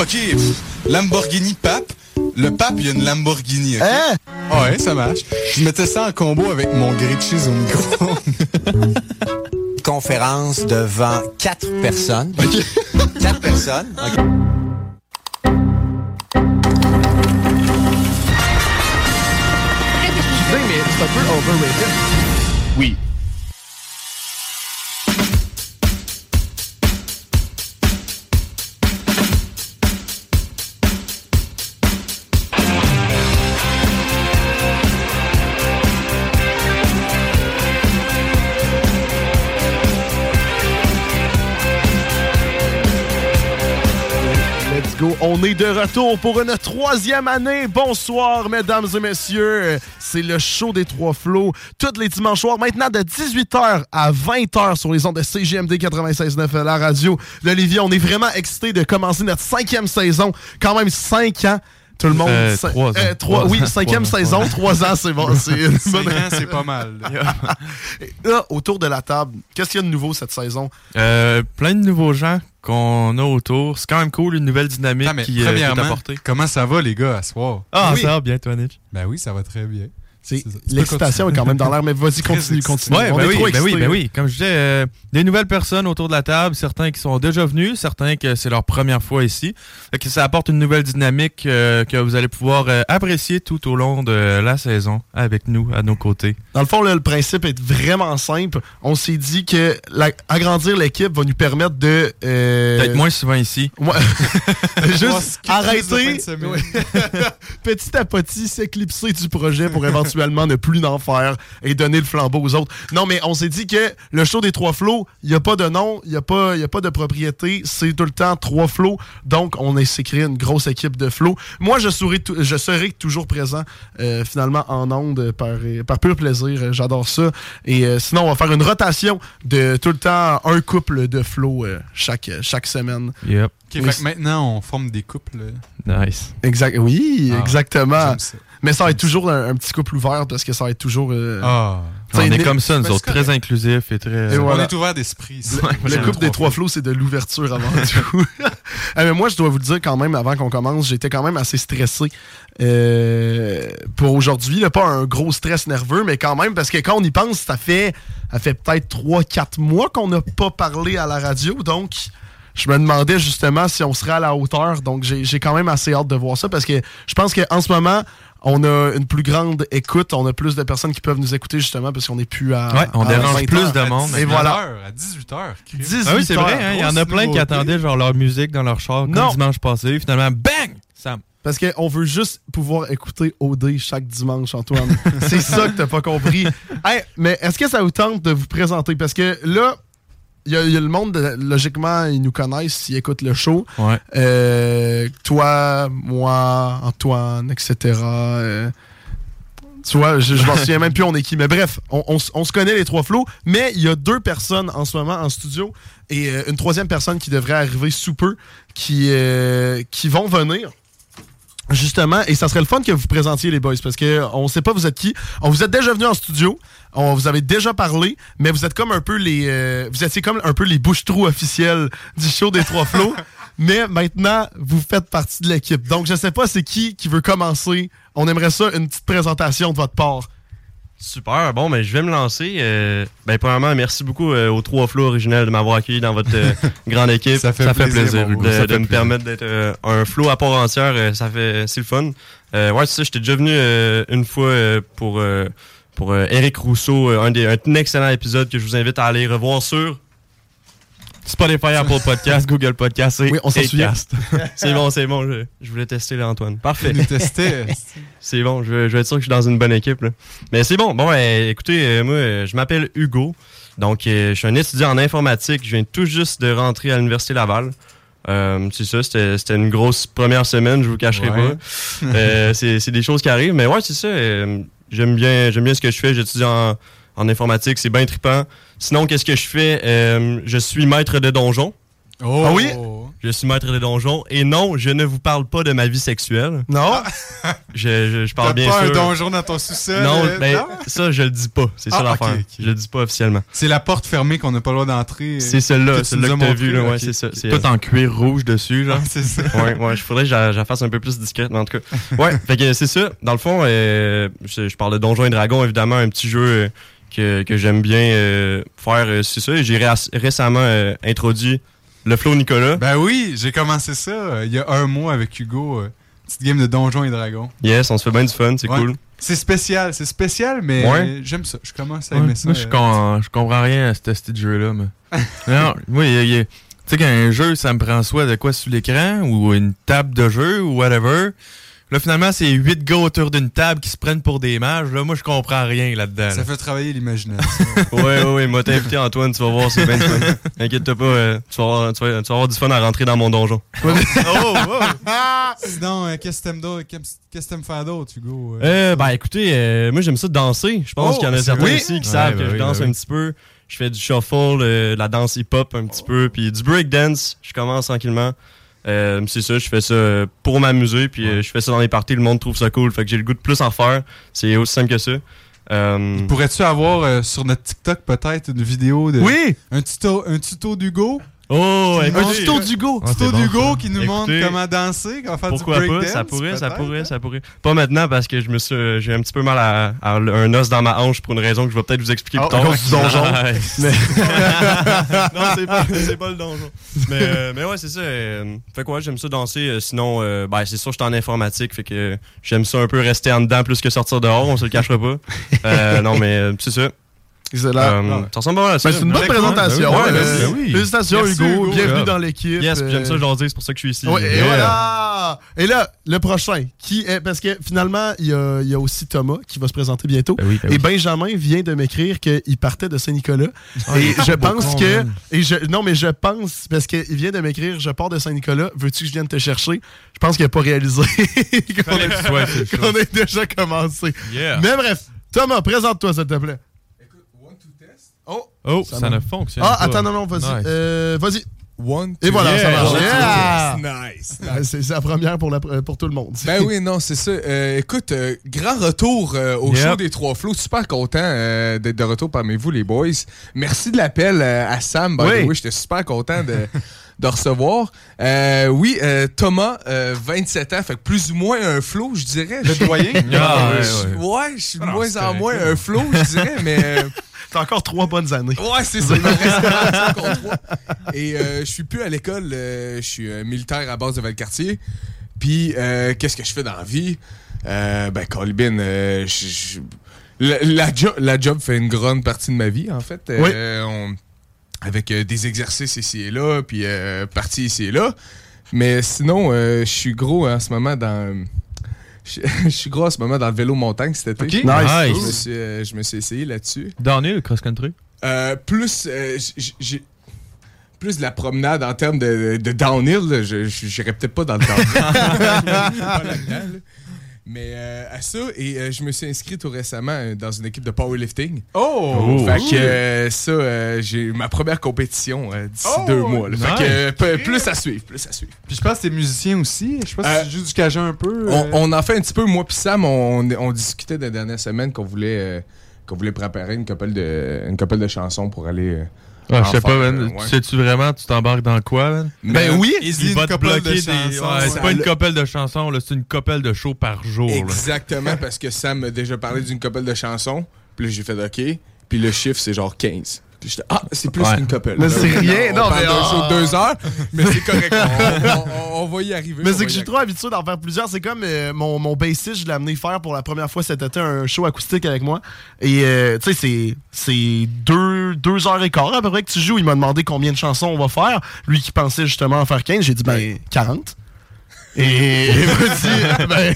OK, Lamborghini Pape. Le pape, il y a une Lamborghini. Hein? Ouais, ça marche. Je mettais ça en combo avec mon grilled cheese au micro. Conférence devant quatre personnes. Quatre personnes. OK. Excusez, mais c'est un peu overrated. Oui. On est de retour pour une troisième année. Bonsoir, mesdames et messieurs. C'est le show des trois flots. Tous les dimanches soirs, maintenant de 18h à 20h sur les ondes de CGMD 96.9 à la radio. L'Olivier, on est vraiment excités de commencer notre cinquième saison. Quand même cinq ans. Tout le monde. Euh, cin- trois ans. euh, trois- Trois oui, ans. cinquième Trois saison, trois ans, c'est bon. C'est c'est pas mal. Et Là, autour de la table, qu'est-ce qu'il y a de nouveau cette saison? Euh, plein de nouveaux gens qu'on a autour. C'est quand même cool, une nouvelle dynamique qui, euh, qui est apportée. comment ça va, les gars, à soir? Ah, Oui. ça va bien, toi, Nick? Ben oui, ça va très bien. L'excitation est quand même dans l'air, mais vas-y, continue, continue. Ouais, On ben est oui, trop ben oui, ben oui. Comme je disais, euh, des nouvelles personnes autour de la table, certains qui sont déjà venus, certains que c'est leur première fois ici. Que ça apporte une nouvelle dynamique euh, que vous allez pouvoir euh, apprécier tout au long de la saison avec nous, à nos côtés. Dans le fond, là, le principe est vraiment simple. On s'est dit que la- agrandir l'équipe va nous permettre de... euh, Peut-être moins souvent ici. Ouais. Juste arrêter petit à petit s'éclipser du projet pour éventuellement ne plus en faire et donner le flambeau aux autres. Non, mais on s'est dit que le show des trois flots, il n'y a pas de nom, il n'y a, pas- y a pas de propriété, c'est tout le temps trois flots. Donc, on a s'est créé une grosse équipe de flots. Moi, je serai, tou- je serai toujours présent euh, finalement en ondes par, par pur plaisir. J'adore ça. Et euh, sinon, on va faire une rotation de tout le temps un couple de flots euh, chaque, chaque semaine. Yep. OK, Oui, fait c'est- que maintenant, on forme des couples. Nice. Exact. Oui, Ah, exactement. Mais ça va être toujours un, un petit couple ouvert parce que ça va être toujours. euh, Ah. On est né- comme ça, nous autres, très inclusifs et très... Et voilà. On est ouvert d'esprit. Le J'aime couple des trois flots, c'est de l'ouverture avant tout. Ah, mais moi, je dois vous le dire quand même, avant qu'on commence, j'étais quand même assez stressé euh, pour aujourd'hui. là. Pas un gros stress nerveux, mais quand même, parce que quand on y pense, ça fait, ça fait peut-être 3-4 mois qu'on n'a pas parlé à la radio. Donc, je me demandais justement si on serait à la hauteur. Donc, j'ai j'ai quand même assez hâte de voir ça parce que je pense qu'en ce moment, on a une plus grande écoute. On a plus de personnes qui peuvent nous écouter justement parce qu'on n'est plus à. Ouais, on à dérange 20 plus heures. de monde. Et voilà. À 18h. Ah oui, c'est vrai, hein, il y en a plein qui attendaient genre leur musique dans leur char comme Non. dimanche passé. Finalement, bang! Ça Parce qu'on veut juste pouvoir écouter OD chaque dimanche, Antoine. C'est ça que t'as pas compris. Hey, mais est-ce que ça vous tente de vous présenter? Parce que là, il y, a- il y a le monde, de- logiquement, ils nous connaissent, ils écoutent le show. Ouais. Euh, toi, moi, Antoine, etc. euh, tu vois, je, je m'en souviens même plus on est qui. Mais bref, on, on s- on se connaît les trois flots. Mais il y a deux personnes en ce moment en studio et euh, une troisième personne qui devrait arriver sous peu qui, qui vont venir. Justement, et ça serait le fun que vous présentiez les boys parce que on sait pas vous êtes qui. On vous êtes déjà venu en studio, on vous avez déjà parlé, mais vous êtes comme un peu les euh, vous étiez comme un peu les bouches-trous officiels du show des trois flots. mais maintenant, vous faites partie de l'équipe. Donc je sais pas c'est qui qui veut commencer. On aimerait ça une petite présentation de votre part. Super. Bon, ben, je vais me lancer. Euh, ben, premièrement, merci beaucoup euh, aux trois flots originels de m'avoir accueilli dans votre euh, grande équipe. Ça fait plaisir, de. Ça de fait me plaisir. permettre d'être euh, un flow à part entière. euh, ça fait, c'est le fun. Euh, ouais, c'est ça. J'étais déjà venu euh, une fois euh, pour euh, pour euh, Eric Rousseau, euh, un des un excellent épisode que je vous invite à aller revoir sur Spotify, Apple Podcast, Google Podcast et Oui, on s'en c'est bon, c'est bon. Je, je voulais tester là, Antoine. Parfait. testait. C'est bon, je, je vais être sûr que je suis dans une bonne équipe. Là. Mais c'est bon. Bon, ben, écoutez, euh, moi, euh, je m'appelle Hugo. Donc, euh, je suis un étudiant en informatique. Je viens tout juste de rentrer à l'Université Laval. Euh, c'est ça, c'était une grosse première semaine, je vous cacherai Ouais. pas. Euh, c'est c'est des choses qui arrivent. Mais ouais, c'est ça. euh, J'aime bien, j'aime bien ce que je fais. J'étudie en, en informatique, c'est bien trippant. Sinon, qu'est-ce que je fais? Euh, je suis maître de donjon. Oh. Ah oui? Je suis maître de donjon. Et non, je ne vous parle pas de ma vie sexuelle. Non? Je, je, je T'as parle bien pas un sûr. donjon dans ton sous-sol? Non, euh, ben, non? ça, je le dis pas. C'est ça Ah, l'affaire. ok, ok. Je le dis pas officiellement. C'est la porte fermée qu'on n'a pas le droit d'entrer. euh, C'est celle-là, que tu celle-là que as t'as vu, là. Ouais, c'est ça. c'est- Tout en cuir rouge dessus, genre. Ah, c'est ça. ouais, ouais, je faudrait que je la fasse un peu plus discrète, mais en tout cas. Ouais, fait que c'est ça. Dans le fond, euh, je, je parle de Donjons et Dragons, évidemment, un petit jeu euh, que, que j'aime bien euh, faire, euh, c'est ça. J'ai ré- récemment euh, introduit le Flow Nicolas? Ben oui, j'ai commencé ça euh, il y a un mois avec Hugo. euh, petite game de Donjons et Dragons. Yes, on se fait bien du fun, c'est Ouais. cool. C'est spécial, c'est spécial, mais Ouais. j'aime ça. Je commence à Ouais, aimer ça. moi, je, euh, com- je comprends rien à ce de jeu-là. mais- non, oui, il y a- il y a- tu sais qu'un jeu, ça me prend soit de quoi sur l'écran ou une table de jeu ou whatever. Là, finalement, c'est huit gars autour d'une table qui se prennent pour des mages. Là, moi, je comprends rien là-dedans. Ça là. fait travailler l'imagination. Ouais, ouais, ouais, moi t'as invité Antoine, tu vas voir, c'est bien fun. Inquiète-toi pas, euh, tu, vas avoir, tu, vas, tu vas avoir du fun à rentrer dans mon donjon. oh, oh. Sinon, euh, qu'est-ce que t'aimes d'autre? Qu'est-ce qu'est-ce que t'aimes faire d'autre, Hugo? euh? Euh, ben écoutez, euh, moi j'aime ça danser. Je pense Oh, qu'il y en a certains ici qui Ouais, savent ben que je danse ben un oui. petit peu. Je fais du shuffle, euh, de la danse hip-hop un petit peu, puis du breakdance. Je commence tranquillement. Euh, c'est ça, je fais ça euh, pour m'amuser, puis euh, je fais ça dans les parties, le monde trouve ça cool. Fait que j'ai le goût de plus en faire. C'est aussi simple que ça. Euh, Pourrais-tu avoir euh, sur notre TikTok peut-être une vidéo de. Oui! Un tuto, un tuto d'Hugo? Oh, écoutez, montre- tuto d'Hugo! Ah, tuto bon, d'Hugo qui nous montre comment danser, comment faire Pourquoi du breakdance. Ça pourrait, ça pourrait, hein? ça pourrait. Pas maintenant parce que je me suis, j'ai un petit peu mal à, à un os dans ma hanche pour une raison que je vais peut-être vous expliquer Ah, plus tard. du donjon. Ouais. Mais- non, c'est pas, le donjon. Mais, euh, mais ouais, c'est ça. euh, fait quoi, j'aime ça danser. euh, sinon, euh, ben, c'est sûr, je suis en informatique. Fait que j'aime ça un peu rester en dedans plus que sortir dehors. On se le cachera pas. Non, mais c'est ça. Excellent. Euh, ça ressemble pas mal à ça. Ben, c'est une bonne présentation. ouais, Ouais, merci. oui. Félicitations, Hugo. Hugo. Bienvenue dans l'équipe. Yes, j'aime ça, Euh, dis, c'est pour ça que je suis ici. Et Yeah. voilà! Et là, le prochain, qui est. Parce que finalement, il y a, il y a aussi Thomas qui va se présenter bientôt. Ben oui, ben Et oui. Benjamin vient de m'écrire qu'il partait de Saint-Nicolas. et je pense que. Et je, non, mais je pense, parce qu'il vient de m'écrire, je pars de Saint-Nicolas, veux-tu que je vienne te chercher? Je pense qu'il n'a pas réalisé qu'on ait déjà commencé. Yeah. Mais bref, Thomas, présente-toi, s'il te plaît. Oh, Ça ça, ne- ne fonctionne ah, pas. attends, non, non, vas-y. Nice. Euh, vas-y. One, Et two, voilà, ça marche. Yeah. Nice. Euh, C'est la première pour, la, pour tout le monde. Ben oui, non, c'est ça. Euh, écoute, euh, grand retour euh, au Yep. show des Trois Flots. Super content euh, d'être de retour parmi vous, les boys. Merci de l'appel euh, à Sam. By Oui. the way, j'étais super content de, de recevoir. Euh, oui, euh, Thomas, euh, 27 ans, fait que plus ou moins un flow, je dirais. Le doyen? Ah, ouais, Je- ouais. ouais, je suis de Ah moins en moins un flow, je dirais, mais... T'as encore trois bonnes années. Ouais, c'est ça. Il me reste encore trois. Et euh, je suis plus à l'école. euh, je suis euh, militaire à base de Valcartier. Puis, euh, qu'est-ce que je fais dans la vie? Ben, Colbin, euh, je- je- la, la, jo- la job fait une grande partie de ma vie, en fait. On- avec des exercices ici et là, puis euh, parties ici et là. Mais sinon, je suis gros en ce moment dans... Je je suis gros en ce moment dans le vélo montagne cet été. Nice. Je me suis, euh, je me suis essayé là-dessus. Downhill, cross-country. Euh, plus euh, j'ai plus de la promenade en termes de, de downhill, là, je j'irais peut-être pas dans le downhill. Pas là. Mais euh, à ça, et euh, je me suis inscrit tout récemment euh, dans une équipe de powerlifting. Oh! Oh. fait que euh, ça, euh, j'ai ma première compétition euh, d'ici Oh, deux mois. là. Fait que euh, plus à suivre, plus à suivre. Puis je pense que t'es musicien aussi. Je sais pas Euh, si tu joues du cajun un peu. On, euh. on en fait un petit peu, moi pis Sam, on, on discutait des dernières semaines qu'on voulait euh, qu'on voulait préparer une couple de une couple de chansons pour aller. Ah, je sais pas, man. euh, ouais. Sais-tu vraiment, tu t'embarques dans quoi, man? Mais- oui. Easily, Il va te couple de bloquer des. Ouais, c'est pas une le- couple de chansons, là, c'est une couple de shows par jour. là. Exactement, parce que Sam m'a déjà parlé d'une couple de chansons. Puis Puis là, j'ai fait OK. Puis le chiffre, c'est genre 15. Puis j'étais, ah, c'est plus Ouais. qu'une couple. Mais c'est rien, On non, mais deux heures, mais c'est correct. On, on- on- on va y arriver. Mais c'est que je suis trop habitué d'en faire plusieurs. C'est comme euh, mon, mon bassiste, je l'ai amené faire pour la première fois cet été un show acoustique avec moi. Et euh, tu sais, c'est- c'est deux, deux heures et quart à peu près que tu joues. Il m'a demandé combien de chansons on va faire. Lui qui pensait justement en faire 15, j'ai dit ben 40. Et il m'a dit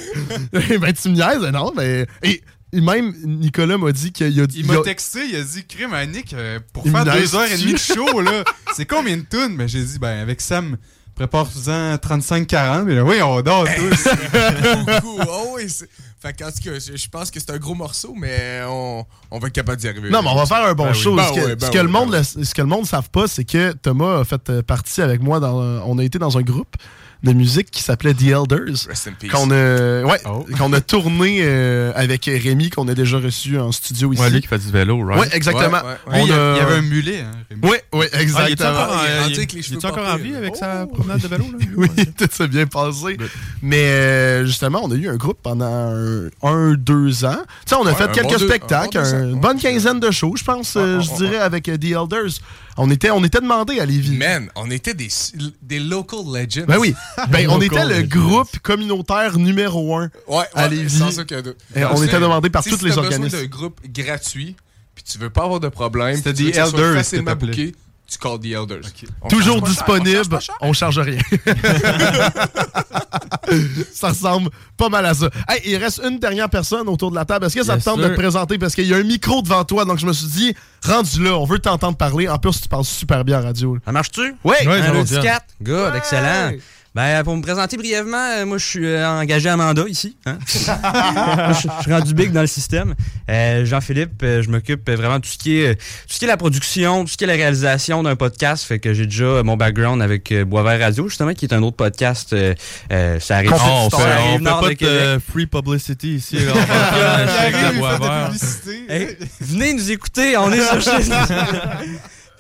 ben, ben tu me niaises, non, mais. Et, et même Nicolas m'a dit qu'il y a Il il m'a texté, il a dit Crime à Nick, euh, pour faire deux heures et demie de show, là, c'est combien de tunes? Mais j'ai dit, ben, avec Sam, prépare-en 35-40. Mais là, oui, on dort tous. beaucoup. Oh oui, c'est- fait qu'en tout cas, je, pense que c'est un gros morceau, mais on, on va être capable d'y arriver. Non, mais on va faire un bon Ben oui. show. Ben ce que, oui, ben ce que oui, le monde, ben le- ce que le monde ne savent pas, c'est que Thomas a fait euh, partie avec moi. Dans, on a été dans un groupe de musique qui s'appelait The Elders. Rest in peace. Qu'on a, ouais, Oh. qu'on a tourné euh, avec Rémi, qu'on a déjà reçu en studio ici. Ouais, lui qui fait du vélo, right? Ouais, exactement. Ouais, ouais, Lui, il y a- On a- il y avait un mulet, hein, Rémi. Oui, oui, Ah, il est exactement. encore, Il est encore en vie avec Oh. sa promenade de vélo? Là, lui, Oui, ouais? tout s'est bien passé. Mais euh, justement, on a eu un groupe pendant un, un, deux ans. Tu sais, on a Ouais, fait quelques bon spectacles, une ouais. bonne quinzaine de shows, je pense, euh, Ouais, je ouais, dirais, avec The Elders. On était, on était demandé à Lévis. Man, on était des, des local legends. Ben oui. Ben, on était le Legends. groupe communautaire numéro un. Ouais, à Lévis. sans aucun doute. Et on Tu était demandé par tu tous si les t'as besoin organismes. d'un groupe gratuit, puis tu veux pas avoir de problème, C'était puis tu veux Elders, facilement tu calls The Elders. Toujours charge pas cher, on disponible, charge pas cher. on charge rien. ça ressemble pas mal à ça. Hey, il reste une dernière personne autour de la table. Est-ce que ça Yes, te tente de te présenter? Parce qu'il y a un micro devant toi, donc je me suis dit, rendu là, on veut t'entendre parler. En plus, tu parles super bien en radio. Ça marche-tu? Oui! Ouais, Un, ça va deux, bien. quatre. Good, excellent. Ben, pour me présenter brièvement, euh, moi, je suis euh, engagé à mandat ici. hein. Je je suis rendu big dans le système. Euh, Jean-Philippe, euh, je m'occupe euh, vraiment de tout ce qui est euh, tout ce qui est la production, tout ce qui est la réalisation d'un podcast. Fait que j'ai déjà euh, mon background avec euh, Boisvert Radio, justement, qui est un autre podcast. euh, euh, ça arrive, Oh, on fait, on pas de euh, free publicity ici. Là, on va faire un de venez nous écouter, on est sur chez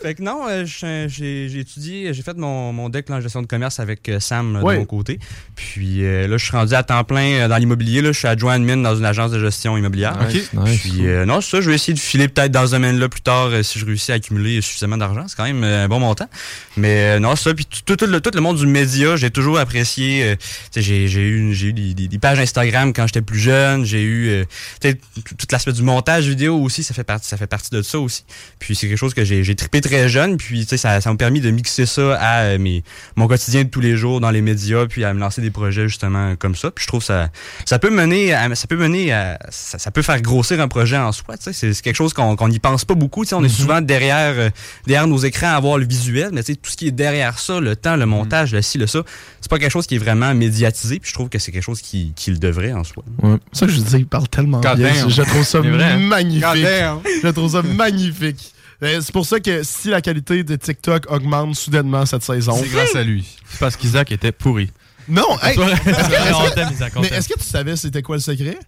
Fait que non, euh, je- j'ai j'ai étudié, j'ai fait mon, mon deck en gestion de commerce avec euh, Sam euh, Ouais. de mon côté. Puis euh, là, je suis rendu à temps plein dans l'immobilier. Là, je suis adjoint admin dans une agence de gestion immobilière. Nice, nice. Puis euh, non, c'est ça, je vais essayer de filer peut-être dans ce domaine-là plus tard euh, si je réussis à accumuler suffisamment d'argent. C'est quand même euh, un bon montant. Mais euh, non, ça, puis tout, tout le, tout le monde du média, j'ai toujours apprécié. euh, j'ai j'ai eu, j'ai eu des, des- des pages Instagram quand j'étais plus jeune. J'ai eu euh, tout l'aspect du montage vidéo aussi, ça fait partie, ça fait partie de ça aussi. Puis c'est quelque chose que j'ai j'ai trippé très jeune. Puis tu sais, ça ça m'a permis de mixer ça à euh, mes, mon quotidien de tous les jours dans les médias, puis à me lancer des projets justement comme ça. Puis je trouve ça ça peut mener à, ça peut mener à, ça, ça peut faire grossir un projet en soi. tu sais. C'est quelque chose qu'on qu'on n'y pense pas beaucoup. tu sais. On est souvent derrière euh, derrière nos écrans à voir le visuel, mais tu sais, tout ce qui est derrière ça, le temps, le montage, le ci, le ça, c'est pas quelque chose qui est vraiment médiatisé. Puis je trouve que c'est quelque chose qui, qui le devrait en soi. C'est ça que je dis, il parle tellement bien. damn. Je trouve ça hein? magnifique. Je trouve ça magnifique. Euh, C'est pour ça que si la qualité de TikTok augmente soudainement cette saison. C'est grâce à lui. C'est parce qu'Isaac était pourri. Non, hey, est-ce que- Isaac, mais est-ce que tu savais c'était quoi le secret?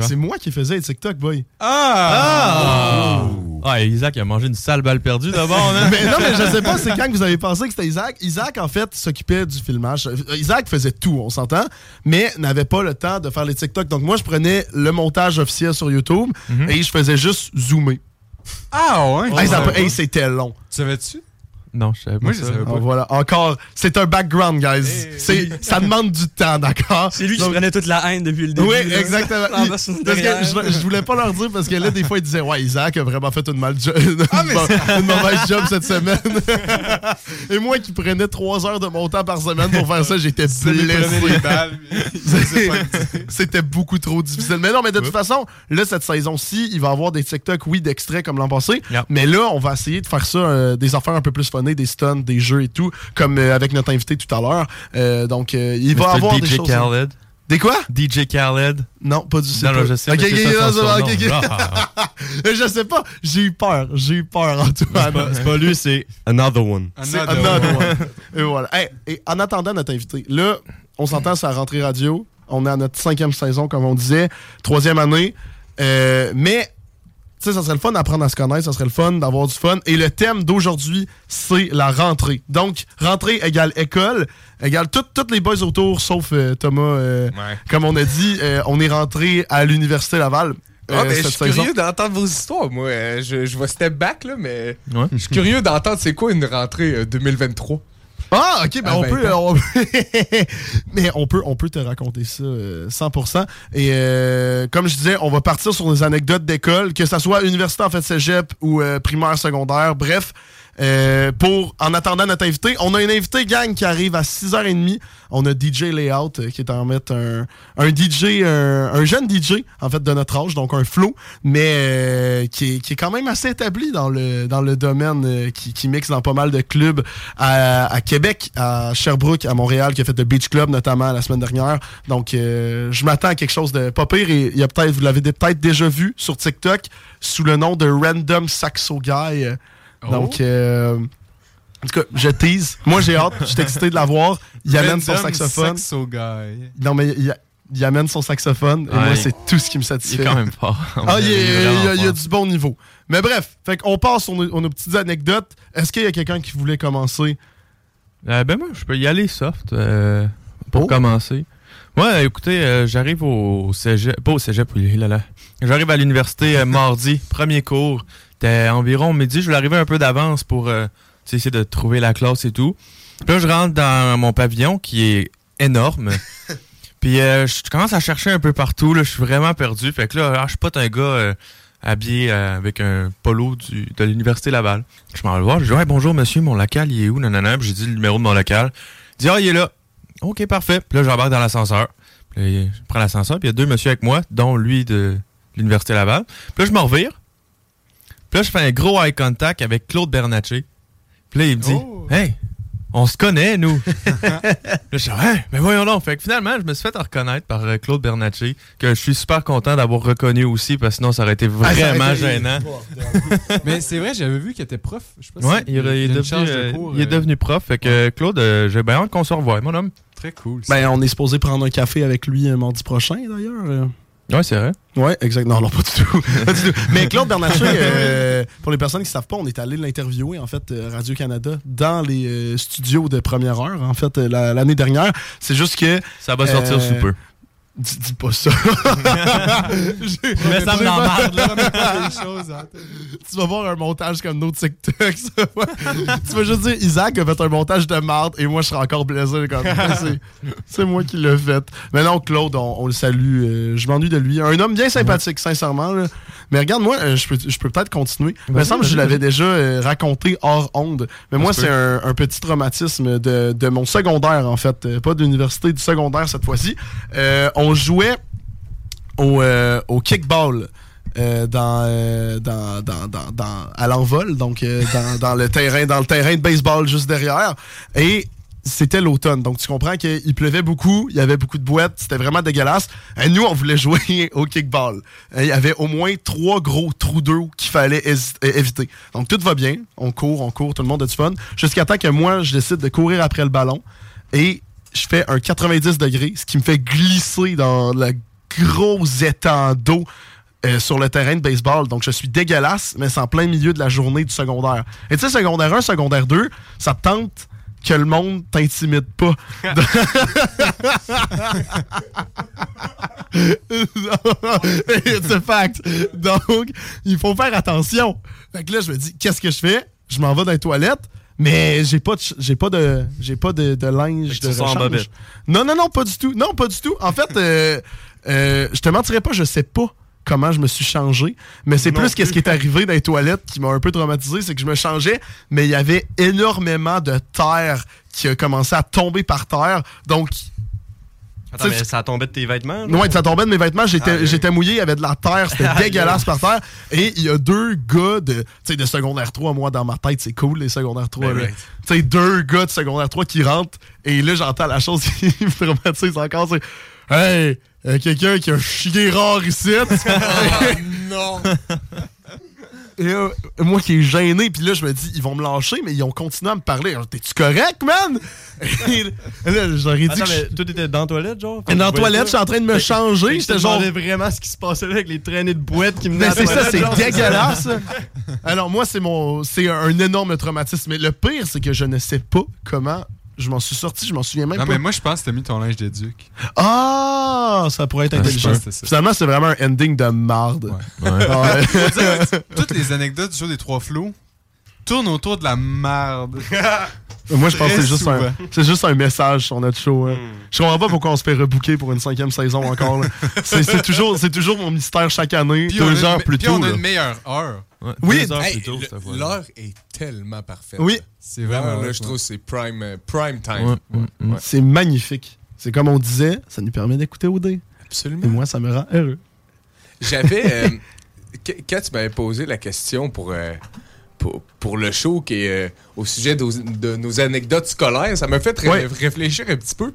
C'est moi qui faisais les TikTok, boy. Ah! Ah, Isaac il a mangé une sale balle perdue d'abord. hein? mais non, mais je sais pas, c'est quand que vous avez pensé que c'était Isaac. Isaac, en fait, s'occupait du filmage. Isaac faisait tout, on s'entend, mais n'avait pas le temps de faire les TikTok. Donc moi, je prenais le montage officiel sur YouTube Mhm. et je faisais juste zoomer. Ah ouais? Hey, ça- hey, c'était long. Tu savais-tu? Non, je savais pas Moi, je savais Ah, pas. voilà, encore, c'est un background, guys. C'est, ça demande du temps, d'accord? C'est lui qui Donc- prenait toute la haine depuis le début. Oui, là. exactement. Il- parce que je, je voulais pas leur dire parce que là, des fois, ils disaient Ouais, Isaac a vraiment fait une, mal jo- Ah, une mauvaise job cette semaine. Et moi qui prenais trois heures de mon temps par semaine pour faire ça, j'étais blessé. balles. C'était beaucoup trop difficile. Mais non, mais de toute façon, là, cette saison-ci, il va y avoir des TikTok, oui, d'extraits comme l'an passé. Yep. Mais là, on va essayer de faire ça, euh, des affaires un peu plus des stuns, des jeux et tout, comme euh, avec notre invité tout à l'heure. Euh, donc, euh, il va avoir DJ des choses. Khaled. Des quoi? DJ Khaled. Non, pas du tout. Non, non, je sais. Ok, mais ok, ça. Je sais pas, j'ai eu peur, j'ai eu peur, Antoine. c'est pas lui, c'est Another One. C'est Another another one. one. Et voilà. Hey, et en attendant notre invité, là, on s'entend sur la rentrée radio. On est à notre cinquième saison, comme on disait, troisième année. Euh, mais, tu sais, ça serait le fun d'apprendre à se connaître, ça serait le fun d'avoir du fun. Et le thème d'aujourd'hui, c'est la rentrée. Donc, rentrée égale école, égale tout- toutes les boys autour, sauf euh, Thomas. euh, Ouais. Comme on a dit, euh, on est rentré à l'Université Laval. Ah, euh, mais je suis curieux d'entendre vos histoires, moi. Je, je vais step back, là, mais Ouais. je suis curieux d'entendre c'est quoi une rentrée euh, 2023. Ah, ok, ben À on 20 peut, on- mais on peut, on peut te raconter ça euh, 100%. Et euh, comme je disais, on va partir sur des anecdotes d'école, que ça soit université en fait cégep ou euh, primaire, secondaire, bref. Euh, pour, en attendant notre invité, on a un invité gang qui arrive à 6h30. On a DJ Layout euh, qui est en mettre un, un DJ, un, un jeune DJ en fait de notre âge, donc un flow, mais euh, qui, est, qui est quand même assez établi dans le, dans le domaine, qui, qui mixe dans pas mal de clubs à, Québec, à Sherbrooke, à Montréal, qui a fait le Beach Club notamment la semaine dernière. Donc je m'attends à quelque chose de pas pire et il y a peut-être, vous l'avez peut-être déjà vu sur TikTok sous le nom de Random Saxo Guy. Donc euh, en tout cas, je tease. Moi, j'ai hâte. Je suis excité de la voir. Il amène son saxophone. Saxo guy. Non, mais il, il amène son saxophone. Et Ouais, moi, il- c'est tout ce qui me Il satisfait. est quand même fort. Ah, il, il y a- il a du bon niveau. Mais bref, fait qu'on passe sur nos, nos petites anecdotes. Est-ce qu'il y a quelqu'un qui voulait commencer? Euh, ben moi, je peux y aller soft euh, pour Oh. commencer. Ouais, écoutez, euh, j'arrive au cégep, pas au cégep, oui, là, là. J'arrive à l'université euh, mardi, premier cours. C'était environ midi, je voulais arriver un peu d'avance pour euh, essayer de trouver la classe et tout. Puis là, je rentre dans mon pavillon qui est énorme. Puis euh, je commence à chercher un peu partout, là, je suis vraiment perdu. Fait que là, ah, je suis pas un gars euh, habillé euh, avec un polo du, de l'université Laval. Je m'en vais voir, je dis ouais, bonjour monsieur, mon local, il est où? Nanana, Puis j'ai dit le numéro de mon local. Il dit ah, il est là. OK, parfait. Puis là, j'embarque dans l'ascenseur. Puis là, je prends l'ascenseur, puis il y a deux monsieur avec moi, dont lui de l'université Laval. Puis là, je me revire. Puis là, je fais un gros eye contact avec Claude Bernatchez. Puis là, il me dit Hey, on se connaît, nous. là, je dis Ouais, mais voyons donc. Fait que finalement, je me suis fait reconnaître par euh, Claude Bernatchez, que je suis super content d'avoir reconnu aussi, parce que sinon, ça aurait été Ah, vraiment gênant. Mais c'est vrai, j'avais vu qu'il était prof. Je sais pas Ouais, si- il, est- il est une devenu, charge de euh, cours, il est euh, devenu prof. Fait que Claude, euh, j'ai bien hâte qu'on se revoie, mon homme. Très cool. ça. Ben, on est supposé prendre un café avec lui euh, mardi prochain, d'ailleurs. Ouais, c'est vrai. Ouais, exact. Non, non, pas du tout. Pas du tout. Mais Claude Bernatchez, euh, pour les personnes qui ne savent pas, on est allé l'interviewer, en fait, euh, Radio-Canada, dans les euh, studios de première heure, en fait, euh, la- l'année dernière. C'est juste que. Ça va sortir euh, sous peu. Dis, dis pas ça. Mais ça me là. choses, hein. tu vas voir un montage comme nos TikTok. ça va. tu vas juste dire Isaac a fait un montage de marde et moi je serai encore blessé. C'est, c'est moi qui l'ai fait. Mais non, Claude, on, on le salue. euh, je m'ennuie de lui. Un homme bien sympathique, sincèrement. là. Mais regarde, moi, euh, je peux, je peux peut-être continuer. Il me semble que je l'avais déjà euh, raconté hors onde. Mais Ça moi, c'est un, un petit traumatisme de, de mon secondaire, en fait. Pas d'université, du secondaire cette fois-ci. Euh, on jouait au, euh, au kickball. euh, dans, euh, dans, dans, dans, dans- à l'envol, donc euh, dans, dans le terrain, dans le terrain de baseball juste derrière. Et c'était l'automne. Donc, tu comprends qu'il pleuvait beaucoup, il y avait beaucoup de boîtes, c'était vraiment dégueulasse. Et nous, on voulait jouer au kickball. Et Il y avait au moins trois gros trous d'eau qu'il fallait éviter. Donc, tout va bien. On court, on court, tout le monde a du fun. Jusqu'à temps que moi, je décide de courir après le ballon. Et je fais un 90 degrés, ce qui me fait glisser dans le gros étang d'eau euh, sur le terrain de baseball. Donc, je suis dégueulasse, mais c'est en plein milieu de la journée du secondaire. Et tu sais, secondaire 1, secondaire 2, ça te tente que le monde t'intimide pas. A fact. Donc, il faut faire attention. Fait que là, je me dis, qu'est-ce que je fais? Je m'en vais dans les toilettes, mais j'ai pas de, j'ai pas de, j'ai pas de, de linge de rechange. Non, non, non, pas du tout. Non, pas du tout. En fait, euh, euh, je te mentirais pas, je sais pas comment je me suis changé, mais c'est plus qu'est-ce qui est arrivé dans les toilettes qui m'a un peu traumatisé, c'est que je me changeais, mais il y avait énormément de terre qui a commencé à tomber par terre. Donc, Attends, mais ça tombait de tes vêtements? là? Ouais, ça tombait de mes vêtements, j'étais Ah, oui. j'étais mouillé, il y avait de la terre, c'était Ah, dégueulasse par terre. Et il y a deux gars de, tu sais, de secondaire 3, moi dans ma tête, c'est cool les secondaires 3. Ben là. right. Tu sais, deux gars de secondaire 3 qui rentrent, et là j'entends la chose qui me traumatise encore, c'est Hey, euh, quelqu'un qui a chié rare ici. non! Et euh, moi qui est gêné, puis là je me dis, ils vont me lâcher, mais ils ont continué à me parler. T'es-tu correct, man? Et là, j'aurais dit Attends, que je- mais toi, t'étais dans la toilette, genre? Et dans la toilette, je suis en train de me changer. J'étais J'étais genre. vraiment ce qui se passait là avec les traînées de boîtes qui me Mais c'est ça, c'est dégueulasse. Alors moi, c'est mon, c'est un énorme traumatisme. Mais le pire, c'est que je ne sais pas comment Je m'en suis sorti, je m'en souviens même Non, pas. mais moi, je pense que t'as mis ton linge d'éduc. Ah, ça pourrait être Ouais, intelligent. Finalement, c'est vraiment un ending de marde. Ouais. Dire, Toutes les anecdotes du show des trois flots tournent autour de la merde. Moi, je pense que c'est juste, un, c'est juste un message sur notre show. hein. Hmm. Je comprends pas pourquoi on se fait rebooker pour une cinquième saison encore. C'est, c'est toujours, c'est toujours mon mystère chaque année. Puis deux une- heures plus puis tôt. on a là. une meilleure heure. Oui. Deux heures Hey, plus tôt, le- cette fois-là. L'heure est tellement parfaite. Oui. C'est vraiment là, je ouais. trouve que c'est prime, euh, prime time. Ouais, ouais, ouais. C'est magnifique. C'est comme on disait, ça nous permet d'écouter OD. Absolument. Et moi, ça me rend heureux. J'avais. euh, qu- quand tu m'avais posé la question pour, euh, pour, pour le show qui est euh, au sujet de, de nos anecdotes scolaires, ça m'a fait ré- Ouais. réfléchir un petit peu.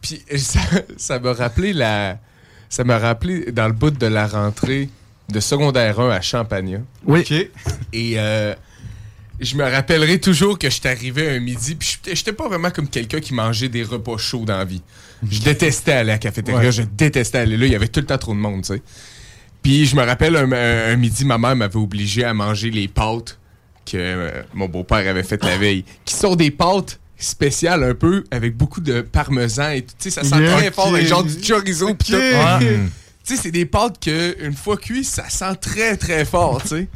Puis ça ça m'a rappelé la. Ça m'a rappelé dans le bout de la rentrée de secondaire 1 à Champagnat. Oui. OK. Et euh, je me rappellerai toujours que j'étais arrivé un midi, puis j'étais- j'étais pas vraiment comme quelqu'un qui mangeait des repas chauds dans la vie. Je détestais aller à la cafétéria, Ouais. je détestais aller là, il y avait tout le temps trop de monde, tu sais. Puis je me rappelle un, un- midi, ma mère m'avait obligé à manger les pâtes que euh, mon beau-père avait faites la veille, qui sont des pâtes spéciales un peu, avec beaucoup de parmesan et tout. Tu sais, ça sent Yeah. très fort, avec genre du chorizo pis tout. Ouais. Tu sais, c'est des pâtes que, une fois cuites, ça sent très très fort, tu sais.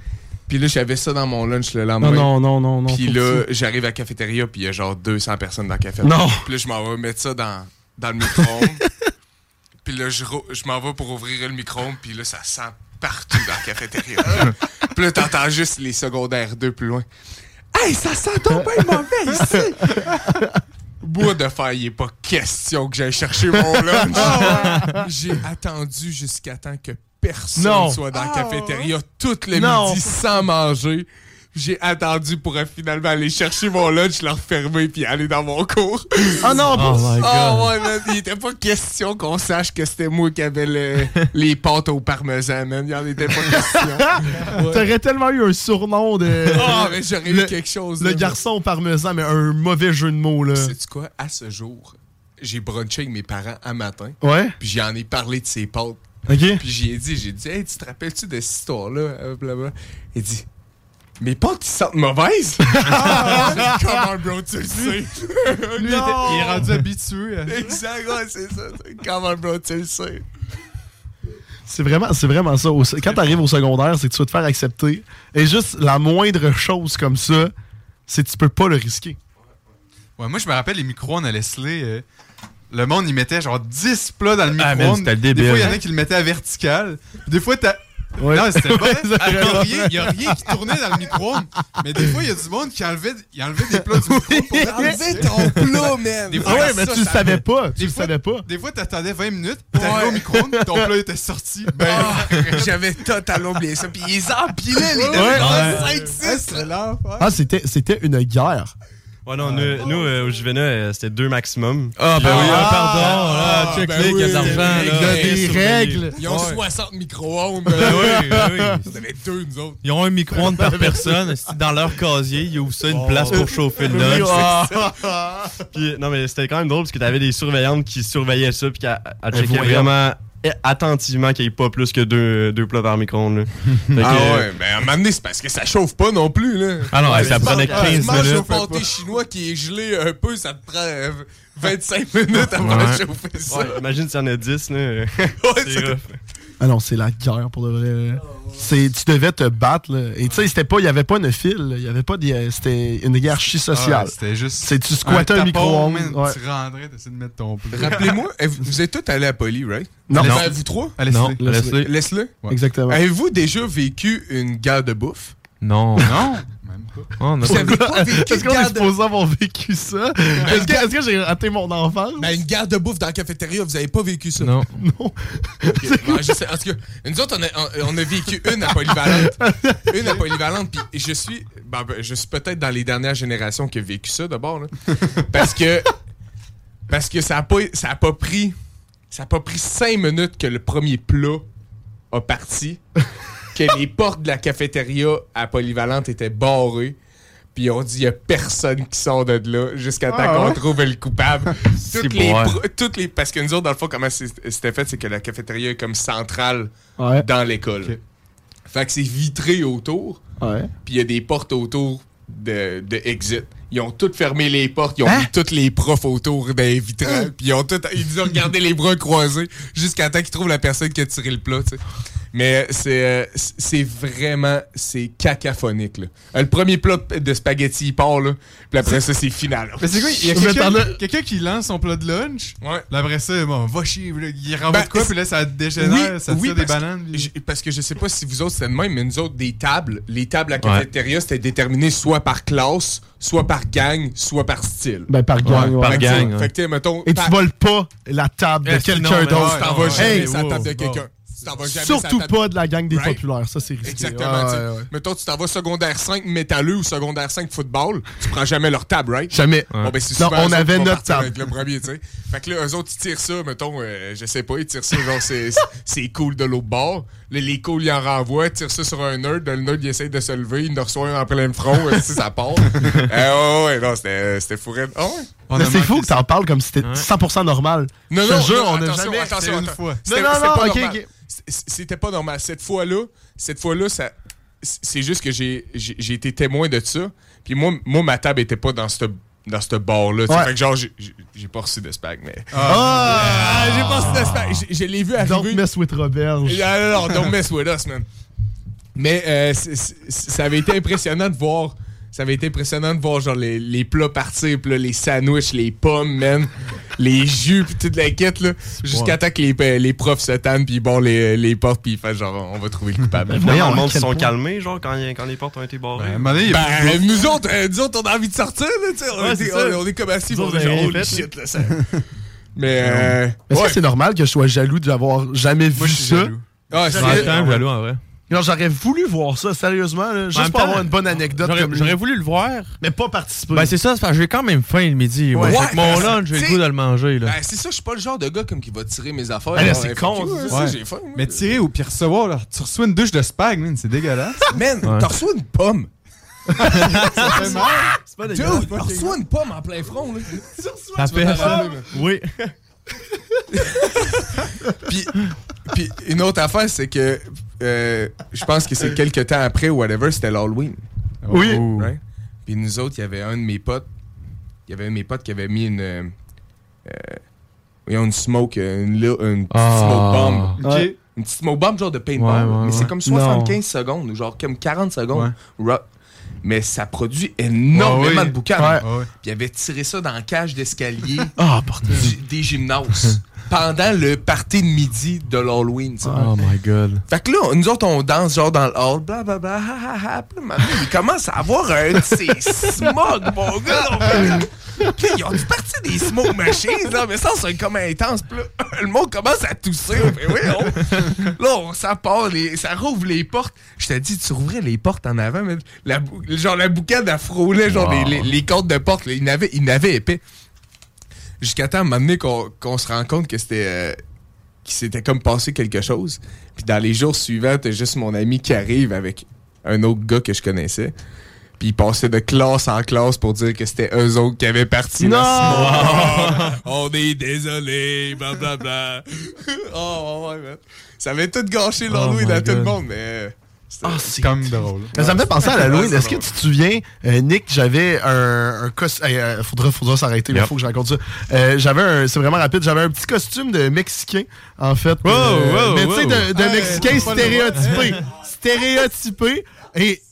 Puis là, j'avais ça dans mon lunch le lendemain. Non, non, non, non. Puis là, j'arrive à la cafétéria, puis il y a genre 200 personnes dans la café. Non. Puis là, je m'en vais mettre ça dans, dans le micro-ondes. puis là, je, je m'en vais pour ouvrir le micro-ondes, puis là, ça sent partout dans la cafétéria. puis là, t'entends juste les secondaires 2 plus loin. Hey, ça sent donc bien mauvais ici! Bois de fer, il est pas question que j'aille chercher mon lunch. J'ai attendu jusqu'à temps que personne Non. soit dans la cafétéria tout le Non. midi sans manger. J'ai attendu pour finalement aller chercher mon lunch, le refermer puis aller dans mon cours. Ah non, Oh my god. ouais, man, il était pas question qu'on sache que c'était moi qui avait le- les pâtes au parmesan, man. Il en était pas question. Ouais. T'aurais tellement eu un surnom de. Ah, mais j'aurais eu quelque chose. Le là. garçon au parmesan, mais un mauvais jeu de mots, là. Sais-tu quoi? À ce jour, j'ai brunché avec mes parents un matin. Ouais. Puis j'en ai parlé de ces pâtes. Ok. Puis j'y ai dit, j'ai dit, hey, tu te rappelles-tu de cette histoire-là? Euh, blablabla. Il dit, mes pâtes, ils sentent mauvaises? ah, Comment, bro, tu le sais? Lui, il était- il est rendu habitué. à- exact, ouais, c'est ça. Comment, bro, tu le sais? C'est vraiment, c'est vraiment ça. Quand t'arrives au secondaire, c'est que tu vas te faire accepter. Et juste la moindre chose comme ça, c'est que tu peux pas le risquer. Ouais, moi, je me rappelle les micro-ondes à Leslie. euh, le monde, il mettait genre 10 plats dans le Ah, micro-ondes. c'était le des fois, il y en a qui le mettaient à vertical. Des fois, t'as. Ouais. Non, c'était Ah, Il y a rien- qui tournait dans le micro-ondes. Mais des fois, il y a du monde qui enlevait, il enlevait des plats du micro-ondes Enlevez ton plat! Des Ah ouais, mais ça, tu le savais pas. Tu Des le fois- savais pas. Des fois, t'attendais 20 minutes, t'arrivais Ouais. au micro-ondes, ton plat était sorti. Ben, Ah, J'avais totalement oublié ça. Puis ils empilaient les deux. Ouais. 5, 6. Ah, c'était, c'était une guerre. Ouais, non, nous, nous, euh, au Juvena, euh, c'était deux maximum. Ah, ben oui, euh, ah, pardon. Ah, Là, check ben les, il y a oui, de l'argent. il y là. a des règles. Ils ont Ouais. 60 micro-ondes. Ben oui, ben oui. Vous avez deux, nous autres. Ils ont un micro-ondes par personne. Dans leur casier, ils ouvrent ça une place pour chauffer le lunch. Puis, non, mais c'était quand même drôle parce que t'avais des surveillantes qui surveillaient ça puis qui a- a- Un checkaient voyant. vraiment attentivement qu'il n'y ait pas plus que deux, deux plats par micro-ondes. Ah euh, ouais, ben à un moment donné, c'est parce que ça chauffe pas non plus, là. Ah non, Ouais, ça prenait tu 15 Tu manges minutes. un pâté chinois qui est gelé un peu, ça te prend euh, 25 minutes avant Ouais. de chauffer ça. ouais, imagine s'il y en a 10. Là. Ouais, C'est. Ah non, c'est la guerre pour de vrai. C'est, tu devais te battre. Là. Et tu sais, c'était pas, il y avait pas une file. Il y avait pas de, c'était une hiérarchie sociale. Ah, c'était juste. c'est tu squattais un, micro-ondes? man, Ouais. Tu rentrais, t'essayais de mettre ton plat. Rappelez-moi, vous êtes tous allés à Poly, right? Non. Ben, Non. vous trois? Allez, Non, laisse-le. Laisse-le. Ouais. Exactement. Avez-vous déjà vécu une guerre de bouffe? Non. Non, même. Oh, Est-ce est guerre de... supposé avoir vécu ça? Est-ce que, que j'ai raté mon enfance? Ben, une guerre de bouffe dans la cafétéria, vous avez pas vécu ça? Non. non. Je sais, tout cas, nous autres, on a, on, a vécu une à Polyvalente. une à Polyvalente, puis je suis, ben, ben, je suis peut-être dans les dernières générations qui a vécu ça d'abord. Parce que, parce que ça a pas, ça a pas pris, ça a pas pris cinq minutes que le premier plat a parti, que les portes de la cafétéria à Polyvalente étaient barrées. Puis on dit, il y a personne qui sort de là jusqu'à temps Ah, qu'on ouais? trouve le coupable. toutes, les, toutes. Parce que nous autres, dans le fond, comment c'était fait, c'est que la cafétéria est comme centrale Ouais. dans l'école. Fait que c'est vitré autour, puis il y a des portes autour de, de exit. Il Ils ont tous fermé les portes, ils ont mis tous les profs autour des vitrales, puis ils ont tout, ils ont regardé les bras croisés jusqu'à temps qu'ils trouvent la personne qui a tiré le plat, tu sais. Mais c'est euh, c'est vraiment c'est cacaphonique là. Euh, Le premier plat de spaghetti il part là, puis après ça c'est final. là. Mais c'est quoi? Il y a quelqu'un qui lance son plat de lunch. Ouais. Là, après ça, bon, va chier. là, Il renvoie Ben, de quoi, c'est- puis là, ça dégénère, ça tire des que- bananes. puis- j- parce que je sais pas si vous autres c'était de même, mais nous autres, des tables, les tables à cafétéria, c'était déterminé soit par classe, soit par gang, soit par style. Ben, par gang, ouais. par que, gang, Fait ouais. que, tu sais, mettons. Et tu par- voles pas la table de Eh, quelqu'un d'autre. Tu t'en vas jamais Hey, wow, table de quelqu'un. Tu t'en vas jamais Surtout pas de la gang des Right? populaires, ça c'est risqué. Exactement. Ouais, tu sais. ouais, ouais. Mettons, tu t'en vas secondaire 5 métalleux ou secondaire 5 football, tu prends jamais leur table, right? Jamais. Bon, ben, Non, on avait notre table. Avec le premier, tu sais. Fait que là, eux autres, ils tirent ça, mettons, euh, je sais pas, ils tirent ça, genre, c'est, c'est cool de l'autre bord. Là, les cools, ils en renvoient, ils tirent ça sur un nerd. Le nerd, il essaye de se lever, il en reçoit un en plein front, euh, si ça part. euh, ouais, ouais, non, c'était, c'était fourré. Ah ouais? On Mais c'est fou que t'en parles comme si c'était 100% normal. Non, Je non, jure, non, on a jamais- attention, une fois. C'était- Non, non, c'était non, pas ok, normal. ok. C- C'était pas normal. Cette fois-là, cette fois-là, ça, c'est juste que j'ai, été témoin de ça. Puis moi, moi, ma table était pas dans ce dans ce bar-là. tu sais. Ouais. Fait que genre, j'ai- pas reçu de spag, mais. Ah! Ah, j'ai pas reçu de spag. Je l'ai vu Don't arriver. mess with Roberge. Ah, non, non, don't mess with us, man. Mais euh, ça avait été impressionnant de voir. Ça avait été impressionnant de voir genre les, les plats partir, pis là, les sandwichs, les pommes, man, les jus, pis toute la quête, là. Jusqu'à temps que les, euh, les profs se tannent, pis bon, les, les portes, pis ils font genre, on va trouver le coupable. Finalement, Voyons, le monde se sont point? calmés, genre, quand, quand les portes ont été barrées. Ben, Ben, nous autres, euh, nous autres, on a envie de sortir, là, tu sais. On, Ouais, est comme assis, on autres, est genre, holy rien shit, là, ça. Mais, euh, Est-ce ouais. que c'est normal que je sois jaloux d'avoir jamais Moi, vu suis ça? jaloux. Ah, c'est- jaloux, en vrai. Genre, j'aurais voulu voir ça, sérieusement, là, juste pour temps, avoir une bonne anecdote J'aurais comme lui. j'aurais voulu le voir. Mais pas participer. Ben, c'est ça, c'est parce que j'ai quand même faim le midi. Ouais. Que mon Ouais, lunch, j'ai le goût de le manger. Là. Ben, c'est ça, je suis pas le genre de gars comme qui va tirer mes affaires. Là, genre, c'est con, ça. Ouais. j'ai faim. moi. Mais tirer ou puis recevoir, là, tu reçois une douche de spag, man, c'est dégueulasse. Man, t'as reçu une pomme. ça c'est pas Dude, dégueulasse. t'as reçu une pomme en plein front, là. Ça fait ça. Oui. Puis, puis une autre affaire, c'est que euh, je pense que c'est quelques temps après ou whatever, c'était l'Halloween. Oui. Oh. Right? Puis nous autres, il y avait un de mes potes. Il y avait un de mes potes qui avait mis une. Euh, voyons, une smoke, une, li- une petite Ah. smoke bomb. Une petite smoke bomb, genre de paintball. Ouais, ouais, mais c'est comme 75 secondes, ou genre comme 40 secondes. Ra- Mais ça produit énormément de boucan. Ouais. Ouais. Puis il avait tiré ça dans la cage d'escalier Ah, des gymnases pendant le party de midi de l'Halloween. Oh my god. Fait que là, nous autres, on danse genre dans le hall, blablabla, il commence à avoir un de ces smog, mon gars. Puis ils ont dû partir des smoke machines, là, mais ça, c'est comme intense. Puis là, le monde commence à tousser. Fait, oui, on... Là, on, ça part, les, ça rouvre les portes. Je t'ai dit, tu rouvrais les portes en avant, mais la, genre la boucane, elle frôlait, genre les, les, les cordes de porte. Là, il n'avait épais. Jusqu'à temps, à un moment donné, qu'on qu'on se rend compte que c'était... euh, qu'il s'était comme passé quelque chose. Puis dans les jours suivants, t'as juste mon ami qui arrive avec un autre gars que je connaissais. Puis il passait de classe en classe pour dire que c'était eux autres qui avaient parti. Non! On est désolé, blablabla. oh, ouais, man. Ça avait tout gâché l'Halloween my à tout le monde, mais... Ah, C'est quand même drôle. Mais ça me fait penser à l'Halloween. Est-ce que tu te souviens, euh, Nick, j'avais un, un costume. faudra, faudra s'arrêter, il Yep. faut que je raconte ça. Euh, j'avais un. C'est vraiment rapide. J'avais un petit costume de Mexicain, en fait. Wow, Euh, wow, mais tu sais, de, de Hey, Mexicain stéréotypé. stéréotypé. Et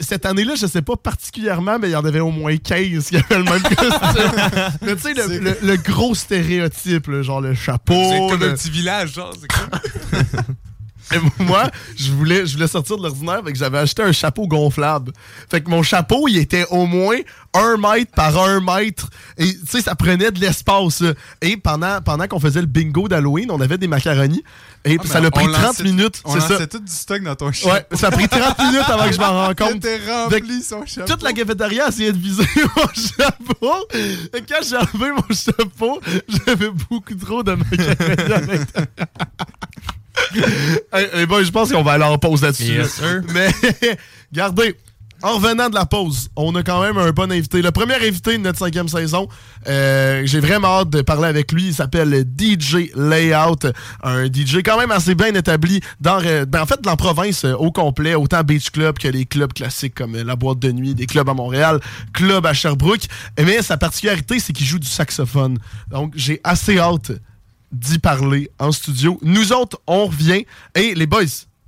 cette année-là, je sais pas particulièrement, mais il y en avait au moins 15 qui avaient le même costume. mais tu sais, le, le- le gros stéréotype, là, genre le chapeau. C'est comme le- un petit village, genre. C'est comme... et moi, je voulais, je voulais sortir de l'ordinaire, fait que j'avais acheté un chapeau gonflable. Fait que mon chapeau, il était au moins un mètre par un mètre. Et tu sais, ça prenait de l'espace. là. Et pendant, pendant qu'on faisait le bingo d'Halloween, on avait des macaronis. Et Ah, ça l'a pris on 30 lançait- minutes. On C'est ça. lançait tout du stock dans ton chien. Ouais, ça a pris 30 minutes avant que je m'en rende compte. Rempli son chapeau. Toute la cafétéria a essayé de viser mon chapeau. Et quand j'ai enlevé mon chapeau, j'avais beaucoup trop de macaroni à l'intérieur. Hey, bon, je pense qu'on va aller en pause là-dessus. Yes. Mais, regardez, en revenant de la pause, on a quand même un bon invité. Le premier invité de notre cinquième saison, euh, j'ai vraiment hâte de parler avec lui. Il s'appelle DJ Layout, un DJ quand même assez bien établi dans, euh, ben, en fait, dans la province euh, au complet, autant Beach Club que les clubs classiques comme la boîte de nuit, des clubs à Montréal, club à Sherbrooke. Mais sa particularité, c'est qu'il joue du saxophone. Donc, j'ai assez hâte d'y parler en studio. Nous autres, on revient. Et les boys,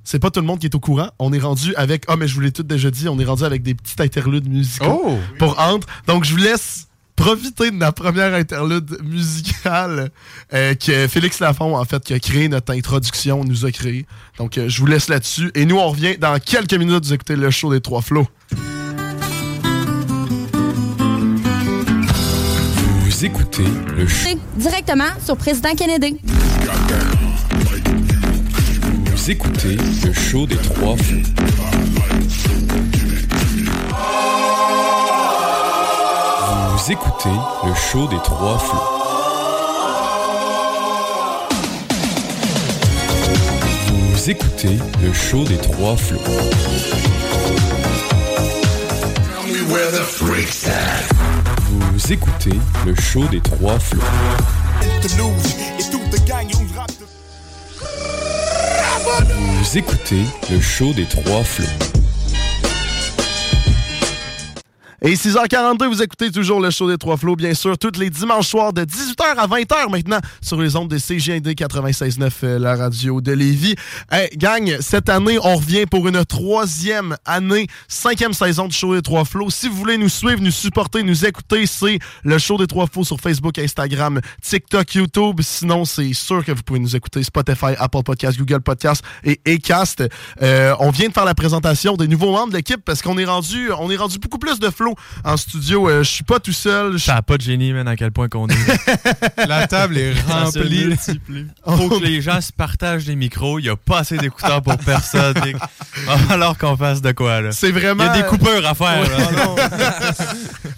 c'est pas tout le monde qui est au courant. On est rendu avec. Ah, mais je vous l'ai tout déjà dit, on est rendu avec des petits interludes musicaux Oh! pour entre. Donc, je vous laisse profiter de la première interlude musicale euh, que Félix Lafont, en fait, qui a créé notre introduction, nous a créé. Donc, euh, je vous laisse là-dessus. Et nous, on revient dans quelques minutes. Vous écoutez le show des Trois Flots. Vous écoutez le show. Directement sur Président Kennedy. Vous écoutez le show des trois flots. Vous écoutez le show des trois flots. Vous écoutez le show des trois flots. Vous écoutez le show des trois flots. Vous écoutez le show des trois flots. Et 6h42, vous écoutez toujours le show des Trois Flots, bien sûr, tous les dimanches soirs de 18h à 20h maintenant sur les ondes de CGND 96.9, euh, la radio de Lévis. Hey, gang, cette année, on revient pour une troisième année, cinquième saison du show des Trois Flots. Si vous voulez nous suivre, nous supporter, nous écouter, c'est le show des Trois Flots sur Facebook, Instagram, TikTok, YouTube. Sinon, c'est sûr que vous pouvez nous écouter Spotify, Apple Podcasts, Google Podcasts et Acast. Euh, on vient de faire la présentation des nouveaux membres de l'équipe parce qu'on est rendu, on est rendu beaucoup plus de en studio. Euh, je suis pas tout seul. Ça n'a pas de génie, man, à quel point qu'on est. La table est Ça remplie. multiplie. Faut que les gens se partagent des micros. Il n'y a pas assez d'écouteurs pour personne. Il falloir qu'on fasse de quoi, là. C'est vraiment. Il y a des coupeurs à faire.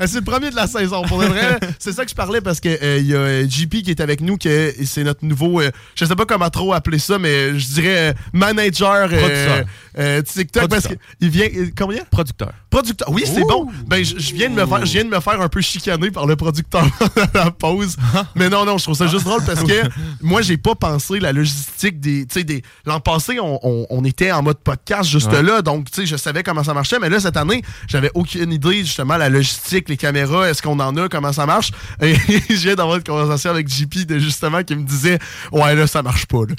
Euh, c'est le premier de la saison. Pour de vrai, c'est ça que je parlais parce que euh, il y a euh, JP qui est avec nous, que c'est notre nouveau, euh, je sais pas comment trop appeler ça, mais je dirais manager euh, Producteur. TikTok parce Producteur. qu'il vient. Combien? Producteur. Producteur. Oui, c'est bon. Ben, je je viens de me faire, je viens de me faire un peu chicaner par le producteur à la pause. Mais non, non, je trouve ça juste drôle parce que moi, j'ai pas pensé la logistique des, tu sais, des. L'an passé, on, on- on était en mode podcast juste Ouais. là, donc tu sais, je savais comment ça marchait. Mais là, cette année, j'avais aucune idée justement la logistique, les caméras, est-ce qu'on en a, comment ça marche. Et je viens d'avoir une conversation avec JP de justement qui me disait, ouais là, ça marche pas. là.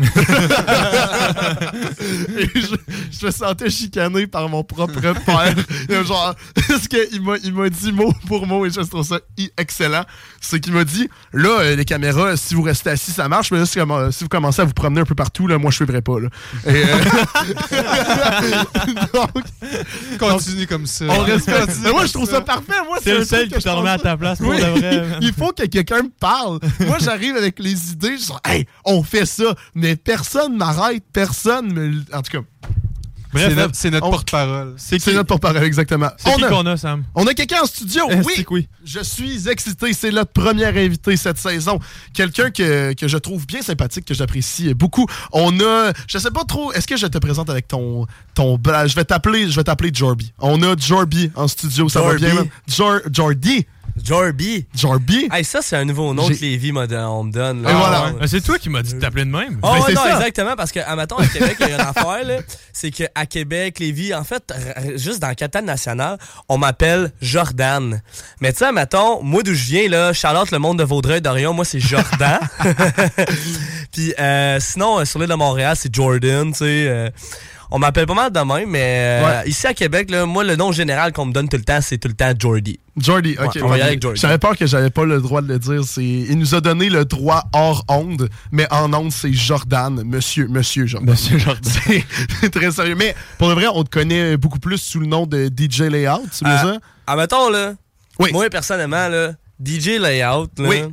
Et je, je me sentais chicané par mon propre père. Genre, ce qu'il m'a, il m'a dit mot pour mot, et je trouve ça i- excellent, c'est qu'il m'a dit, là, euh, les caméras, si vous restez assis, ça marche, mais là, si, vous commencez à vous promener un peu partout, là, moi, je suivrai pas. Là. Et, euh, donc, Continue comme ça. on respecte. Mais moi, je trouve ça parfait. Moi, C'est un le seul qui je te remet à ta place pour Oui, de vrai, man. Il faut que quelqu'un me parle. Moi, j'arrive avec les idées. Je dis, hey, on fait ça. Mais personne m'arrête. Personne me. En tout cas. C'est Bref, notre- c'est notre on- porte-parole. C'est notre porte-parole, exactement. C'est qui qu'on a, Sam? On a quelqu'un en studio, oui. Je suis excité. C'est notre premier invité cette saison. Quelqu'un que, que je trouve bien sympathique, que j'apprécie beaucoup. On a, je sais pas trop, est-ce que je te présente avec ton, ton, je vais t'appeler, je vais t'appeler Jorby. On a Jorby en studio, ça va bien, Jordy. Jorby. Jorby. Hey, ça, c'est un nouveau nom que Lévi on me donne. Et voilà. Ah, C'est toi qui m'as dit de t'appeler de même. Oh, Ben, ouais, non, ça. exactement, parce qu'à matin à Québec, il y a une affaire, là. C'est qu'à Québec, Lévis, en fait, juste dans la capitale nationale, on m'appelle Jordan. Mais tu sais, mettons, moi d'où je viens, là, Charlotte, le monde de Vaudreuil, d'Orion, moi, c'est Jordan. Puis euh, sinon, euh, sur l'île de Montréal, c'est Jordan, tu sais. euh, on m'appelle pas mal de même, mais euh, Ouais. ici à Québec, là, moi, le nom général qu'on me donne tout le temps, c'est tout le temps Jordy. Jordy, ok. Ouais, on va y aller avec Jordy. J'avais peur que j'avais pas le droit de le dire. C'est, il nous a donné le droit hors onde, mais en onde, c'est Jordan, monsieur, monsieur Jordan. Monsieur Jordan. C'est très sérieux. Mais pour le vrai, on te connaît beaucoup plus sous le nom de DJ Layout, c'est bien Ah, ça? Ah, mettons, là. Oui. Moi, personnellement, là, DJ Layout, là. Oui.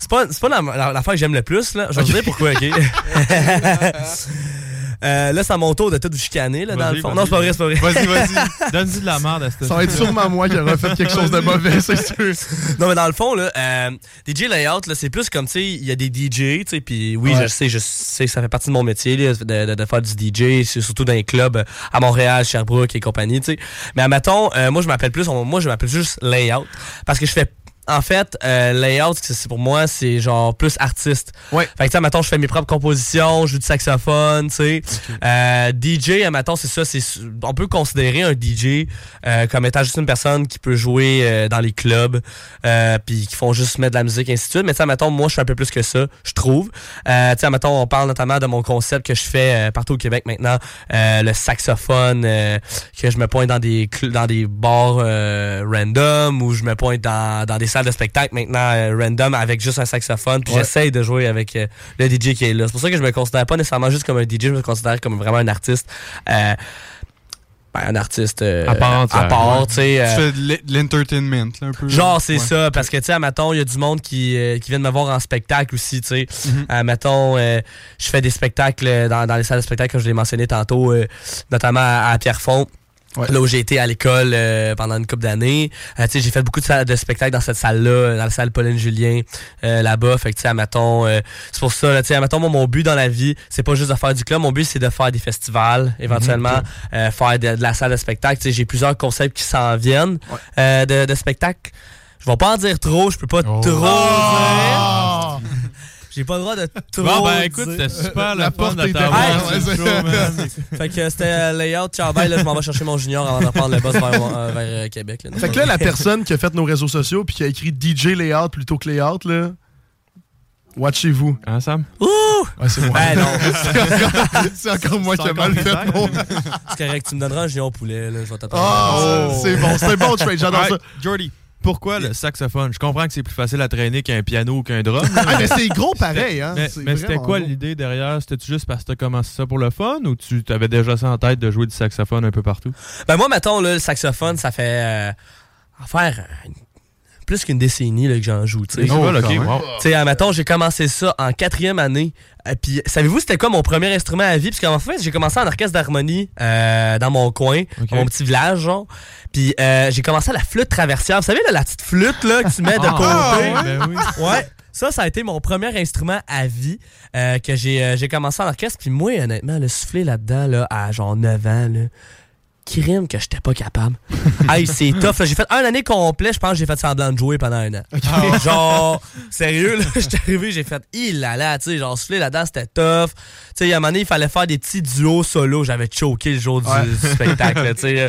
C'est pas, c'est pas la- la- l'affaire que j'aime le plus, là. Je vais te dire pourquoi, OK? Euh, là, c'est à mon tour de tout vous chicaner, là, dans le fond. Non, c'est pas vrai, c'est pas vrai. Vas-y, vas-y. Donne-y de la merde à cette Ça va être sûrement moi qui aurais fait quelque chose de mauvais, c'est sûr. Non, mais dans le fond, là, euh, DJ Layout, là, c'est plus comme, tu sais, il y a des DJ, tu sais, puis oui, Ouais. je sais, je sais que ça fait partie de mon métier, là, de, de- de faire du DJ, c'est surtout dans les clubs à Montréal, Sherbrooke et compagnie, tu sais. Mais admettons, euh, moi, je m'appelle plus, on- moi, je m'appelle juste Layout, parce que je fais en fait, euh, layout, c'est pour moi, c'est genre plus artiste. Ouais. Fait que, tu sais, mettons, je fais mes propres compositions, je joue du saxophone, tu sais. Euh, DJ, mettons, c'est ça, c'est, on peut considérer un DJ euh, comme étant juste une personne qui peut jouer euh, dans les clubs, euh, puis qui font juste mettre de la musique, et ainsi de suite. Mais tu sais, mettons, moi, je suis un peu plus que ça, je trouve. Euh, tu sais, mettons, on parle notamment de mon concept que je fais euh, partout au Québec maintenant, euh, le saxophone, euh, que je me pointe dans des dans des bars euh, random, ou je me pointe dans, dans des de spectacle maintenant euh, random avec juste un saxophone, puis Ouais. j'essaye de jouer avec euh, le DJ qui est là. C'est pour ça que je me considère pas nécessairement juste comme un DJ, je me considère comme vraiment un artiste. Euh, ben, un artiste euh, À part à part, ouais. tu euh, fais de l'e- de l'entertainment, un peu. Genre, c'est Ouais. ça, parce que, tu sais, mettons, il y a du monde qui, euh, qui vient de me voir en spectacle aussi, tu sais. Mettons, euh, je fais des spectacles dans, dans les salles de spectacle, comme je l'ai mentionné tantôt, euh, notamment à, à Pierrefonds. Là où j'ai été à l'école euh, pendant une couple d'années. Euh, tu sais, j'ai fait beaucoup de, salles- de spectacles dans cette salle-là, dans la salle Pauline Julien, euh, là-bas. Fait que, tu sais, mettons, c'est pour ça, tu sais, mettons, moi, mon but dans la vie, c'est pas juste de faire du club. Mon but, c'est de faire des festivals, éventuellement, Mhm. euh, faire de, de la salle de spectacle. Tu sais, j'ai plusieurs concepts qui s'en viennent euh, de, de spectacle. Je vais pas en dire trop, je peux pas trop dire. J'ai pas le droit de trop Bon, ben, écoute, c'était super le fun porte de est t'avoir fait que c'était euh, layout, ciao bye, là je m'en vais chercher mon junior avant de reprendre le bus vers, euh, vers, euh, Québec. Là. Fait que là, la personne qui a fait nos réseaux sociaux puis qui a écrit DJ Layout plutôt que Layout, là. Watchez-vous. Hein, Sam? Ouh! Ouais, c'est moi. Ben non. c'est, encore, moi qui ai mal fait mon. C'est correct, tu me donneras un junior poulet, là, je vais t'attendre. Oh, c'est bon, c'est un bon trade, j'adore Alright, ça. Jordy, pourquoi le saxophone? Je comprends que c'est plus facile à traîner qu'un piano ou qu'un drum. Ah, mais c'est gros pareil, hein. Mais, c'était quoi l'idée derrière? C'était-tu juste parce que t'as commencé ça pour le fun ou tu avais déjà ça en tête de jouer du saxophone un peu partout? Ben moi, mettons, là, le saxophone, ça fait euh, en faire euh, plus qu'une décennie là, que j'en joue. tu sais. Oh, ok, wow. Tu sais, euh, mettons, j'ai commencé ça en quatrième année. Euh, Puis, savez-vous, c'était quoi mon premier instrument à vie? Parce qu'en fait, j'ai commencé en orchestre d'harmonie euh, dans mon coin, dans mon petit village, genre. Puis, euh, j'ai commencé à la flûte traversière. Vous savez, là, la petite flûte là, que tu mets de Ah, côté? ouais, ben oui. Ouais. Ça, ça a été mon premier instrument à vie euh, que j'ai euh, j'ai commencé en orchestre. Puis moi, honnêtement, le souffler là-dedans, là, à genre 9 ans, là, crime que j'étais pas capable. hey, c'est tough. J'ai fait un année complet, je pense que j'ai fait semblant de jouer pendant un an. Genre, sérieux, là, j'étais arrivé, j'ai fait, il là là, tu sais, genre, souffler là-dedans, c'était tough. Tu sais, il y a un moment donné, il fallait faire des petits duos solo. J'avais choqué le jour du, Ouais. du spectacle, tu sais.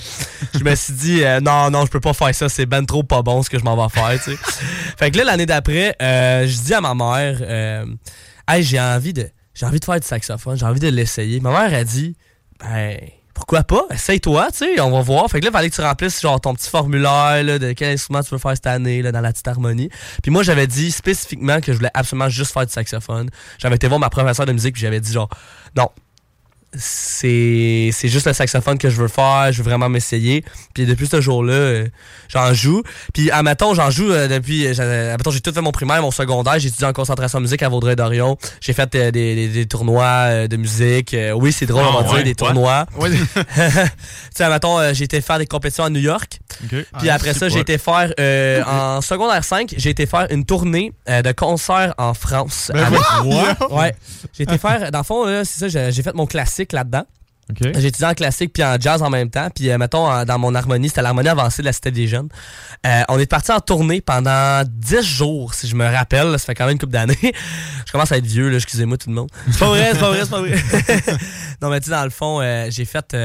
Je me suis dit, euh, non, non, je peux pas faire ça, c'est ben trop pas bon ce que je m'en vais faire, tu sais. Fait que là, l'année d'après, euh, je dis à ma mère, euh, hey, j'ai envie de, j'ai envie de faire du saxophone, j'ai envie de l'essayer. Ma mère a dit, ben, pourquoi pas? Essaye-toi, tu sais, on va voir. Fait que là, il fallait que tu remplisses genre ton petit formulaire là, de quel instrument tu veux faire cette année là, dans la petite harmonie. Puis moi, j'avais dit spécifiquement que je voulais absolument juste faire du saxophone. J'avais été voir ma professeure de musique puis j'avais dit genre non. C'est c'est juste le saxophone que je veux faire, je veux vraiment m'essayer. Puis depuis ce jour-là, euh, j'en joue. Puis à matin, j'en joue euh, depuis. euh, j'ai- À matin, j'ai tout fait mon primaire, mon secondaire. J'ai étudié en concentration musique à Vaudreuil-Dorion. J'ai fait euh, des, des- des tournois euh, de musique. Euh, oui, c'est drôle, Ah, on va ouais, dire, des tournois. Ouais. tu sais, euh, j'ai été faire des compétitions à New York. Puis Ah, après ça, j'ai été faire, euh, en secondaire 5, j'ai été faire une tournée euh, de concerts en France. Ben avec-. Ouais. J'ai été faire, dans le fond, là, c'est ça, j'ai j'ai fait mon classique là-dedans. OK. J'ai étudié en classique puis en jazz en même temps. Puis, euh, mettons, en- dans mon harmonie, c'était l'harmonie avancée de la Cité des Jeunes. Euh, on est parti en tournée pendant 10 jours, si je me rappelle. là. Ça fait quand même une couple d'années. je commence à être vieux, là, excusez-moi tout le monde. C'est pas vrai, c'est pas vrai, c'est pas vrai. non, mais tu sais, dans le fond, euh, j'ai fait...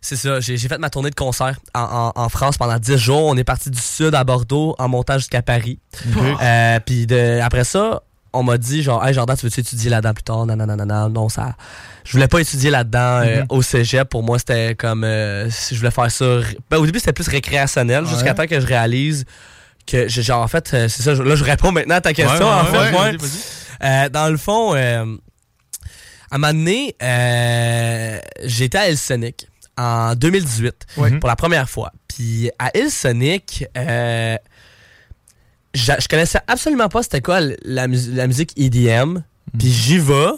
c'est ça, j'ai fait ma tournée de concert en, en- en France pendant 10 jours. On est parti du sud à Bordeaux en montant jusqu'à Paris. Puis après ça, on m'a dit genre, hey Jordan, tu veux-tu étudier là-dedans plus tard? Non, non, non, non, non, ça. Je voulais pas étudier là-dedans euh, Mhm. au cégep. Pour moi, c'était comme. euh, si je voulais faire ça. Ben, au début, c'était plus récréationnel, Ouais. jusqu'à temps que je réalise que, genre, en fait, euh, c'est ça. Là, je réponds maintenant à ta question, Ouais, ouais, en fait. vas-y. Euh, dans le fond, à un moment donné, j'étais à Helsonic en 2018 Ouais. pour la première fois. Puis à Helsonic, je connaissais absolument pas c'était quoi la, la musique EDM. Puis j'y vais.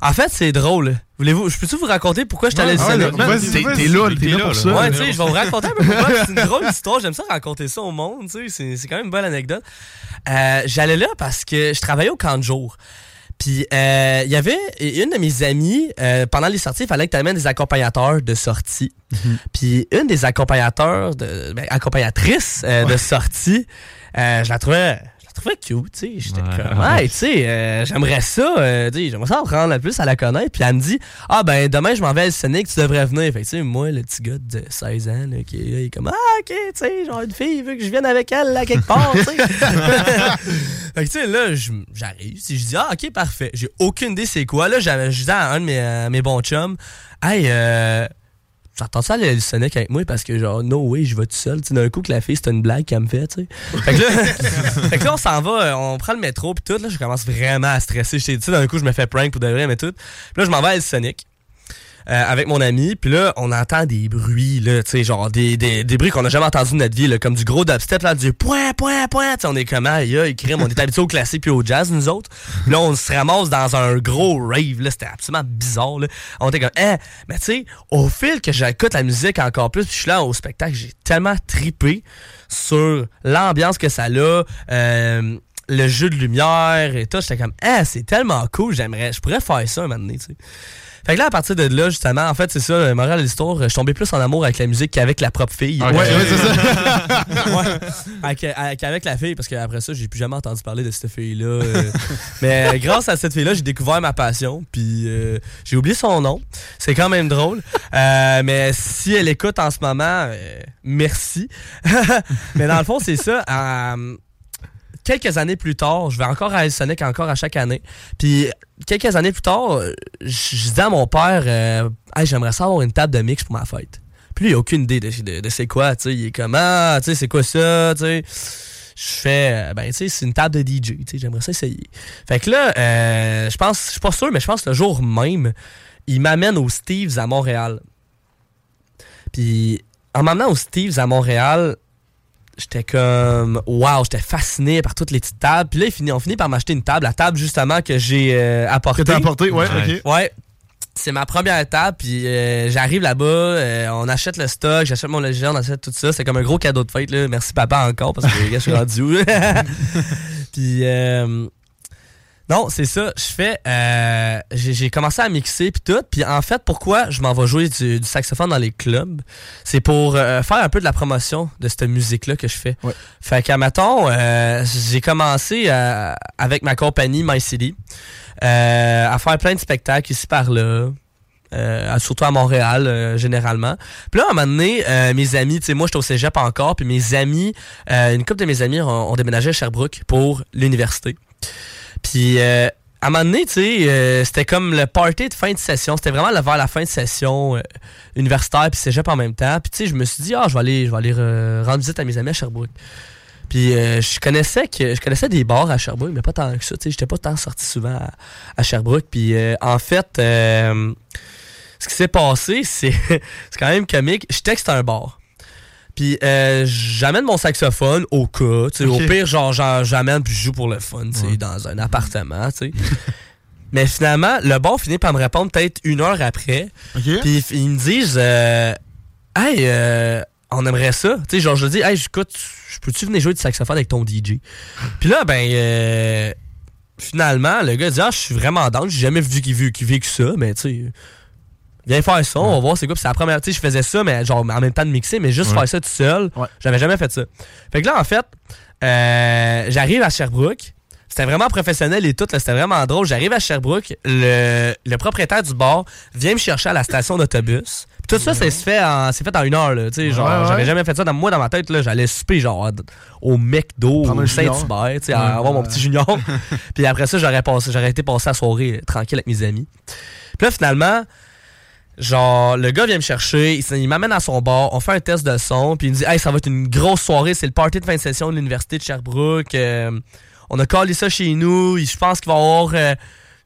En fait, c'est drôle. Voulez-vous, je peux-tu vous raconter pourquoi je suis allé Ouais, ouais, là, T'es- vas-y. t'es là, t'es là pour ça. Ouais, tu sais, je vais vous raconter un peu pourquoi. C'est une drôle histoire. J'aime ça raconter ça au monde, tu sais. C'est, c'est quand même une bonne anecdote. Euh, j'allais là parce que je travaillais au camp de jour. Puis, euh, il y avait une de mes amies, euh, pendant les sorties, il fallait que tu amènes des accompagnateurs de sortie. Puis, une des accompagnateurs, de, ben, accompagnatrices euh, de sortie, euh, je la trouvais. Je la trouvais cute, tu sais. J'étais comme, hey, tu sais, euh, j'aimerais ça, euh, tu sais, j'aimerais ça apprendre plus à la connaître. Puis elle me dit, ah ben demain je m'en vais à Sonic, tu devrais venir. Fait que, tu sais, moi, le petit gars de 16 ans, là, qui est là, il est comme, ah, ok, tu sais, genre une fille, il veut que je vienne avec elle, là, quelque part, tu sais. fait que, tu sais, là, j'arrive, si je dis, ah, ok, parfait. J'ai aucune idée c'est quoi. Là, j'avais- je disais à un de mes, euh, mes bons chums, hey, euh, J'entends ça à Sonic avec moi parce que genre no way je vais tout seul. D'un coup que la fille c'était une blague qu'elle me fait, tu sais. Fait que là, fait que là, on s'en va, euh, on prend le métro puis tout. Là je commence vraiment à stresser. Tu sais d'un coup je me fais prank pour de vrai mais tout. Puis là je m'en vais à Sonic. Euh, avec mon ami, puis là, on entend des bruits, là, tu sais, genre des, des, des bruits qu'on n'a jamais entendus de notre vie, là, comme du gros dubstep, là, du point, point, point, tu sais, on est comment, aïe, crime, on est habitué au classique puis au jazz, nous autres. Là, on se ramasse dans un gros rave, là, c'était absolument bizarre, là. On était comme, eh, mais tu sais, au fil que j'écoute la musique encore plus, puis je suis là au spectacle, j'ai tellement tripé sur l'ambiance que ça a, euh, le jeu de lumière et tout. J'étais comme, eh, c'est tellement cool, j'aimerais, je pourrais faire ça un moment donné, tu sais. Fait que là, à partir de là, justement, en fait, c'est ça, le moral de l'histoire, je suis tombé plus en amour avec la musique qu'avec la propre fille. Ouais, ouais, c'est ça. ouais. Avec, avec- avec la fille, parce qu'après ça, j'ai plus jamais entendu parler de cette fille-là. euh. Mais euh, grâce à cette fille-là, j'ai découvert ma passion, puis euh, j'ai oublié son nom. C'est quand même drôle. Euh, mais si elle écoute en ce moment, euh, merci. mais dans le fond, c'est ça. Quelques années plus tard, je vais encore à Sonic encore à chaque année. Puis quelques années plus tard, je disais à mon père, euh, j'aimerais ça avoir une table de mix pour ma fête. Puis lui, il a aucune idée de, c'est quoi, tu sais. Il est comme, ah, tu sais, c'est quoi ça, tu sais. Je fais, euh, ben, tu sais, c'est une table de DJ, tu sais, j'aimerais ça essayer. Fait que là, euh, je pense, je suis pas sûr, mais je pense le jour même, il m'amène au Steve's à Montréal. Puis en m'amenant au Steve's à Montréal, j'étais comme wow, j'étais fasciné par toutes les petites tables. Puis là, on finit par m'acheter une table, la table justement que j'ai euh, apportée. Que t'as apportée, ouais, ok. Ouais. C'est ma première table, puis euh, j'arrive là-bas, euh, on achète le stock, j'achète mon logiciel, on achète tout ça. C'est comme un gros cadeau de fête, là. Merci papa encore, parce que les gars, je suis rendu où? puis, euh, non, c'est ça. Je fais. euh, j'ai commencé à mixer puis tout. Puis en fait, pourquoi je m'en vais jouer du, du saxophone dans les clubs, c'est pour euh, faire un peu de la promotion de cette musique-là que je fais. Fait qu'à mettons, euh, j'ai commencé euh, avec ma compagnie My City euh, à faire plein de spectacles ici par là. euh, surtout à Montréal, euh, généralement. Puis là, à un moment donné, euh, mes amis, tu sais, moi, j'étais au cégep encore, puis mes amis, euh, une couple de mes amis ont, ont déménagé à Sherbrooke pour l'université. Puis, euh, à un moment donné, tu sais, euh, c'était comme le party de fin de session. C'était vraiment vers la fin de session euh, universitaire puis cégep en même temps. Puis, tu sais, je me suis dit, ah, je vais aller, je vais aller rendre visite à mes amis à Sherbrooke. Puis, je connaissais que je connaissais des bars à Sherbrooke, mais pas tant que ça. Tu sais, j'étais pas tant sorti souvent à, Sherbrooke. Puis, en fait, ce qui s'est passé, c'est c'est quand même comique. Je texte un bar. Puis euh, j'amène mon saxophone au cas, tu sais, Ok. au pire genre j'amène puis je joue pour le fun, dans un appartement, tu sais. Mais finalement, le bar finit par me répondre peut-être une heure après. Puis ils- me disent euh, Hey, euh, on aimerait ça. Tu sais, genre je dis Hey, écoute, je peux-tu venir jouer du saxophone avec ton DJ? Puis là, ben euh, finalement, le gars dit Ah, je suis vraiment down, j'ai jamais vu qu'il vu qu'il vécu ça, mais tu sais. Viens faire ça, on va voir c'est quoi. Puis c'est la première. Tu sais, je faisais ça, mais genre en même temps de mixer, mais juste Ouais. faire ça tout seul. J'avais jamais fait ça. Fait que là, en fait, euh, j'arrive à Sherbrooke. C'était vraiment professionnel et tout, là, c'était vraiment drôle. J'arrive à Sherbrooke, le, le propriétaire du bar vient me chercher à la station d'autobus. Tout ça, c'est fait en, c'est fait en une heure, là. Tu sais, genre, Ouais, ouais. j'avais jamais fait ça. Dans, moi, dans ma tête, là, j'allais souper, genre, au McDo, au. Saint-Hubert, Ouais, à avoir mon ouais. petit junior. Puis après ça, j'aurais passé, j'aurais été passer la soirée euh, tranquille avec mes amis. Puis là, finalement, genre, le gars vient me chercher, il, m'amène à son bar, on fait un test de son, puis il me dit, hey, ça va être une grosse soirée, c'est le party de fin de session de l'université de Sherbrooke. euh, on a collé ça chez nous, je pense qu'il va y avoir euh,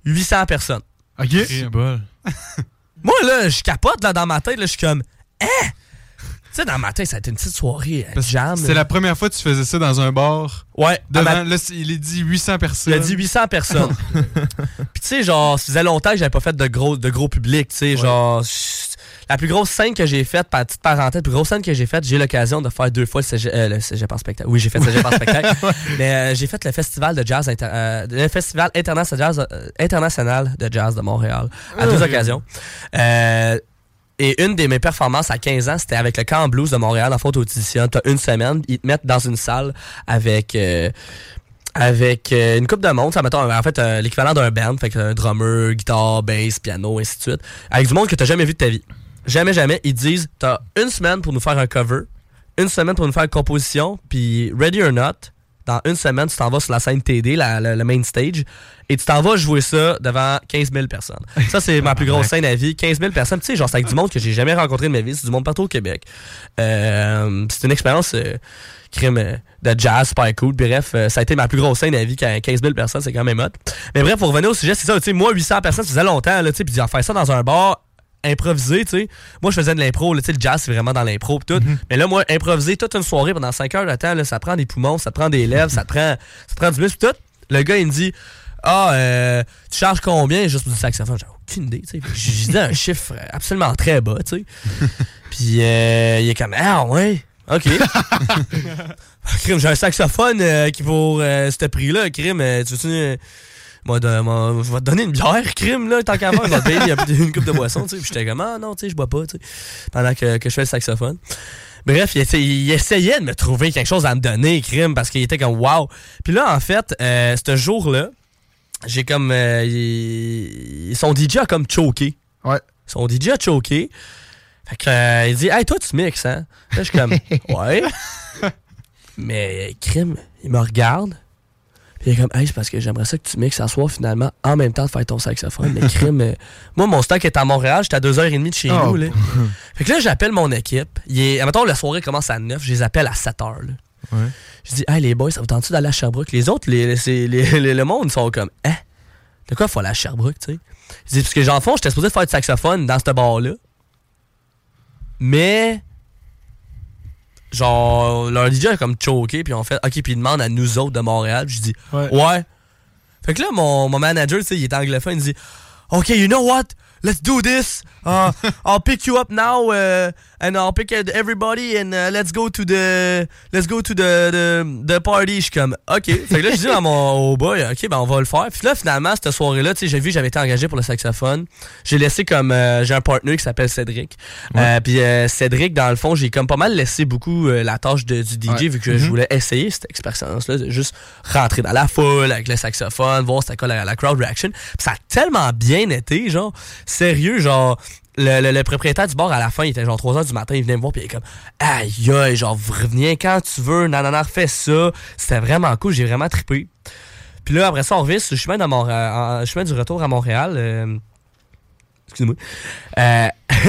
800 personnes. Ok. Moi, là, je capote, là, dans ma tête, là, je suis comme, hein? Tu sais, dans ma tête, ça a été une petite soirée euh, jam. C'est la première fois que tu faisais ça dans un bar. Ouais. Devant, ma- là, il est dit 800 personnes. Il a dit 800 personnes. Puis tu tu sais, genre, ça faisait longtemps que j'avais pas fait de gros, de gros public, tu sais, genre... La plus grosse scène que j'ai faite, par petite parenthèse, la plus grosse scène que j'ai faite, j'ai eu l'occasion de faire deux fois le cégep, euh, le cégep en spectacle. Oui, j'ai fait le cégep en spectacle. Mais euh, j'ai fait le festival de jazz, inter- euh, le festival international, international de jazz de Montréal à deux Ah. occasions. Et une de mes performances à 15 ans, c'était avec le camp blues de Montréal. En fait, tu auditionnes, t'as une semaine, ils te mettent dans une salle avec euh, avec euh, une coupe de monde, ça mettons en fait euh, l'équivalent d'un band, fait un drummer, guitare, bass, piano, ainsi de suite, avec du monde que t'as jamais vu de ta vie. Jamais, jamais. Ils disent, t'as une semaine pour nous faire un cover, une semaine pour nous faire une composition, puis ready or not, dans une semaine, tu t'en vas sur la scène TD, la, le main stage, et tu t'en vas jouer ça devant 15 000 personnes. Ça, c'est ma plus grosse scène à vie. 15 000 personnes, tu sais, genre, c'est avec du monde que j'ai jamais rencontré de ma vie. C'est du monde partout au Québec. Euh, c'est une expérience euh, crime euh, de jazz, super cool. Bref, ça a été ma plus grosse scène à vie. qu'à 15 000 personnes, c'est quand même hot. Mais bref, pour revenir au sujet, c'est ça, tu sais, moi, 800 personnes, ça faisait longtemps, là, tu sais, puis faire ça dans un bar, improvisé, tu sais. Moi, je faisais de l'impro, là, tu sais, le jazz, c'est vraiment dans l'impro tout. Mais là, moi, improviser toute une soirée pendant 5 heures de temps, là, ça prend des poumons, ça prend des lèvres, ça te prend, ça te prend du muscle tout. Le gars, il me dit, ah, euh, tu charges combien juste pour du saxophone? J'ai aucune idée, tu sais. J'ai dit un chiffre absolument très bas, tu sais. Puis euh, il est comme, ah, ouais, ok. crime, j'ai un saxophone euh, qui vaut euh, ce prix-là. Crime, euh, tu veux-tu. Moi, de- moi, je vais te donner une bière, crime, là, tant qu'à faire, te payer un peu- une coupe de boisson, tu sais. Puis j'étais comme, ah non, tu sais, je bois pas, tu sais, pendant que, que je fais le saxophone. Bref, il, essa- il essayait de me trouver quelque chose à me donner, crime, parce qu'il était comme, wow. Puis là, en fait, euh, ce jour-là, j'ai comme. euh, il- son DJ a comme choqué. Ouais. Son DJ a choqué. Fait que, euh, il dit, hey, toi, tu mixes, hein? Là, je suis comme, ouais. Mais, crime, il me regarde. Il est comme, hey, c'est parce que j'aimerais ça que tu mixes à soir finalement en même temps de faire ton saxophone. Mais crime, euh, moi, mon stock est à Montréal, j'étais à 2h30 de chez Oh. nous. Là. Fait que là, j'appelle mon équipe. Il est, mettons, la soirée commence à 9, je les appelle à 7h. Là. Ouais. Je dis, hey, les boys, ça vous tente d'aller à Sherbrooke? Les autres, les, c'est- les- les- le monde, ils sont comme, hein? De quoi il faut aller à Sherbrooke, tu sais? Je dis, parce que, genre, en fond, j'étais supposé faire du saxophone dans ce bar-là. Mais. Genre, leur DJ a comme choqué, puis on fait, ok, puis il demande à nous autres de Montréal. Je dis, ouais. Fait que là, mon, mon manager, tu sais, il est anglophone, il dit, ok, you know what? Let's do this. Uh, I'll pick you up now, uh, and I'll pick everybody, and uh, let's go to the, let's go to the, the, the party. Je suis comme, ok. Fait que là, je dis à mon au boy, ok, ben on va le faire. Puis là, finalement, cette soirée-là, tu sais, j'ai vu, j'avais été engagé pour le saxophone. J'ai laissé comme, euh, j'ai un partner qui s'appelle Cédric. Euh, puis euh, Cédric, dans le fond, j'ai comme pas mal laissé beaucoup la tâche de- du DJ Ouais. vu que je Mhm. voulais essayer cette expérience-là, de juste rentrer dans la foule avec le saxophone, voir c'était quoi la, la crowd reaction. Puis ça a tellement bien été, genre, sérieux, genre, le, propriétaire du bar à la fin, il était genre 3h du matin, il venait me voir, puis il est comme, aïe, aïe, genre, reviens quand tu veux, nanana, fais ça. C'était vraiment cool, j'ai vraiment trippé. Puis là, après ça, on revient le chemin, de chemin du retour à Montréal. euh, excusez-moi. Euh,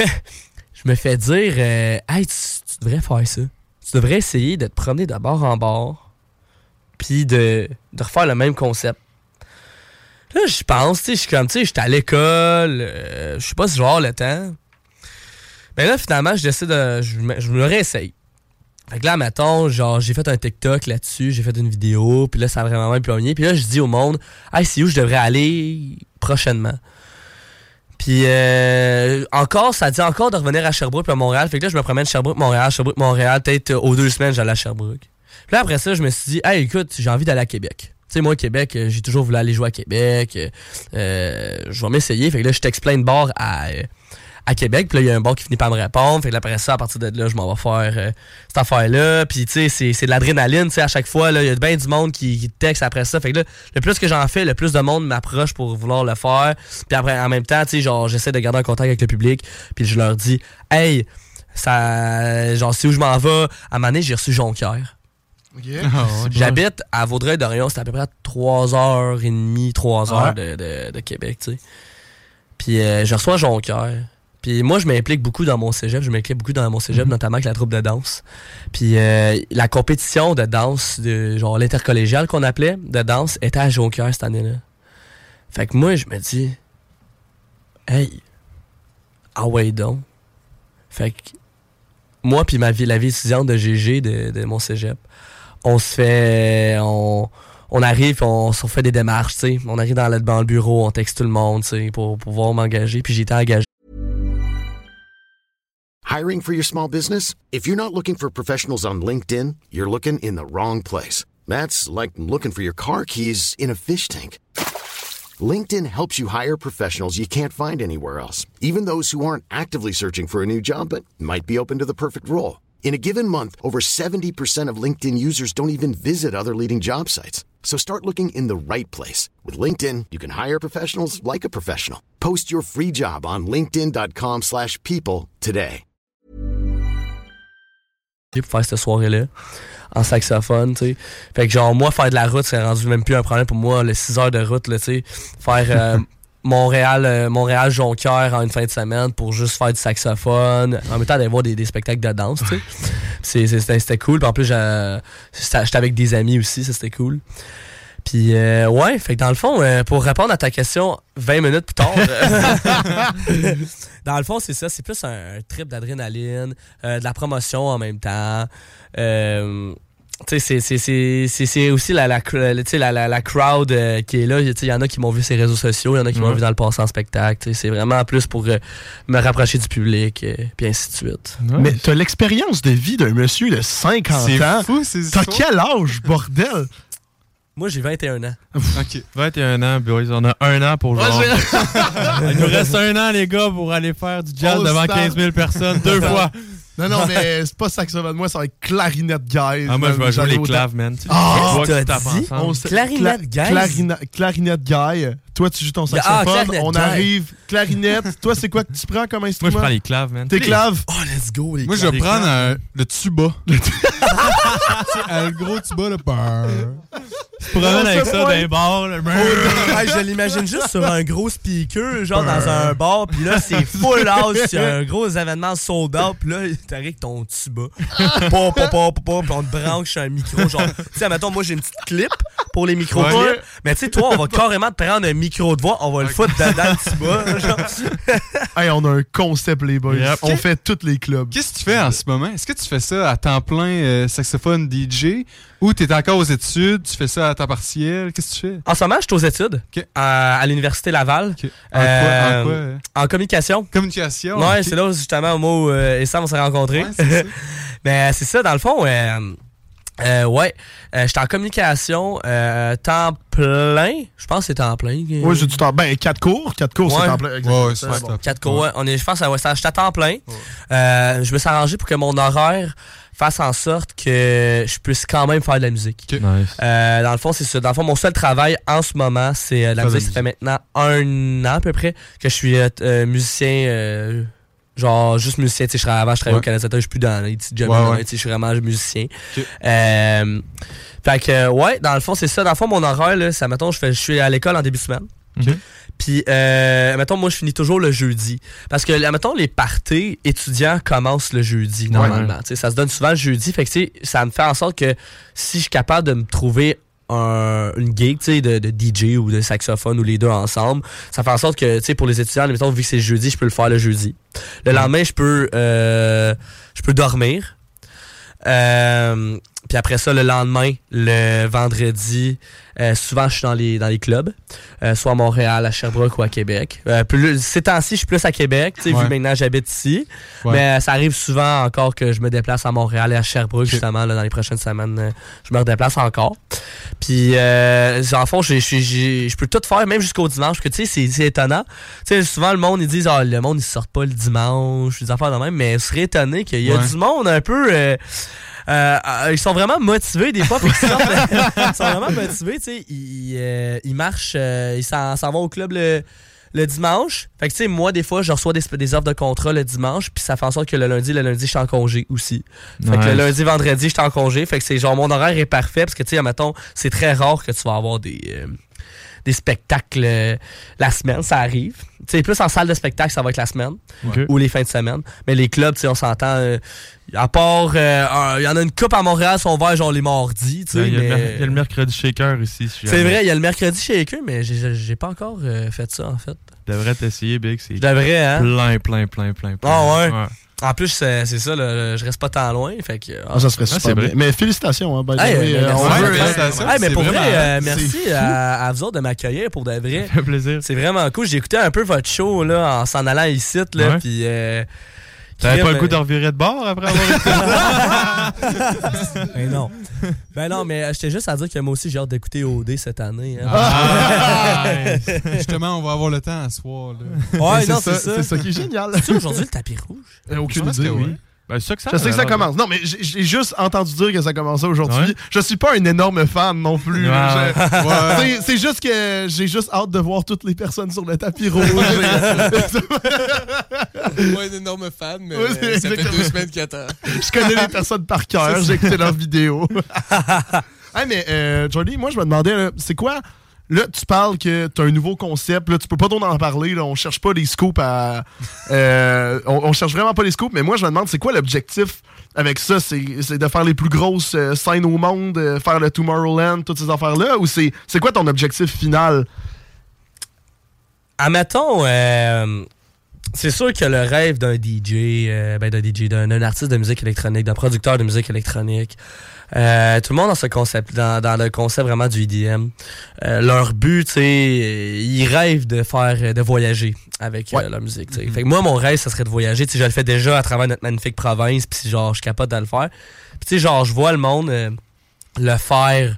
je me fais dire, euh, hey, tu, tu devrais faire ça. Tu devrais essayer de te promener de bord en bord, puis de, de refaire le même concept. Là, je pense, tu sais, je suis comme, tu sais, j'étais à l'école, euh, je sais pas si je vais avoir le temps. Mais là, finalement, je décide de. Je, me- réessaye. Fait que là, mettons, genre, j'ai fait un TikTok là-dessus, j'ai fait une vidéo, puis là, ça a vraiment bien pogné. Puis là, je dis au monde, hey, c'est où je devrais aller prochainement. Puis euh, encore, ça dit encore de revenir à Sherbrooke puis à Montréal. Fait que là, je me promène Sherbrooke, Montréal, Sherbrooke, Montréal. Peut-être euh, aux deux semaines, j'allais à Sherbrooke. Puis là, après ça, je me suis dit, hey, écoute, j'ai envie d'aller à Québec. Sais, moi, Québec, euh, j'ai toujours voulu aller jouer à Québec. euh, euh, je vais m'essayer. Fait que là, je t'explain de bord à, à Québec. Puis là, il y a un bar qui finit par me répondre. Fait que après ça, à partir de là, je m'en vais faire cette affaire-là. Puis, tu sais, c'est- de l'adrénaline. Tu sais, à chaque fois, il y a bien du monde qui, qui te texte après ça. Fait que là, le plus que j'en fais, le plus de monde m'approche pour vouloir le faire. Puis après, en même temps, tu sais, genre, j'essaie de garder un contact avec le public. Puis je leur dis, hey, ça, genre, où je m'en vais. À un moment donné, j'ai reçu Jonquière. J'habite à Vaudreuil-Dorion, c'est à peu près 3h30, 3h Ouais. de, de- de Québec, tu sais. Puis euh, je reçois Jonquière. Puis moi, je m'implique beaucoup dans mon cégep. Je m'implique beaucoup dans mon cégep, notamment avec la troupe de danse. Puis euh, la compétition de danse, de, genre l'intercollégiale qu'on appelait, de danse, était à Jonquière cette année-là. Fait que moi, je me dis, hey, ah ouais donc. Fait que moi puis ma vie, la vie étudiante de GG de, de mon cégep, on se fait, on, arrive, on, on fait des démarches, tu sais. On arrive dans le, dans le bureau, on texte tout le monde, tu sais, pour, pouvoir m'engager. Puis été engagé. Hiring for your small business? If you're not looking for professionals on LinkedIn, you're looking in the wrong place. That's like looking for your car keys in a fish tank. LinkedIn helps you hire professionals you can't find anywhere else, even those who aren't actively searching for a new job but might be open to the perfect role. In a given month, over 70% of LinkedIn users don't even visit other leading job sites. So start looking in the right place. With LinkedIn, you can hire professionals like a professional. Post your free job on linkedin.com/people slash people today. pour faire cette soirée-là en saxophone, tu sais. Fait que genre, moi, faire de la route, c'est rendu même plus un problème pour moi, les 6 heures de route, là, tu sais. Faire euh, Montréal, euh, Montréal Jonquière en une fin de semaine pour juste faire du saxophone, en même temps d'aller voir des, des spectacles de danse, tu sais. C'était cool. Puis en plus, j'étais avec des amis aussi, ça c'était cool. Puis euh, ouais, fait que dans le fond, euh, pour répondre à ta question 20 minutes plus tard, euh, dans le fond, c'est ça, c'est plus un, un trip d'adrénaline, euh, de la promotion en même temps. Tu sais, c'est- c'est- c'est c'est- c'est aussi la, la, cr- tu sais, la, la, la crowd euh, qui est là. Tu sais, Il y en a qui m'ont vu sur les réseaux sociaux, il y en a qui m'ont vu dans le passé en spectacle. tu sais, C'est vraiment plus pour euh, me rapprocher du public, euh, puis ainsi de suite. Mais t'as l'expérience de vie d'un monsieur de 50 C'est ans. fou, ces T'as quel âge, bordel? Moi, j'ai 21 ans. OK. 21 ans, boys. On a un an pour Ouais, genre. Il nous reste un an, les gars, pour aller faire du jazz devant star. 15 000 personnes deux fois. Non, non, mais c'est pas saxophone. Moi, ça va être clarinette guys. Ah, moi, je vais jouer les claves, man. Ah! sait- Clarinette cla- guys? clarinette guy. Toi, tu joues ton Ah, saxophone. clarinette on arrive. Clarinette. Toi, c'est quoi que tu prends comme Moi, instrument? je prends les claves, man. Tes claves? Oh, let's go, les Moi, je vais prendre un- le tuba. Tu sais, un gros tuba, là. brrr. Tu promènes avec ça dans les bars, là. Ouais, je l'imagine juste sur un gros speaker, genre dans un bar, puis là, c'est full house, c'est un gros événement sold out, puis là, t'arrives avec ton tuba. Pop, pop, pop, pop, pop, puis on te branche sur un micro, genre. Tu sais, mettons, moi, j'ai une petite clip pour les micro-clips, Ouais. mais tu sais, toi, on va carrément te prendre un micro de voix, on va le foutre dedans le tuba, genre. Hey, on a un concept, les boys. Yep. On fait tous les clubs. Qu'est-ce que tu fais en ce moment? Est-ce que tu fais ça à temps plein euh, saxophone DJ ou tu es encore aux études, tu fais ça à temps partiel? Qu'est-ce que tu fais? En ce moment, je suis aux études, Ok. à, à l'Université Laval. En, quoi, en Euh, quoi, en communication. Communication? Ouais, c'est là où, justement moi où, euh, et Sam on s'est rencontrés. Ouais, c'est ça. Mais c'est ça, dans le fond, euh, euh, ouais, euh, j'étais en communication euh, temps plein. Je pense que c'est temps plein. Oui, j'ai du temps. Ben, 4 cours. 4 cours, Ouais. c'est en plein. Ouais, ouais, c'est Ça, quatre cours, ouais. On est, je pense que ouais, ça- j'étais à temps plein. Euh, je me suis arrangé pour que mon horaire fasse en sorte que je puisse quand même faire de la musique. Ok. Nice. Euh, dans le fond, c'est ça. Dans le fond, mon seul travail en ce moment, c'est euh, la musique. Ça fait maintenant un an à peu près que je suis euh, euh, musicien. Genre, juste musicien. Tu sais, je travaillais avant, je travaillais Ouais. au Canada, je suis plus dans les petits jobs. Ouais, là, ouais. tu sais, Je suis vraiment musicien. Ok. Euh, fait que, euh, ouais, dans le fond, c'est ça. Dans le fond, mon horaire, là, ça, mettons, je, fais, je suis à l'école en début de semaine. Ok. Puis, euh, mettons, moi, je finis toujours le jeudi. Parce que, mettons, les parties étudiants commencent le jeudi, normalement. Tu sais, Ça se donne souvent le jeudi. Fait que, tu sais, ça me fait en sorte que si je suis capable de me trouver un- une gig tu sais, de, de DJ ou de saxophone ou les deux ensemble, ça fait en sorte que, tu sais, pour les étudiants, mettons, vu que c'est jeudi, je peux le faire le jeudi. Le lendemain, je peux, euh, je peux dormir. Euh, puis après ça, le lendemain, le vendredi, euh, souvent je suis dans les, dans les clubs, euh, soit à Montréal, à Sherbrooke ou à Québec. Euh, plus, ces temps-ci, je suis plus à Québec, tu sais, Ouais. vu que maintenant j'habite ici. Ouais. Mais euh, ça arrive souvent encore que je me déplace à Montréal et à Sherbrooke, justement, là, dans les prochaines semaines. euh, je me redéplace encore. Puis, euh, en fond, je peux tout faire, même jusqu'au dimanche, parce que tu sais, c'est- c'est étonnant. Tu sais, souvent, le monde, ils disent, ah, le monde, ils sortent pas le dimanche, des affaires de même, mais je serais étonné qu'il y a Ouais. du monde un peu. Euh, euh, euh, ils sont vraiment motivés des fois. ils, sortent- ils sont vraiment motivés, tu sais. Ils, euh, ils marchent, euh, ils s'en s'en vont au club le, le dimanche. Fait que, tu sais, moi, des fois, je reçois des, des offres de contrat le dimanche, puis ça fait en sorte que le lundi, le lundi, je suis en congé aussi. Fait que le lundi, vendredi, je suis en congé. Fait que c'est genre, mon horaire est parfait, parce que, tu sais, mettons, c'est très rare que tu vas avoir des. Des spectacles euh, la semaine, ça arrive. Tu sais, plus en salle de spectacle, ça va être la semaine ou les fins de semaine. Mais les clubs, on s'entend. euh, à part, euh, il y en a une coupe à Montréal, sont ouverts genre les mardis. Ben, Il y, a le mais- y a le mercredi shaker ici. si C'est vrai, il y a le mercredi chez eux, mais j'ai- pas encore fait ça, en fait. Tu devrais t'essayer, Big. Je devrais, hein? plein, plein, plein, plein, plein. Ah ouais? En plus, c'est c'est ça, là, je reste pas tant loin. Fait que, Ah, ça serait super bien. Mais félicitations, hein, by the Hey, way, euh, euh, merci. on veut- Ouais, félicitations. hey, mais C'est pour vrai, euh, merci à, à vous autres de m'accueillir pour de vrai. Ça fait plaisir. C'est vraiment cool. J'ai écouté un peu votre show là, en s'en allant ici. Là, Ouais. puis, euh, T'avais pas le goût de revirer de bord après avoir écouté ben non. Ben non, mais euh, j'étais juste à dire que moi aussi j'ai hâte d'écouter OD cette année. hein. Ah! Justement, on va avoir le temps à soir. là. Ouais, C'est non, ça- c'est ça. ça qui est génial. C'est aujourd'hui le tapis rouge? Euh, aucune Je pense idée, que oui. Ben, c'est ça que ça Je sais que ça alors, commence. Non, mais j'ai- juste entendu dire que ça commençait aujourd'hui. Ouais. Je suis pas un énorme fan non plus. Ouais, là. Je- ouais. C'est- juste que j'ai juste hâte de voir toutes les personnes sur le tapis rouge. Moi, un énorme fan, mais Ouais, ça fait deux semaines qu'il attend. je connais les personnes par cœur. J'ai écouté leurs vidéos. hey, mais euh, moi, je me demandais, c'est quoi... Là, tu parles que tu as un nouveau concept. Là, tu peux pas trop en parler. Là, on cherche pas des scoops à. euh, on, on cherche vraiment pas les scoops. Mais moi, je me demande, c'est quoi l'objectif avec ça? C'est de faire les plus grosses euh, scènes au monde, euh, faire le Tomorrowland, toutes ces affaires-là Ou c'est quoi ton objectif final? Admettons, euh, c'est sûr que le rêve d'un DJ, ben d'un DJ, d'un artiste de musique électronique, d'un producteur de musique électronique, euh, tout le monde dans ce concept, dans, dans le concept vraiment du EDM, euh, leur but, tu sais, ils rêvent de faire, de voyager avec euh, leur musique. sais. Fait que moi, mon rêve, ça serait de voyager. Tu sais, je le fais déjà à travers notre magnifique province, puis genre, je suis capable de le faire. Puis tu sais, genre, je vois le monde euh, le faire.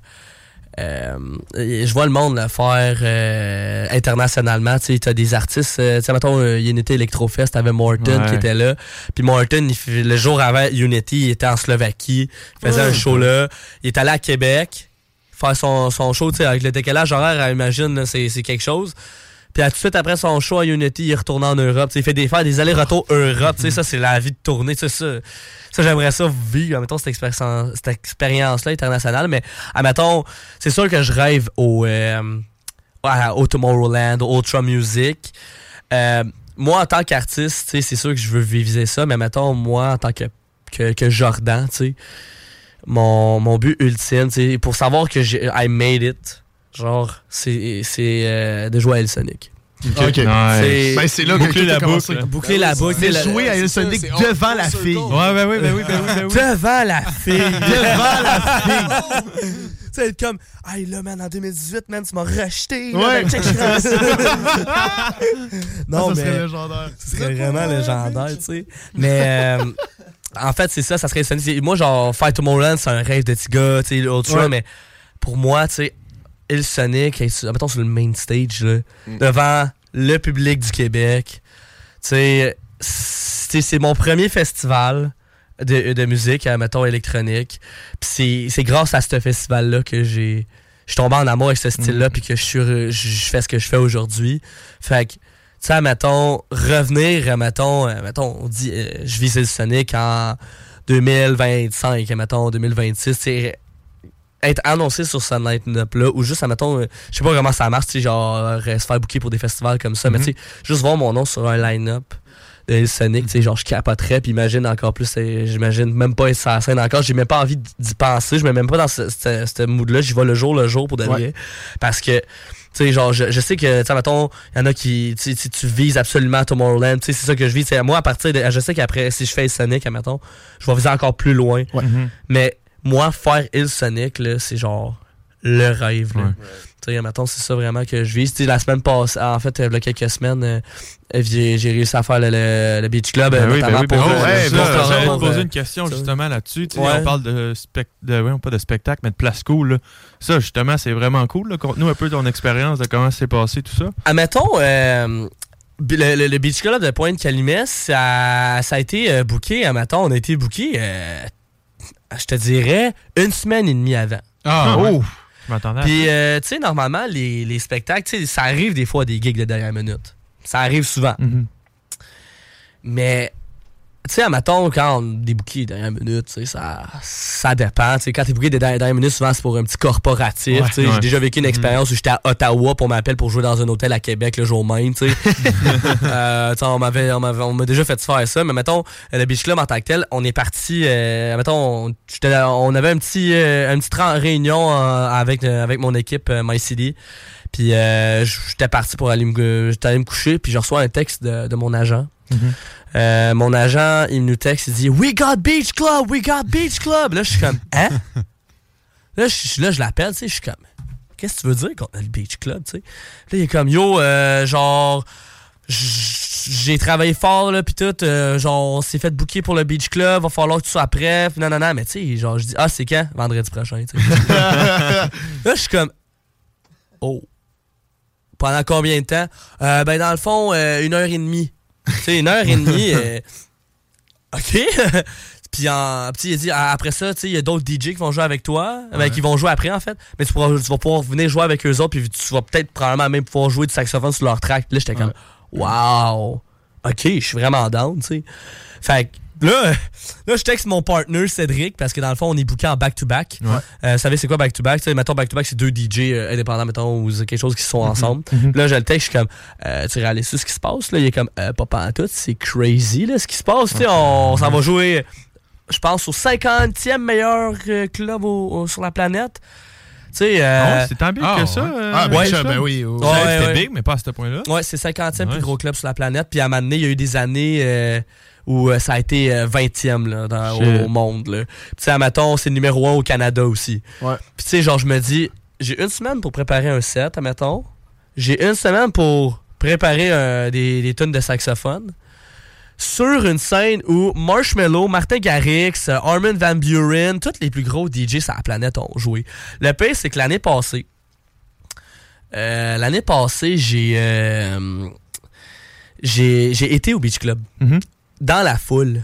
Euh, je vois le monde le faire euh, internationalement. Tu sais, t'as des artistes. euh, tu sais, mettons, euh, Unity Electrofest, t'avais Morton Ouais. qui était là. Puis Morton, il le jour avant Unity, il était en Slovaquie. Il faisait Ouais. un show là. Il est allé à Québec faire son, son show, tu sais, avec le décalage horaire, imagine, c'est quelque chose. Puis tout de suite après son show à Unity, il est retourné en Europe. Tu sais, il fait des faire des allers-retours Europe. Tu sais, ça, c'est la vie de tournée. Ça, ça j'aimerais ça vivre, mettons, cette expérience- cette expérience-là internationale. Mais, admettons, c'est sûr que je rêve au, euh, au Tomorrowland, au Ultra Music. Euh, moi, en tant qu'artiste, c'est sûr que je veux viser ça. Mais, mettons, moi, en tant que, que, que Jordan, mon, mon but ultime, pour savoir que j'ai I made it, genre, c'est c'est, euh, de jouer à El Sonic. Ok. C'est Ben, c'est là Boucler la commencé. boucle. Boucler la boucle. Le- jouer à El Sonic devant la fille. Ouais, ben oui, ben oui, ben oui, ben oui. Devant la fille. Devant la fille. tu sais, être comme, hey là, man, en 2018, man, tu m'as rejeté. là, Ouais. ben, check, non, ça mais. serait légendaire. Ce serait vraiment légendaire, tu sais. Mais. euh, En fait, c'est ça, ça serait Sonic. C'est- Moi, genre, Fight Tomorrowland, c'est un rêve de petit gars, tu sais, Ultra, Ouais. mais pour moi, tu sais, Il Sonic, est mettons sur le main stage, là, Mm. devant le public du Québec, c'est c'est mon premier festival de, de musique, euh, mettons, électronique. Puis c'est- c'est grâce à ce festival-là que j'ai. Je suis tombé en amour avec ce style-là, puis que je, suis, re- je je fais ce que je fais aujourd'hui. Fait que, tu sais, mettons, revenir, euh, mettons, euh, mettons, on dit, euh, je vis le Sonic en 2025, mettons, 2026, tu sais, être annoncé sur ce line-up-là, ou juste, mettons, euh, je sais pas comment ça marche, tu genre, euh, se faire booker pour des festivals comme ça, mais tu sais, juste voir mon nom sur un line-up de Sonic, tu sais, genre, je capoterais, puis imagine encore plus, euh, j'imagine même pas être sur la scène encore, j'ai même pas envie d'y penser, je me mets même pas dans ce, ce, ce mood-là, j'y vais le jour le jour pour de Ouais. parce que, tu sais, genre, je, je sais que, tu sais, mettons, il y en a qui, tu sais, si tu vises absolument Tomorrowland, tu sais, c'est ça que je vis, tu moi, à partir de, je sais qu'après, si je fais Sonic, mettons, je vais viser encore plus loin, mais moi, faire Il Sonic, là, c'est genre le rêve. Là. Tu sais, mettons, c'est ça vraiment que je vise. La semaine passée, en fait, il y a quelques semaines, euh, j'ai j'ai réussi à faire le, le- le Beach Club, Ben euh, oui, ben oui, ben pour. oui, euh, ben juste ça, pour- J'allais te pour, poser une question justement là-dessus. Ouais. On parle de, spec... de ouais, pas de spectacle, mais de place cool. là. Ça, justement, c'est vraiment cool. Conte-nous un peu ton expérience de comment s'est passé tout ça. Admettons, euh, le, le- le Beach Club de Pointe-Calumet, ça, ça a été euh, booké, admettons, on a été booké, euh, je te dirais, une semaine et demie avant. Ah, ouais. Oh! Je m'attendais à Puis, euh, tu sais, normalement, les, les spectacles, tu sais, ça arrive des fois des gigs de dernière minute. Ça arrive souvent. Mhm. Mais, tu sais, admettons, quand on est booké dernière minute, tu sais, ça, ça dépend. Tu sais, quand t'es booké des dernières dernières minutes, souvent, c'est pour un petit corporatif. Ouais, tu sais. ouais. J'ai déjà vécu une expérience où j'étais à Ottawa pour m'appeler pour jouer dans un hôtel à Québec le jour même, tu sais. Euh, on m'avait, on m'avait- on m'a déjà fait faire ça. Mais mettons, le Beach Club en tant que tel, on est parti, euh, mettons, on, on avait un petit, euh, une petite réunion euh, avec, euh, avec mon équipe euh, MyCD. Puis euh, j'étais parti pour aller me, j'étais allé me coucher, puis je reçois un texte de, de mon agent. Mhm. Euh, mon agent, il nous texte, il dit We got Beach Club, we got Beach Club. Là, je suis comme Hein? là, je, là, je l'appelle, tu sais, je suis comme Qu'est-ce que tu veux dire qu'on a le Beach Club, tu sais? Là, il est comme Yo, euh, genre, j'ai travaillé fort, là, pis tout, genre, on s'est fait booker pour le Beach Club, va falloir que tu sois prêt, puis non, non, non, mais tu sais, genre, je dis Ah, c'est quand? Vendredi prochain, tu sais. là, je suis comme Oh. Pendant combien de temps? Euh, ben, dans le fond, euh, une heure et demie. tu sais, une heure et demie. euh, OK. Puis en, puis il a dit, après ça, tu sais, il y a d'autres DJ qui vont jouer avec toi, ben, qui vont jouer après, en fait. Mais tu, pourras, tu vas pouvoir venir jouer avec eux autres, puis tu vas peut-être probablement même pouvoir jouer du saxophone sur leur track. Là, j'étais comme, wow. OK, je suis vraiment down, tu sais. Fait que là, là, je texte mon partner Cédric, parce que dans le fond, on est booké en back-to-back. Euh, vous savez, c'est quoi back-to-back? Tu sais, mettons, back-to-back, c'est deux DJ euh, indépendants, mettons, ou quelque chose qui sont ensemble. mhm. Là, je le texte, je suis comme, euh, tu réalises ce qui se passe? Là, il est comme, euh, pas en tout, c'est crazy, là, ce qui se passe. Tu sais, on, on s'en va jouer, je pense, au 50e meilleur euh, club au- au- sur la planète. Euh, Ah c'est tant big ah, que ça. ouais. euh, Ah, ben, ouais, ça, ça. ben oui, oui. Ça, Ouais, C'était ouais. big, mais pas à ce point-là. Ouais, c'est 50e plus gros club sur la planète. Puis à un moment donné, il y a eu des années euh, où euh, ça a été euh, 20e là, dans- au, au monde. Là. Puis tu sais, c'est numéro 1 au Canada aussi. Ouais. Puis tu sais, genre, je me dis, j'ai une semaine pour préparer un set, admettons. J'ai une semaine pour préparer euh, des, des tonnes de saxophone. Sur une scène où Marshmello, Martin Garrix, euh, Armin Van Buren, tous les plus gros DJ sur la planète ont joué. Le pire, c'est que l'année passée, euh, l'année passée, j'ai euh, j'ai j'ai été au Beach Club Mhm. Dans la foule.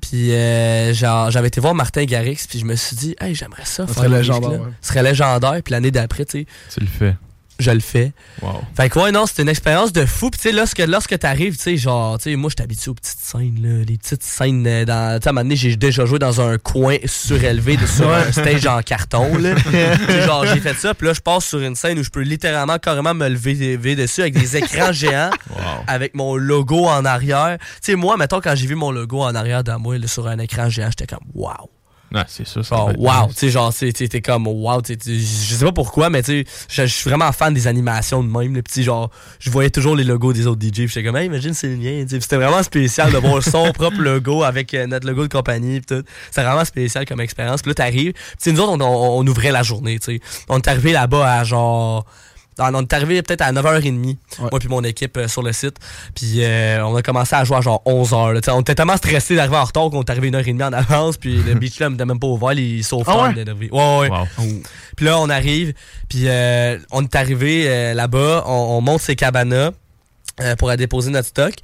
Puis euh, genre, j'avais été voir Martin Garrix, puis je me suis dit, hey, j'aimerais ça. Ça faire serait légendaire, ouais. Ce serait légendaire. Puis l'année d'après, tu sais, Tu le fais. Je le fais. Wow. Fait que ouais, non, c'était une expérience de fou. Puis tu sais, lorsque, lorsque t'arrives, tu sais, genre, tu sais, moi, je suis habitué aux petites scènes, là. Les petites scènes euh, dans. Tu sais, à un moment donné, j'ai déjà joué dans un coin surélevé de sur un stage en carton, là. Genre, j'ai fait ça. Puis là, je passe sur une scène où je peux littéralement, carrément me lever, lever dessus avec des écrans géants, avec mon logo en arrière. Tu sais, moi, mettons, quand j'ai vu mon logo en arrière de moi, là, sur un écran géant, j'étais comme, wow. Ouais, c'est ça. ça Genre, wow, tu sais, genre, t'es comme, wow, tu sais, tu- je sais pas pourquoi, mais tu sais, je suis vraiment fan des animations de même, le petit, genre, je voyais toujours les logos des autres DJ, j'étais comme, hey, imagine, c'est le mien, tu sais, Puis c'était vraiment spécial de voir son propre logo avec euh, notre logo de compagnie, pis tout. C'est vraiment spécial comme expérience, puis là, t'arrives, puis tu sais, nous autres, on, on- on ouvrait la journée, tu sais. On est arrivé là-bas à genre, on est arrivé peut-être à 9h30, moi puis mon équipe euh, sur le site. Puis euh, on a commencé à jouer à genre 11h. là. Tu sais, On était tellement stressés d'arriver en retard qu'on est arrivé une heure et demie en avance. Puis le beach club n'était même pas ouvert. Les sauf Ah ouais? Ouais, ouais. Puis là, on arrive. Puis euh, on est arrivé là-bas. On, on monte ses cabanas pour aller déposer notre stock.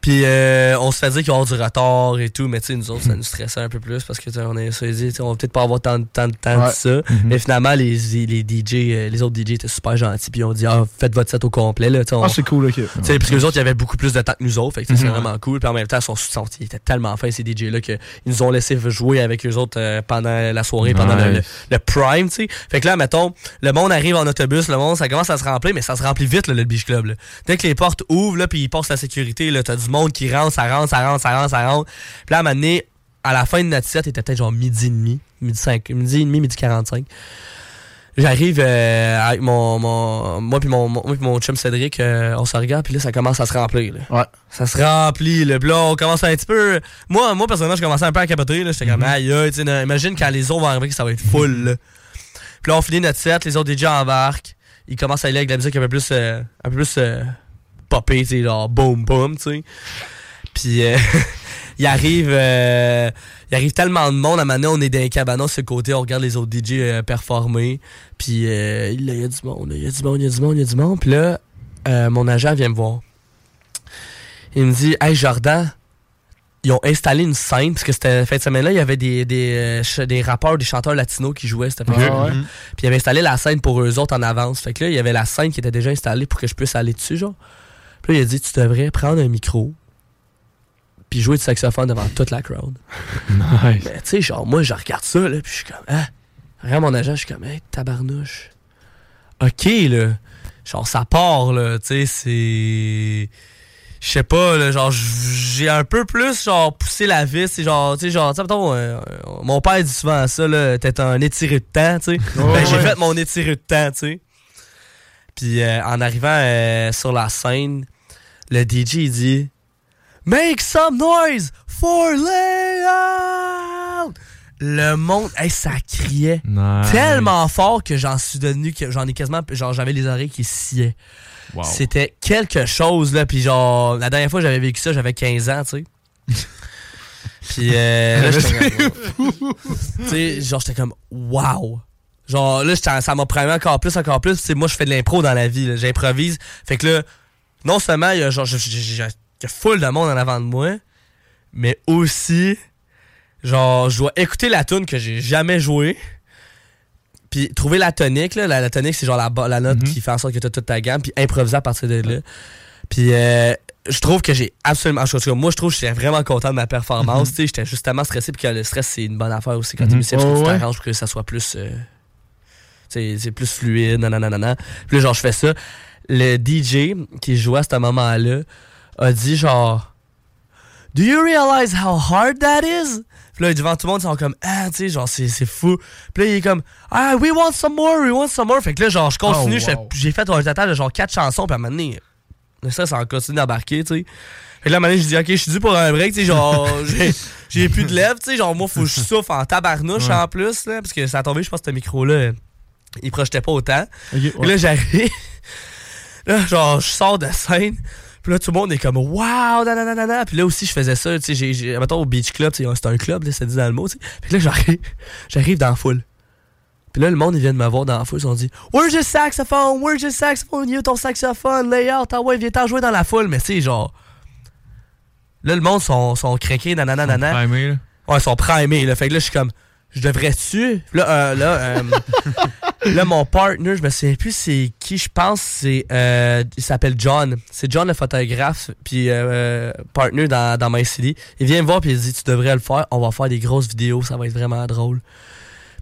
Puis euh, on se fait dire qu'il va y avoir du retard et tout, mais tu sais, nous autres, ça nous stressait un peu plus parce que on est dit, tu sais, on va peut-être pas avoir tant, de- tant de temps Ouais. de ça. Mais finalement, les, les DJ, euh, les autres DJ étaient super gentils, puis ils ont dit, ah, faites votre set au complet, là, tu sais, on- Ah, c'est cool, ok. tu sais, parce que les autres, il y avait beaucoup plus de temps que nous autres. Fait que c'est Mhm. vraiment cool. Puis en même temps, ils, sont, ils étaient tellement fins, ces DJ-là, qu'ils nous ont laissé jouer avec eux autres euh, pendant la soirée, pendant le, le prime, tu sais. Fait que là, mettons, le monde arrive en autobus, le monde, ça commence à se remplir, mais ça se remplit vite, là, le Beach Club. là. Dès que les portes ouvrent, là, puis ils passent la sécurité, là, t'as du monde qui rentre, ça rentre, ça rentre, ça rentre, ça rentre. Puis là, à un moment donné, à la fin de notre set, il était peut-être genre midi et demi, midi, 5, midi et demi, midi 45. J'arrive euh, avec mon, mon moi puis mon, mon, moi mon chum Cédric, euh, on se regarde puis là ça commence à se remplir. Là. Ouais. Ça se remplit, le là on commence un petit peu. Moi, moi personnellement, je commençais un peu à capoter. là. J'étais comme aïe, aïe, imagine quand les autres vont arriver que ça va être full. Là. Puis là on finit notre set, les autres DJ embarquent, ils commencent à aller avec de la musique un peu plus, euh, un peu plus popée, tu sais, genre boom boom, tu sais. Puis euh, il arrive euh, il arrive tellement de monde. À maintenant on est dans les cabanos sur le côté on regarde les autres DJ euh, performer. Puis euh, il y a du monde il y a du monde il y a du monde il y a du monde. Puis là mon agent vient me voir. Il me dit hey Jordan ils ont installé une scène parce que c'était fin de semaine là il y avait des des, rappeurs des chanteurs latinos qui jouaient cette Ah après ouais. puis il avait installé la scène pour eux autres en avance. Fait que là il y avait la scène qui était déjà installée pour que je puisse aller dessus genre puis là il a dit tu devrais prendre un micro puis jouer du saxophone devant toute la crowd. Nice. Mais tu sais, genre, moi, je regarde ça, là, puis je suis comme, ah. Regarde mon agent, je suis comme, hey, tabarnouche. OK, là. Genre, ça part, là, tu sais, c'est. Je sais pas, là, genre, j'ai un peu plus, genre, poussé la vis, c'est genre, tu sais, genre, tu euh, euh, mon père dit souvent ça, là, t'es un étiré de temps, tu sais. Ouais, ben, j'ai ouais. fait mon étiré de temps, tu sais. Puis euh, en arrivant euh, sur la scène, le DJ il dit Make some noise for layout! Le monde, hey, ça criait Nice. tellement fort que j'en suis devenu, que j'en ai quasiment, genre j'avais les oreilles qui sciaient. Wow. C'était quelque chose, là. Puis genre, la dernière fois que j'avais vécu ça, j'avais 15 ans, tu sais. Puis euh, là, j'étais comme. tu sais, genre, j'étais comme, wow. Genre, là, ça m'a pris encore plus, encore plus. Tu sais, moi, je fais de l'impro dans la vie, là. j'improvise. Fait que là, non seulement il y a, genre, il y a full de monde en avant de moi, mais aussi, genre, je dois écouter la tune que j'ai jamais jouée. Puis trouver la tonique, là. La, la tonique, c'est genre la, la note qui fait en sorte que tu as toute ta gamme, puis improviser à partir de là. Puis euh, je trouve que j'ai absolument. en tout cas, moi, je trouve que j'étais vraiment content de ma performance. Tu sais, J'étais justement stressé, puis que le stress, c'est une bonne affaire aussi quand Mhm. musicien. Je trouve Ouais, que tu ouais. t'arranges pour que ça soit plus. euh, c'est c'est plus fluide, nanana. Puis là, genre, je fais ça. Le DJ qui jouait à ce moment-là a dit genre. Do you realize how hard that is? Puis là, devant tout le monde, ils sont comme, ah, tu sais, genre, c'est c'est fou. Puis là, il est comme, ah, we want some more, we want some more. Fait que là, genre, je continue, Oh, wow. j'ai fait un total de genre quatre chansons, puis à un moment donné, le stress en continue d'embarquer, tu sais. Fait que là, à un moment donné, je dis, ok, je suis dû pour un break, tu sais, genre, j'ai- j'ai plus de lèvres, tu sais, genre, moi, faut que je souffle en tabarnouche Ouais. en plus, là, parce que ça a tombé, je pense que ce micro-là, il projetait pas autant. Là, j'arrive. Là, genre, je sors de scène. Puis là, tout le monde est comme, waouh, nanana. Puis là aussi, je faisais ça, tu sais, j'ai- j'ai- mettons au Beach Club, c'est un club, là, ça dit dans le mot. Puis là, j'arrive, j'arrive dans la foule. Puis là, le monde, ils viennent me voir dans la foule, ils ont dit, Where's your saxophone? Where's your saxophone? You, ton saxophone, layout, ah ouais, viens t'en jouer dans la foule. Mais tu sais, genre. Là, le monde sont, sont craqués, nanana, nanana. primés, là. Ouais, ils sont primés, là. Fait que là, je suis comme, je devrais-tu? Là, euh, là, euh, là, mon partner, je me souviens plus c'est qui, je pense, c'est, euh, il s'appelle John. C'est John le photographe, puis euh, partner dans, dans My City. Il vient me voir, puis il dit, tu devrais le faire, on va faire des grosses vidéos, ça va être vraiment drôle.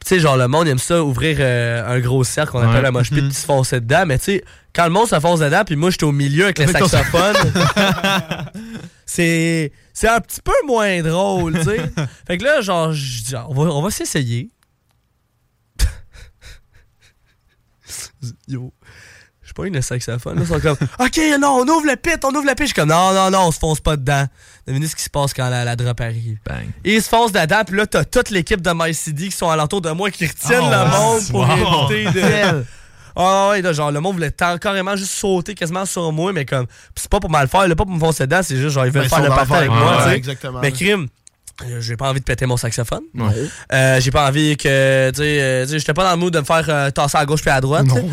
Tu sais, genre, le monde aime ça, ouvrir euh, un gros cercle qu'on appelle Ouais. un mosh pit, puis se foncer dedans. Mais tu sais, quand le monde se fonce dedans, puis moi, j'étais au milieu avec le saxophone, c'est c'est un petit peu moins drôle, tu sais. fait que là, genre, on va, on va s'essayer. Yo. Je pas le saxophone. Là, ils sont comme, OK, non, on ouvre le pit, on ouvre le pit. Je suis comme, non, non, non, on se fonce pas dedans. Devinez ce qui se passe quand la, la drop arrive. Bang. Ils se foncent dedans, puis là, t'as toute l'équipe de MyCD qui sont alentour de moi qui retiennent Oh, le monde pour wow. éviter de. Ah ouais, là, genre, le monde voulait carrément juste sauter quasiment sur moi, mais comme, pis c'est pas pour mal faire, là, pas pour me foncer dedans, c'est juste genre, ils veulent Ben, faire le party avec moi, faire. tu sais. Ouais, exactement. Mais crime, euh, j'ai pas envie de péter mon saxophone. Non. Euh, j'ai pas envie que, tu sais, euh, tu sais, j'étais pas dans le mood de me faire euh, tasser à gauche puis à droite. sais.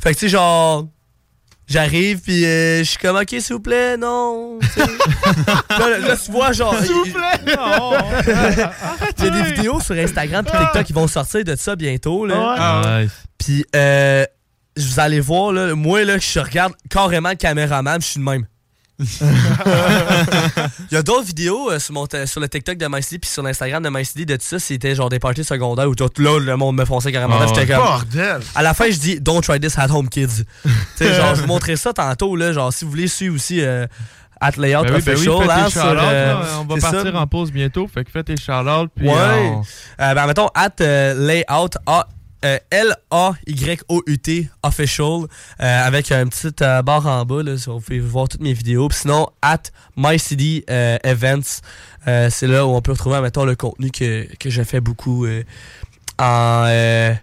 Fait que, tu sais, genre, j'arrive puis euh, je suis comme, ok, s'il vous plaît, non. là, là, tu vois, genre. S'il vous plaît, non. Il y a des vidéos sur Instagram puis TikTok qui vont sortir de ça bientôt, là. Ah, nice. Puis, euh, vous allez voir, là, moi, là, je regarde carrément le caméraman, je suis de même. Il y a d'autres vidéos euh, sur, mon t- sur le TikTok de MyCD puis sur l'Instagram de MyCD de tout ça. C'était genre des parties secondaires où tout là, le monde me fonçait carrément. Ah, J'étais comme. bordel! À la fin, je dis Don't try this at home, kids. tu genre, je vous montrais ça tantôt, là. Genre, si vous voulez suivre aussi euh, at Layout Ben oui, ben oui, Official, sur, shout-outs, euh, là. On va ça. partir en pause bientôt. Fait que fais tes. Puis Ouais. on- Euh, ben, mettons, at euh, layout, A- euh, L-A-Y-O-U-T official, euh, avec un petit euh, barre en bas, là, si vous pouvez voir toutes mes vidéos. Sinon, at MyCD euh, Events, c'est là où on peut retrouver, mettons, le contenu que, que je fais beaucoup en.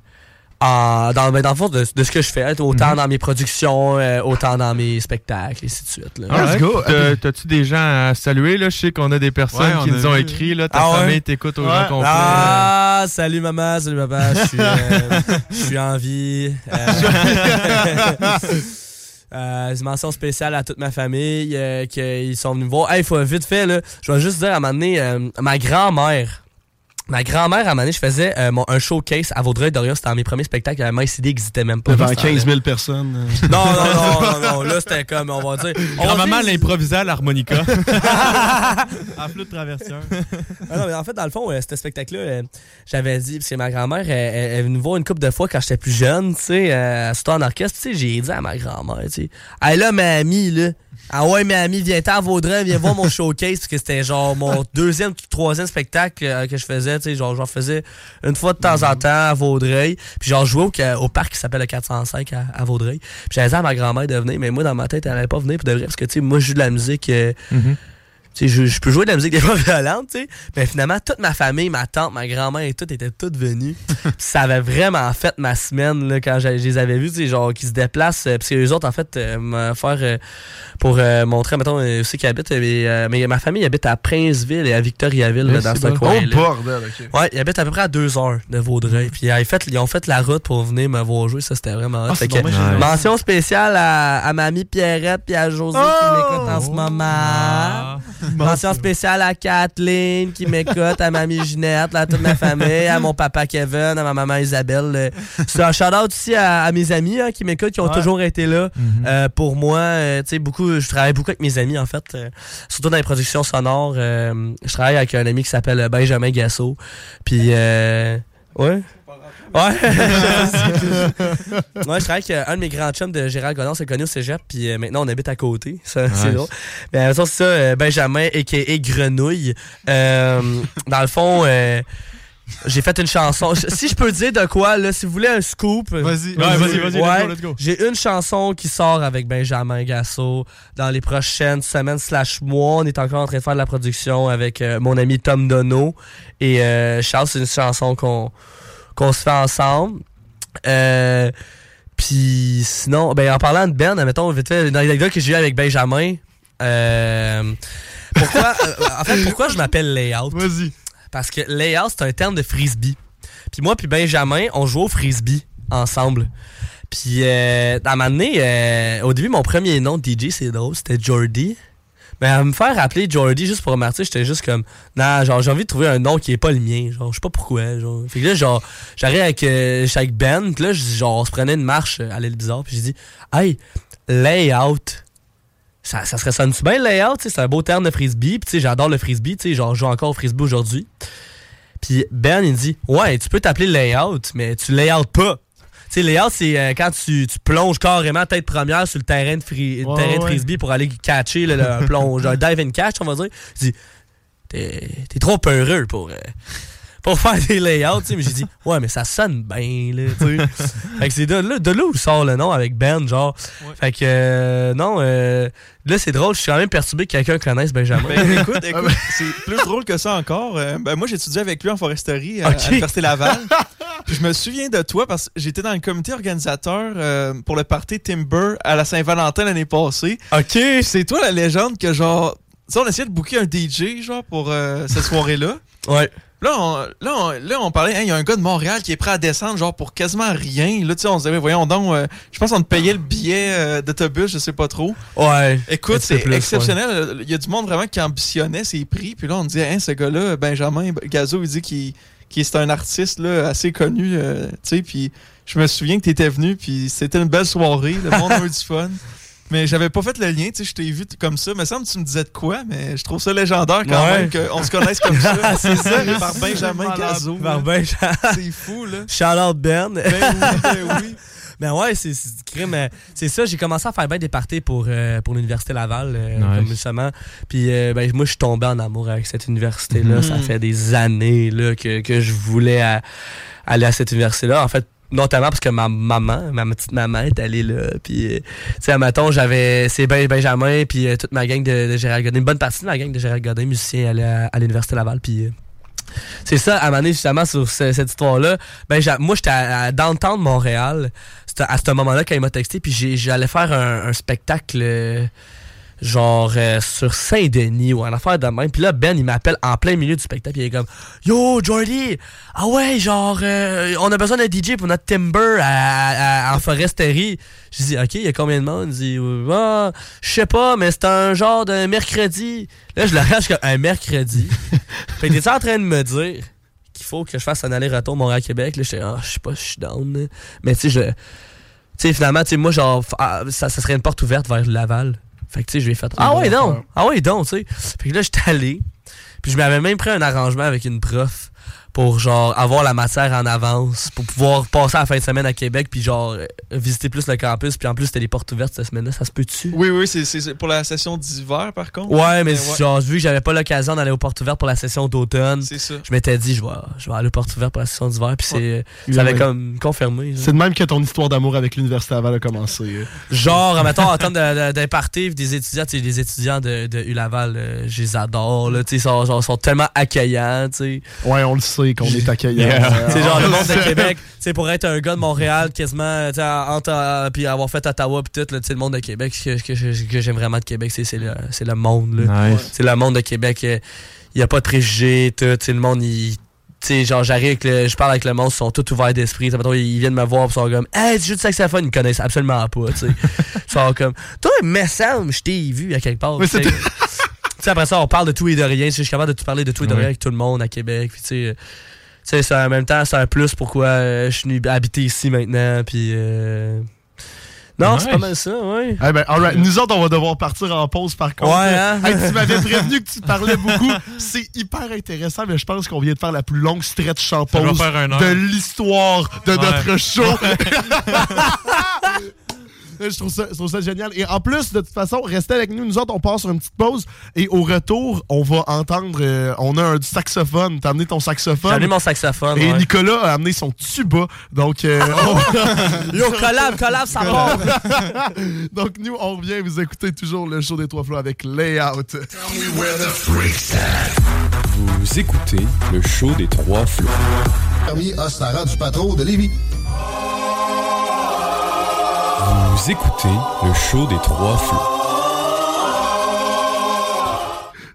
Euh, en- dans, ben, dans le fond de, de ce que je fais, autant dans mes productions, euh, autant dans mes spectacles, et ainsi de suite. là. Alright. T'as- T'as-tu des gens à saluer? Là? Je sais qu'on a des personnes Ouais, qui nous ont écrit. Là, ta Ah ouais? famille t'écoute au Ouais. complet. Ah, salut maman, salut papa, je suis, euh, je suis en vie. Euh, euh, une mention spéciale à toute ma famille euh, qu'ils sont venus me voir. Hey, faut vite fait, là, je vais juste dire à un moment donné, euh, ma grand-mère. Ma grand-mère, à un moment donné, je faisais euh, mon- un showcase à Vaudreuil-Dorion. C'était dans mes premiers spectacles. La MyCD n'existait même pas. Devant dans ce temps-là. 15 000 personnes. euh. Non, non, non, non, non. Là, c'était comme, on va dire. Grand-maman l'improvisait à l'harmonica. en flûte traversière. Ah non, mais en fait, dans le fond, euh, ce spectacle-là, euh, j'avais dit, parce que ma grand-mère, elle, elle- elle est venue me voir une couple de fois quand j'étais plus jeune, tu sais, euh, surtout en orchestre, tu sais, j'ai dit à ma grand-mère, tu sais, hey là, mamie, là, Ah ouais, mais ami, viens-t'en à Vaudreuil, viens voir mon showcase, parce que c'était genre mon deuxième, troisième spectacle euh, que je faisais, tu sais, genre j'en faisais une fois de temps en temps à Vaudreuil, puis genre je jouais au, au parc qui s'appelle le 405 à, à Vaudreuil. Puis j'avais dit à ma grand-mère de venir, mais moi dans ma tête, elle allait pas venir pour de vrai, parce que tu sais, moi je joue de la musique... euh, sais, je, je peux jouer de la musique des fois violente, tu sais. Mais finalement, toute ma famille, ma tante, ma grand-mère et tout étaient toutes venues. Ça avait vraiment fait ma semaine là, quand je, je les avais vus, tu sais, genre qui se déplacent. euh, parce que les autres, en fait, euh, me faire euh, pour euh, montrer, mettons, euh, aussi qu'ils habitent. Mais, mais ma famille habite à Princeville et à Victoriaville, là, dans c'est ce bon. coin. Oh, bordel, ok. Ouais, ils habitent à peu près à deux heures de Vaudreuil. Puis ils, avaient fait, ils ont fait la route pour venir me voir jouer. Ça, c'était vraiment. Ah, c'est Fait que, mention spéciale à, à mamie Pierrette puis à José Oh! qui m'écoute en ce moment. Mention spéciale à Kathleen qui m'écoute, à mamie Ginette, là, à toute ma famille, à mon papa Kevin, à ma maman Isabelle. euh. C'est un shout-out aussi à, à mes amis hein, qui m'écoutent, qui ont Ouais. toujours été là euh, pour moi. euh, tu sais, beaucoup, je travaille beaucoup avec mes amis en fait, euh, surtout dans les productions sonores. euh, je travaille avec un ami qui s'appelle Benjamin Gasso. Puis, euh, ouais. Ouais. ouais, je travaille avec euh, un de mes grands chums de Gérald Godon, c'est connu au cégep, puis euh, maintenant on habite à côté. Ça, C'est Nice. drôle. Mais euh, ça, c'est ça, Benjamin, a.k.a. Grenouille. Euh, dans le fond, euh, j'ai fait une chanson. Si je peux dire de quoi, là, si vous voulez un scoop. Vas-y. Vas-y, vas-y, let's go, Ouais, let's go. J'ai une chanson qui sort avec Benjamin Gasso dans les prochaines semaines slash mois. On est encore en train de faire de la production avec euh, mon ami Tom Dono. Et euh, Charles, c'est une chanson qu'on qu'on se fait ensemble. Euh, puis sinon, ben en parlant de Ben, mettons, vite fait, une anecdote que j'ai eu avec Benjamin. Euh, pourquoi, euh, en fait, pourquoi je m'appelle Layout? Vas-y. Parce que layout, c'est un terme de frisbee. Puis moi puis Benjamin, on joue au frisbee ensemble. Puis euh, à un moment donné, euh, au début, mon premier nom de DJ, c'est drôle, c'était Jordy. Mais à me faire appeler Jordy juste pour remercier, j'étais juste comme, non, genre, j'ai envie de trouver un nom qui est pas le mien. Genre, je sais pas pourquoi. Genre. Fait que là, genre, j'arrive avec, euh, avec Ben, puis là, genre, on se prenait une marche euh, à l'île bizarre, puis j'ai dit, hey, layout. Ça, ça serait ça bien layout, c'est un beau terme de frisbee, puis j'adore le frisbee, tu sais, genre, je joue encore au frisbee aujourd'hui. Puis Ben, il dit, ouais, tu peux t'appeler layout, mais tu layout pas. Tu sais, layout, c'est euh, quand tu, tu plonges carrément tête première sur le terrain de, Ouais, terrain de ouais. frisbee pour aller catcher le, le plonge, un dive and catch, on va dire. Je dis, t'es trop peureux pour, euh, pour faire des layouts, tu sais. Mais j'ai dit, ouais, mais ça sonne bien, là, tu sais. fait que c'est de là, de là où sort le nom avec Ben, genre. Fait que, euh, non, euh, là, c'est drôle, je suis quand même perturbé que quelqu'un connaisse Benjamin. Ben, écoute, écoute, c'est plus drôle que ça encore. Euh, ben, moi, j'étudiais avec lui en foresterie euh, Ok. à l'Université Laval. Puis je me souviens de toi parce que j'étais dans le comité organisateur euh, pour le party Timber à la Saint-Valentin l'année passée. OK. C'est toi la légende que, genre, tu sais, on essayait de booker un DJ, genre, pour euh, cette soirée-là. Ouais. Là, on, là, on, là, on parlait, hein, il y a un gars de Montréal qui est prêt à descendre, genre, pour quasiment rien. Là, tu sais, on se disait, voyons donc, euh, je pense qu'on te payait le billet euh, d'autobus, je sais pas trop. Ouais. Écoute, c'est exceptionnel. Il y a du monde vraiment qui ambitionnait ses prix. Puis là, on disait, hein, ce gars-là, Benjamin Gazo, il dit qu'il qu'il c'est un artiste là, assez connu. euh, tu sais, puis je me souviens que tu étais venu, puis c'était une belle soirée. Le monde a eu du fun. Mais j'avais pas fait le lien, tu sais, je t'ai vu comme ça. Me semble que tu me disais de quoi, mais je trouve ça légendaire quand Ouais. même qu'on se connaisse comme ça. C'est ça. Par Benjamin Gazo. Par là. Benjamin. C'est fou, là. Shout out Ben. Ben oui, ben oui. Ben ouais, c'est c'est du crime. C'est ça, j'ai commencé à faire bien des parties pour, euh, pour l'Université Laval, euh, Nice. comme justement. Puis euh, ben, moi, je suis tombé en amour avec cette université-là. Mhm. Ça fait des années là, que, que je voulais à- aller à cette université-là. En fait, notamment parce que ma maman, ma petite maman est allée là. Puis, euh, tu sais, à matin, j'avais. C'est Ben- Benjamin, puis euh, toute ma gang de, de Gérald Godin. Une bonne partie de ma gang de Gérald Godin, musicien, à, à l'Université Laval. Puis. euh, c'est ça, à donné, justement, sur ce- cette histoire-là, ben, moi, j'étais à, à downtown de Montréal, à ce moment-là, quand il m'a texté, puis j'allais faire un, spectacle, genre, euh, sur Saint-Denis, ou en affaire de même. Puis là, Ben, il m'appelle en plein milieu du spectacle, il est comme, Yo, Jordy, ah ouais, genre, euh, on a besoin d'un DJ pour notre Timber à, à- en foresterie. J'ai dit, OK, il y a combien de monde? Il dit, ah, je sais pas, mais c'est un genre de mercredi. Là, je je suis comme, un mercredi. fait que t'es en train de me dire qu'il faut que je fasse un aller-retour Montréal-Québec? Là, je ah, je sais pas, je suis down. Mais tu sais, je. Tu sais, finalement, tu sais, moi, genre, ah, ça, ça serait une porte ouverte vers Laval. Fait que, tu sais, je lui ai fait, ah ouais, non, ah ouais, donc, tu sais. Fait que là, j'étais allé. Puis je m'avais même pris un arrangement avec une prof pour genre avoir la matière en avance, pour pouvoir passer la fin de semaine à Québec, puis genre visiter plus le campus, puis en plus c'était les portes ouvertes cette semaine-là, ça se peut-tu? Oui, oui, c'est- pour la session d'hiver, par contre. Ouais, mais ouais. genre, vu que j'avais pas l'occasion d'aller aux portes ouvertes pour la session d'automne, je m'étais dit, je vais, je vais aller aux portes ouvertes pour la session d'hiver, puis c'est, Ouais. ça avait Ouais. comme confirmé. C'est de même que ton histoire d'amour avec l'Université Laval a commencé. euh. Genre, mettons, en termes de- de- d'imparter, des étudiants, tu les étudiants de, de U-Laval, euh, je les adore, là, tu sais, ils sont, genre, sont tellement accueillants, tu sais. Ouais, on le sait qu'on est accueillant. C'est genre le monde de. Québec, sais, pour être un gars de Montréal, quasiment, euh, puis avoir fait Ottawa, puis tout, là, le monde de Québec, ce que, que, que- que j'aime vraiment de Québec, c'est c'est le, c'est le monde. Nice. C'est le monde de Québec, il n'y a pas de préjugés, tout, tu sais, le monde, il. Tu sais, genre, j'arrive avec le- je parle avec le monde, ils sont tous ouverts d'esprit. Tu sais, mettons, Ils viennent me voir, ils sont comme, hey, tu joues du saxophone, ils me connaissent absolument pas, tu sais. Ils sont comme, toi, me semble, je t'ai vu à quelque part. Sais. après ça, on parle de tout et de rien. Je suis capable de tout parler de tout et de rien avec tout le monde à Québec. Puis, tu sais, euh, c'est en même temps, c'est un plus pourquoi euh, je suis venu habiter ici maintenant. Puis, euh, non, c'est pas mal ça, ouais. Eh ben, alright. Nous autres, on va devoir partir en pause par contre. Ouais, hein? Hey, tu m'avais prévenu que tu parlais beaucoup. C'est hyper intéressant, mais je pense qu'on vient de faire la plus longue stretch doit pause de l'histoire de Ouais. notre show. Je trouve, ça, je trouve ça génial. Et en plus, de toute façon, restez avec nous. Nous autres, on part sur une petite pause. Et au retour, on va entendre. euh, on a un du saxophone. T'as amené ton saxophone. J'ai amené mon saxophone. Et ouais. Nicolas a amené son tuba. Donc, euh, on- Yo, collab, collab, ça part. Donc, nous, on revient. Vous écoutez toujours le show des trois flots avec Layout. Vous écoutez le show des trois flots. Permis Ostara du patron de Lévis. Vous écoutez le show des trois flots.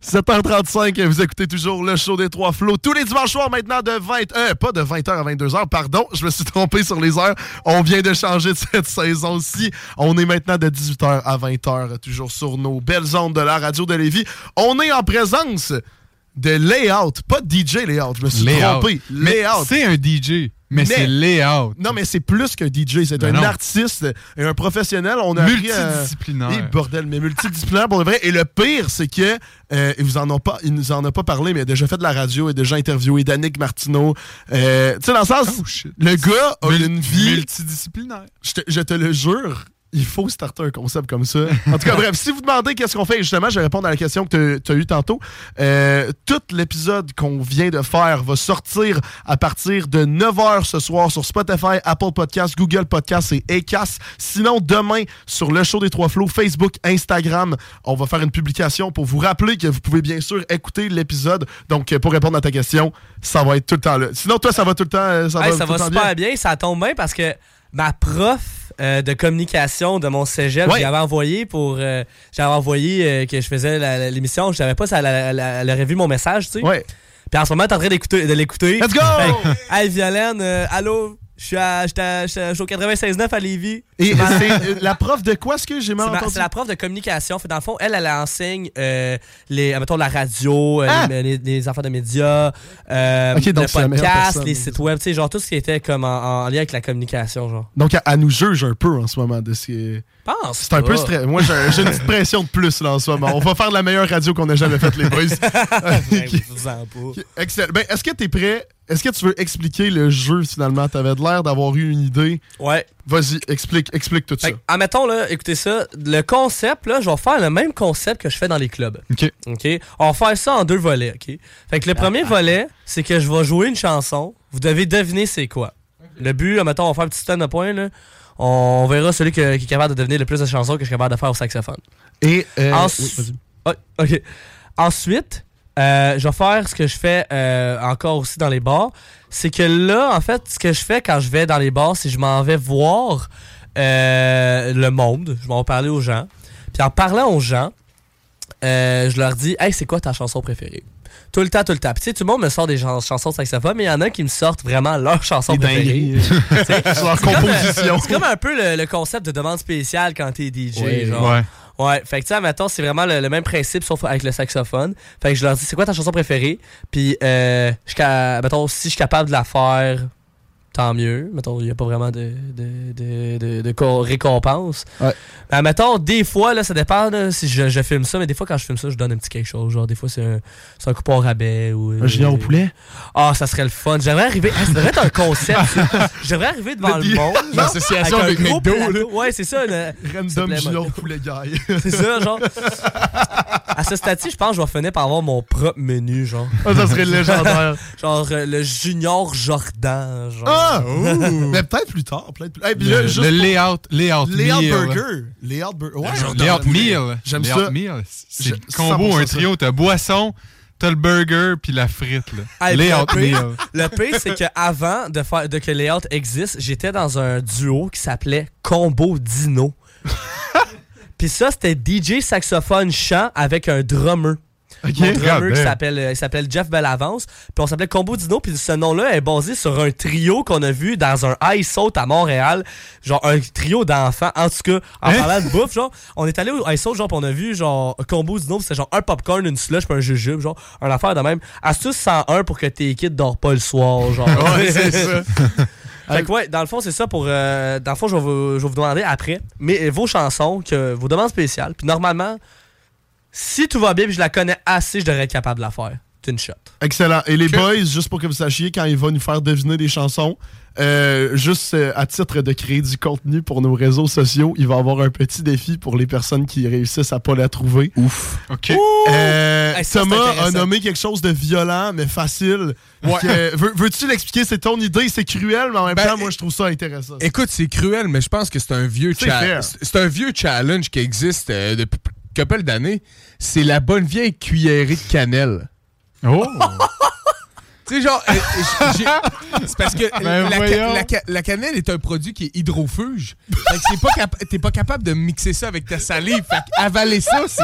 7h35, vous écoutez toujours le show des trois flots. Tous les dimanches soirs maintenant de 20... Euh, pas de 20h à 22h, pardon. Je me suis trompé sur les heures. On vient de changer de cette saison-ci. On est maintenant de 18h à 20h, toujours sur nos belles ondes de la radio de Lévis. On est en présence de Layout, pas de DJ Layout. Je me suis Layout. trompé. Layout. C'est un DJ, mais, c'est layout. Non, mais c'est plus qu'un DJ. C'est un non. artiste et un professionnel. On a appris Multidisciplinaire. Et bordel, mais multidisciplinaire pour le vrai. Et le pire, c'est que euh, vous en ont pas, il nous en a pas parlé, mais il a déjà fait de la radio, il a déjà interviewé Danick Martineau. Euh, tu sais, dans le sens, le gars a une vie multidisciplinaire. Je te, je te le jure. Il faut starter un concept comme ça. En tout cas, bref, si vous demandez qu'est-ce qu'on fait, justement, je vais répondre à la question que tu as eue tantôt. Euh, tout l'épisode qu'on vient de faire va sortir à partir de 9h ce soir sur Spotify, Apple Podcasts, Google Podcasts et Acast. Sinon, demain, sur le show des trois flots, Facebook, Instagram, on va faire une publication pour vous rappeler que vous pouvez bien sûr écouter l'épisode. Donc, pour répondre à ta question, ça va être tout le temps là. Sinon, toi, ça va tout le temps, euh, ça Hey, va, ça va super bien. ça tombe bien parce que ma prof euh, de communication de mon cégep, Ouais. j'avais envoyé pour euh, j'avais envoyé euh, que je faisais l'émission, je savais pas si elle, elle- elle aurait vu mon message, tu sais. Ouais. Puis en ce moment, est en train d'écouter de l'écouter. Let's go! Fait hey Violaine, euh, allô, je suis à- j'étais à- j'étais- je suis au 96.9 à Lévis. Et c'est euh, la prof de quoi est-ce que j'ai mal c'est ma- entendu? C'est la prof de communication. Fait, dans le fond, elle, elle enseigne euh, les, mettons, la radio, euh, Ah! les, les- les affaires de médias, euh, Ok, donc le podcast, les sites web, tu genre tout ce qui était comme en, en lien avec la communication, genre. Donc, elle, elle nous juge un peu en ce moment de ce qui Pense C'est un peu stress. Moi, j'ai une petite pression de plus là, en ce moment. On va faire la meilleure radio qu'on ait jamais faite, les boys. Excellent. Ben, est-ce que tu es prêt? Est-ce que tu veux expliquer le jeu finalement? T'avais l'air d'avoir eu une idée. Ouais. Vas-y, explique, explique tout ça. Fait que, admettons, là, écoutez ça, le concept, là, je vais faire le même concept que je fais dans les clubs. OK. OK? On va faire ça en deux volets, OK? Fait que le premier volet, c'est que je vais jouer une chanson. Vous devez deviner c'est quoi. Le but, admettons, on va faire un petit stand de points, là. On verra celui que- qui est capable de deviner le plus de chansons que je suis capable de faire au saxophone. Et, euh, Ensu- oui, OK. Ensuite, euh, je vais faire ce que je fais euh, encore aussi dans les bars. C'est que là, en fait, ce que je fais quand je vais dans les bars, c'est que je m'en vais voir euh, le monde. Je m'en vais parler aux gens. Puis en parlant aux gens, euh, je leur dis Hey, c'est quoi ta chanson préférée tout le temps, tout le temps. Puis, tu sais, tout le monde me sort des chans- chansons de saxophone, mais il y en a qui me sortent vraiment leur chanson préférée. Leur c'est comme, composition. C'est comme un peu le, le concept de demande spéciale quand t'es DJ. Genre. Ouais. Ouais, fait que tu sais, mettons, c'est vraiment le, même principe sauf avec le saxophone. Fait que je leur dis, c'est quoi ta chanson préférée? Puis, euh, je mettons, si je suis capable de la faire tant mieux. Mettons, il n'y a pas vraiment de, de, de, de- de co- récompense. Ouais. Ben, mettons, des fois, là, ça dépend là, si je, je filme ça, mais des fois, quand je filme ça, je donne un petit quelque chose. Genre, des fois, c'est un, un coupon rabais ou. Un junior au poulet? Ah, ça serait le fun. J'aimerais arriver. Ah, ça devrait être un concept. J'aimerais arriver devant Le monde. L'association avec gros McDo, là. Ouais, c'est ça. le- Random junior poulet guy. C'est ça, genre. À ce stade-ci, je pense que je vais finir par avoir mon propre menu, genre. Ah, ça serait légendaire. genre euh, le Junior Jordan, genre. Ah! Mais peut-être plus tard. Peut-être plus... Hey, puis là, Le, juste le layout, layout Layout meal. burger. Layout burger. Ouais, Le layout le meal. J'aime Layout ça. meal, C'est le combo, 100% un trio. T'as boisson, t'as le burger, puis la frite. Là. Hey, puis layout le meal. le pire, c'est qu'avant de, faire, de que Layout existe, j'étais dans un duo qui s'appelait Combo Dino. Puis ça, c'était DJ saxophone chant avec un drummer. Ok. Mon drummer God qui damn. s'appelle euh, il s'appelle Jeff Bellavance. Puis on s'appelait Combo Dino. Puis ce nom-là est basé sur un trio qu'on a vu dans un Ice Out à Montréal. Genre un trio d'enfants. En tout cas, en Hein? parlant de bouffe, genre, on est allé au Ice Out, genre, puis on a vu genre Combo Dino. C'était genre un popcorn, une slush, puis un jujube. Genre, un affaire de même. Astuce 101 pour que tes kids dorment pas le soir. Genre. Ouais, c'est ça. Fait que ouais, dans le fond, c'est ça pour. euh, dans le fond, je vais, vous, demander après. Mais vos chansons, que, vos demandes spéciales. Puis normalement, si tout va bien, puis je la connais assez, je devrais être capable de la faire. C'est une shot. Excellent. Et les boys, juste pour que vous sachiez, quand il va nous faire deviner des chansons, euh, juste euh, à titre de créer du contenu pour nos réseaux sociaux, il va avoir un petit défi pour les personnes qui réussissent à pas la trouver. Ouf. OK. Euh, Hey, ça, Thomas a nommé quelque chose de violent, mais facile. Que- veux- Veux-tu l'expliquer? C'est ton idée, c'est cruel, mais en même Ben, temps, moi, je trouve ça intéressant. Écoute, c'est cruel, mais je pense que c'est un vieux C'est cha- c'est un vieux challenge qui existe euh, depuis couple d'années. C'est la bonne vieille cuillerée de cannelle. Oh! Tu sais, genre, euh, c'est parce que Ben la, cannelle est un produit qui est hydrofuge. Fait que c'est pas capa- t'es pas capable de mixer ça avec ta salive. Fait qu'avaler ça, c'est,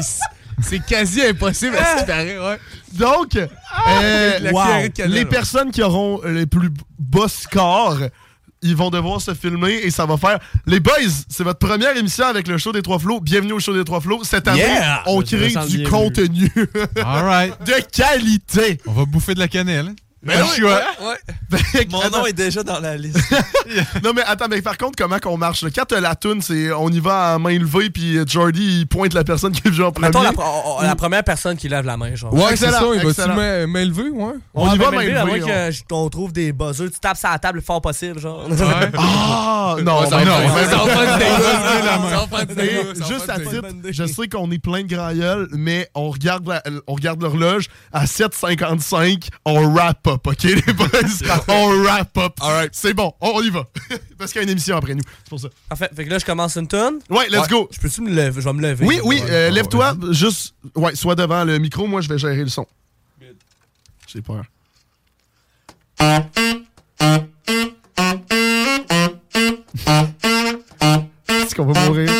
c'est quasi impossible à ce qui paraît, ouais. Donc, euh, wow. de cannelle, les personnes qui auront les plus bas scores, ils vont devoir se filmer et ça va faire. Les boys, c'est votre première émission avec le show des Trois Flots. Bienvenue au show des Trois Flots. Cette année, Yeah! on crée du contenu All right. de qualité. On va bouffer de la cannelle. Ben le choix. Fait que, Mon attends. nom est déjà dans la liste. non mais attends, mais par contre, comment qu'on marche? là? Quand t'as la toune, c'est on y va à main levée, puis Jordy il pointe la personne qui est venue en premier. Mettons la, on- on- la première personne qui lève la main, genre. Ouais, c'est ça, il va-tu excellent. m'é- m'élever, ouais? On Ouais, y va ben, main mais à moins levée. que je- on trouve des buzzers. Tu tapes sur la table le fort possible, genre. Ah non, Ouais, ça ben non, ben ça non. Ça main. Ça ça Juste à titre, je sais qu'on est plein de grand mais on regarde la- on regarde l'horloge à 7h55, on wrap up, ok? Les boys? on wrap up. C'est bon, on, y va. Parce qu'il y a une émission après nous, c'est pour ça. Parfait. Fait que là, je commence une tonne. Ouais, let's go. Je peux-tu me lever? Je vais me lever. Oui, oui, euh, lève-toi, juste, ouais, sois devant le micro, moi je vais gérer le son. J'ai peur. Est-ce qu'on va mourir?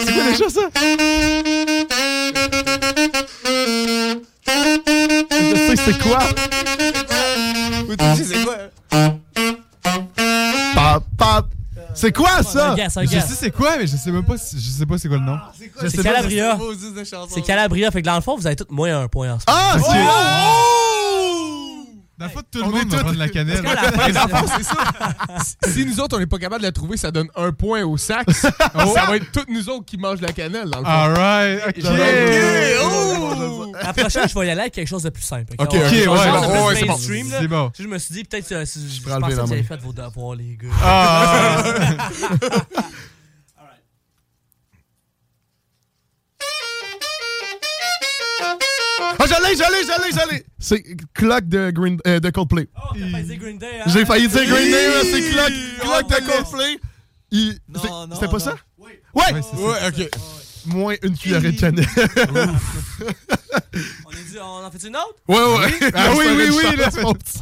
C'est quoi déjà ça? Je sais c'est quoi? C'est quoi ça? Un Je sais c'est quoi, mais je sais même pas, si- je sais pas c'est quoi le nom. C'est. Calabria. C'est Calabria. Fait que dans le fond, vous avez tous moins un point en ce moment. Ah. Dans le fond, tout le monde va prendre la cannelle. La c'est ça. Si nous autres, on n'est pas capable de la trouver, ça donne un point au sac. Ça va être toutes nous autres qui mangent la cannelle, dans le fond. All right. OK. Oh! La prochaine, je vais y aller avec quelque chose de plus simple. Ok, On- ok, on- ouais, on- ouais, on- ouais, on- c'est bon. C'est bon. Je me suis dit, peut-être que si je, pensais la que vous avez fait vos devoirs, les gars. Ah. Ah, j'allais, j'allais, j'allais, j'allais. C'est Clock de, Green, euh, de Coldplay. Oh, t'as failli dire Green Day, hein? J'ai failli dire Green Day, mais c'est Clock, Clock Oh, de Coldplay. Il- Non, c'est- non, C'était pas non. ça? Ouais! Ouais, c'est ça. Ouais, ok. Moins une cuillerée de cannelle. On, est dit, on en fait une autre? ouais, ouais. Ah oui, oui, oui, là, c'est mon petit.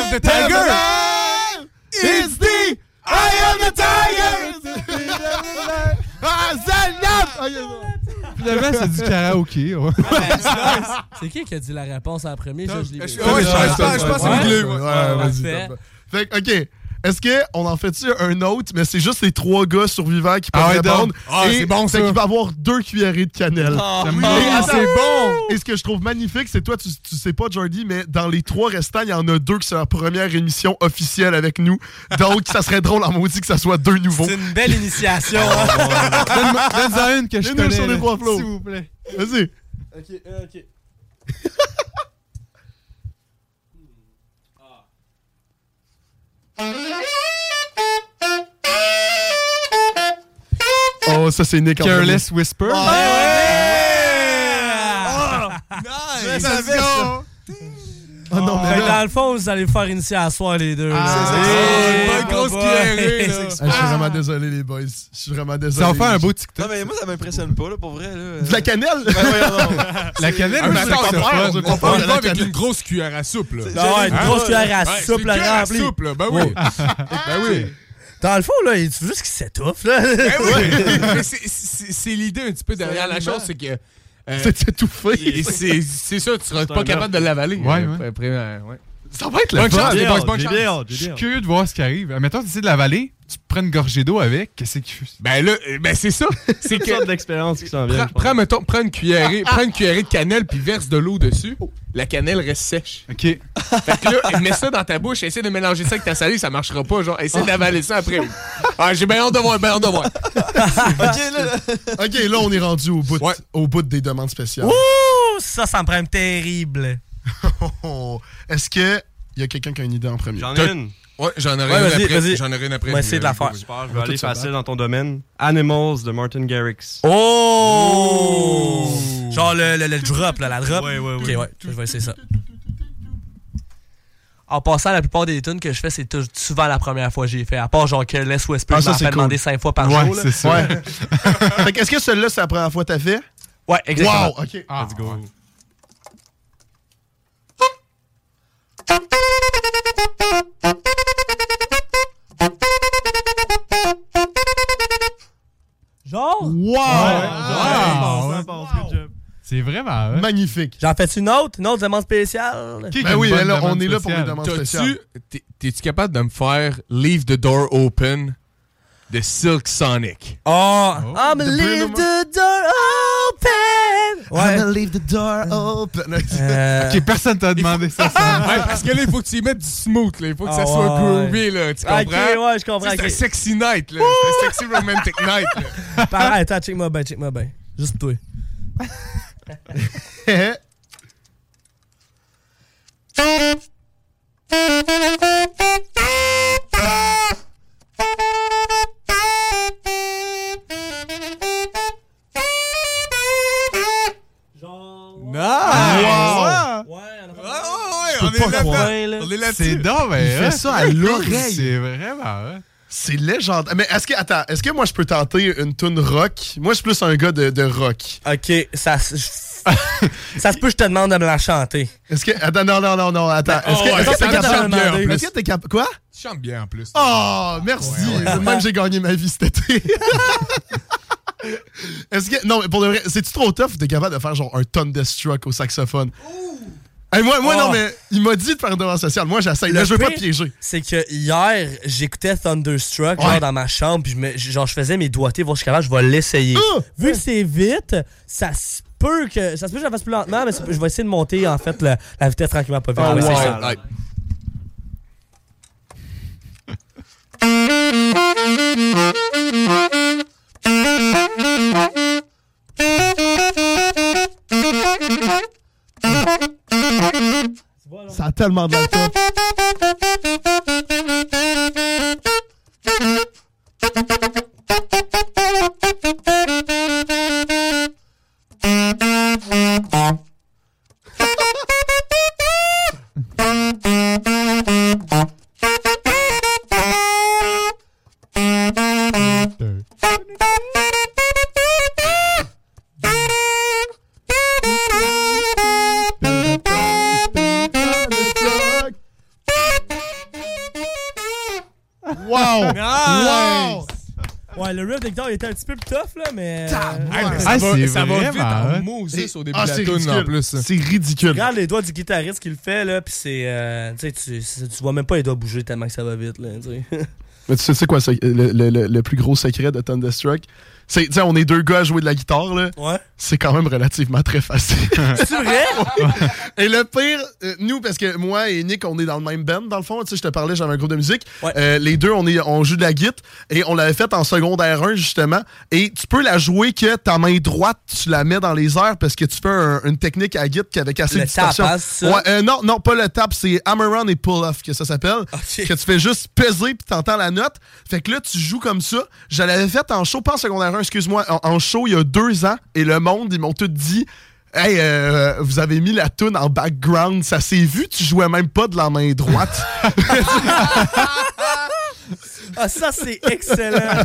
Of the tiger. It's the Eye of the Tiger! Ah! Finalement, c'est du karaoké. ouais. C'est qui qui a dit la réponse en premier? Je l'ai Ouais, je pense- que c'est vas-y. Parfait. Fait que, OK. Est-ce qu'on en fait-tu un autre, mais c'est juste les trois gars survivants qui peuvent Ah ouais, répondre? Ah, c'est bon, ça. qu'il va avoir deux cuillerées de cannelle. Ah, Et oui. attends, c'est bon. Et ce que je trouve magnifique, c'est toi, tu, tu sais pas, Jordi, mais dans les trois restants, il y en a deux qui sont en première émission officielle avec nous. Donc, ça serait drôle en maudit que ça soit deux nouveaux. C'est une belle initiation. hein. Donne-en une que je Une connais. sur les là, trois flots. S'il vous plaît. Vas-y. Ok, euh, ok. Oh, ça, c'est Nick en Careless. Whisper. Nice! Let's go! Oh non, mais Fait que là- dans le fond, vous allez faire initier à soir les deux. Ah, c'est ça. Hey, Une grosse cuillerée, Ah, je suis vraiment désolé, les boys. Je suis vraiment désolé. Ça va faire un beau TikTok. Non, mais moi, ça m'impressionne pas, là, pour vrai. Là. De la cannelle? Ben, voyons donc. La cannelle, Ah, mais attends, on parle- pas avec une grosse cuillère à soupe, là. Ah ouais, une grosse cuillère à Ouais, c'est soupe, une là, cuillère à remplie. soupe, là. Ben oui. Ben oui. Dans le fond, là, il faut juste qu'il s'étouffe, là. Ben oui. C'est l'idée un petit peu derrière la chose, c'est que. Euh, C'est étouffé. et c'est c'est ça, tu seras pas capable de l'avaler. Ouais, euh, ouais. Euh, ouais. Ça va être le Bonne fun. Je suis curieux de voir ce qui arrive. Mettons, tu essaies de l'avaler, tu prends une gorgée d'eau avec, qu'est-ce que tu fais? Ben là, euh, ben c'est ça. C'est C'est une sorte d'expérience qui s'en vient. Prends, mettons, prends une cuillerée, prends une cuillerée de cannelle puis verse de l'eau dessus. La cannelle reste sèche. OK. Fait que là, mets ça dans ta bouche, essaie de mélanger ça avec ta salée, ça marchera pas. Genre, essaie d'avaler ça après. Ah, j'ai bien hâte de voir, bien hâte de voir. ok, là. OK, là, on est rendu au bout, Ouais. au bout des demandes spéciales. Ouh, ça, ça me prend terrible. Est-ce que il y a quelqu'un qui a une idée en premier? J'en ai une. Ouais, j'en aurai Ouais, une après. vas-y. J'en aurai une après. On va essayer de la faire. Super, je vais va aller facile battre. dans ton domaine. Animals de Martin Garrix. Oh! Genre le, le, le drop, là, la drop. Ouais, ouais, Ok, ouais. ouais, je vais essayer ça. En passant, la plupart des tunes que je fais, c'est souvent la première fois que j'ai fait. À part genre que Les Whisper Ah, je ça, m'en fais cool. demander cinq fois par Ouais, jour. là. c'est ça. Ouais. fait que est-ce que celui-là, c'est la première fois que t'as fait? Ouais, exactement. Wow! OK. Ah, Let's go. Genre? Wow! C'est vraiment hein? Magnifique. J'en fais une autre? Une autre demande spéciale? Qui Ben oui, bonne là, demande on est là pour les spéciale? demandes spéciales. T'as-tu. t'es- T'es-tu capable de me faire Leave the Door Open? De Silk Sonic? Oh, I'm The leave the door open! I'm gonna leave the door open. Euh, Ok, personne t'a demandé ça. ça. Ouais, parce que là, il faut que tu y mettes du smooth, là. Il faut que ça Ah, soit ouais. groovy, là. Tu comprends? Ok, ouais, je comprends. Tu sais, C'est un sexy night, là. C'est un sexy romantic night, là. Par- Attends, check-moi bien, check-moi bien. Juste toi. C'est donc, Il mais. fait ça à l'oreille. C'est vraiment. hein? C'est légendaire. Mais est-ce que, attends, est-ce que moi je peux tenter une tune rock? Moi, je suis plus un gars de, de rock. Ok, ça se. ça se peut, je te demande de me la chanter. Est-ce que. Attends, non, non, non, non, attends. Est-ce que, Oh, ouais, est-ce que t'es capable bien, en plus. Est-ce que t'es capable. Quoi? Tu chantes bien, en plus. Oh, merci. Même j'ai gagné ma vie cet été. Est-ce que. Non, mais pour de vrai, c'est-tu trop tough ou t'es capable de faire genre un Thunderstruck au saxophone? Hey, moi, moi Oh. non, mais il m'a dit de faire une demande sociale. Moi, j'essaye. Là, je veux pas piéger. C'est que hier, j'écoutais Thunderstruck genre dans ma chambre, puis je, me- genre, je faisais mes doigtés, voir suis capable, je vais l'essayer. Ah! Vu que c'est vite, ça se peut que. Ça se peut que je la fasse plus lentement, mais je vais essayer de monter en fait le- la vitesse tranquillement pas vite. Oh, essayer wow. Ça. A tellement de top. De guitare il était un petit peu plus tough, là, mais. euh, mais Ah, ça, va, c'est ça va vite vraiment, en. Moses au début Ah, de la c'est tune en ridicule. plus. C'est ridicule. Regarde les doigts du guitariste qui le fait, là, pis c'est. euh, tu sais, tu c'est- tu vois même pas les doigts bouger tellement que ça va vite, là, tu sais. Mais tu sais, quoi ça, le, le- le- le plus gros secret de Thunderstruck? C'est, tu sais, on est deux gars à jouer de la guitare, là. Ouais. C'est quand même relativement très facile. C'est vrai? et le pire, euh, nous, parce que moi et Nick, on est dans le même band, dans le fond. Tu sais, je te parlais, j'avais un groupe de musique. Euh, les deux, on, est, on joue de la guitare et on l'avait fait en secondaire 1, justement. Et tu peux la jouer que ta main droite, tu la mets dans les airs parce que tu fais un- une technique à guitare avec assez Le de distorsion. tap, hein? Ouais, euh, non, non, pas le tap, c'est hammer-on et pull-off que ça s'appelle. Que tu fais juste peser puis t'entends la note. Fait que là, tu joues comme ça. Je l'avais fait en show, pas en secondaire 1, excuse-moi, en, en show il y a deux ans. Et le monde, ils m'ont tout dit Hey, euh, vous avez mis la tune en background, ça s'est vu, tu jouais même pas de la main droite. Ah, ça, c'est excellent.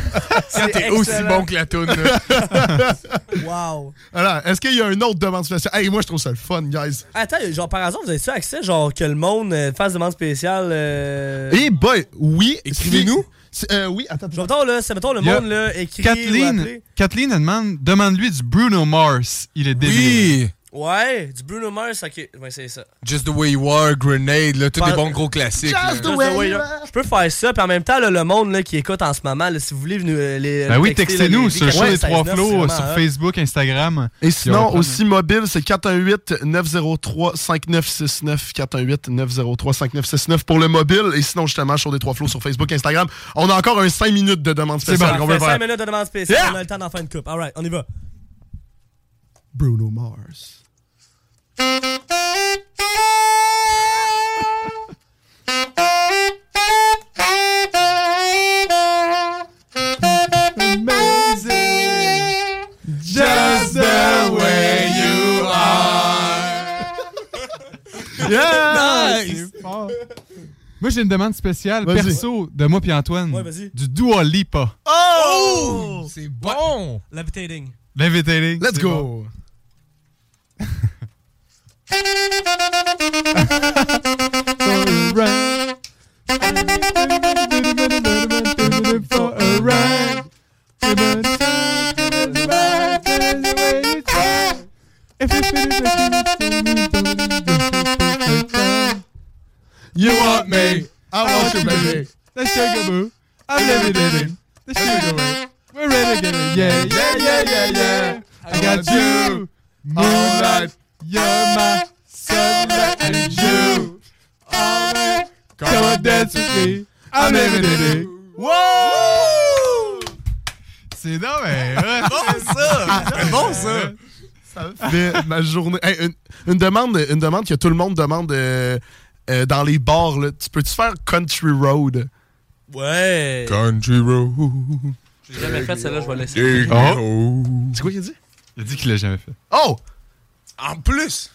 T'es aussi bon que la toune. wow. Alors, est-ce qu'il y a une autre demande spéciale? Hey, moi, je trouve ça le fun, guys. Attends, genre, par hasard, vous avez ça accès, genre, que le monde euh, fasse demande spéciale? Euh... Eh boy, oui. Écrivez-nous. Si- euh, oui, attends, attends. Mettons, là, c'est mettons le monde, là, écrit. Kathleen. Kathleen elle demande, demande-lui du Bruno Mars. Il est débile. Oui! Ouais, du Bruno Mars, ok. Ouais, c'est ça. Just the way you are, Grenade, là, tous les bons gros classiques. là. Just the way you are. Je peux faire ça, puis en même temps, là, le monde là, qui écoute en ce moment, là, si vous voulez nous, euh, les. Ben oui, textez-nous sur le les show des 16 trois 9, flots c'est sur hein. Facebook, Et Instagram. On va sinon, aussi mobile, c'est 418-903-5969. 418-903-5969 pour le mobile. Et sinon, justement, show des trois flots sur Facebook, Instagram. On a encore un 5 minutes de demande C'est bon, spéciale qu'on veut fait faire. 5 minutes de demande spéciale, Yeah! on a le temps d'en faire une coupe. Alright, on y va. Bruno Mars. Just the way you are. Yeah! C'est fort. Moi, j'ai une demande spéciale perso de moi puis Antoine. Ouais, vas-y. Du Dua Lipa. Oh! C'est bon! Levitating. L'invité. Let's go! You want me, I want you, baby. Take a move. I'm levitating. Take a move. We're it. Yeah, yeah, yeah, yeah, yeah. I got you. Moonlight. You're my sunlight and you. All right. Come on, dance with me. I'm levitating. Wow! C'est non, mais. bon, ça! C'est bon, ça! Ça fait ma journée. Hey, une, une demande, une demande que tout le monde demande euh, euh, dans les bars. Là. Tu peux-tu faire Country Road? Ouais. Country Road. J'ai jamais fait celle-là, je vais laisser. Oh. C'est quoi qu'il a dit? Il a dit qu'il l'a jamais fait. Oh! En plus!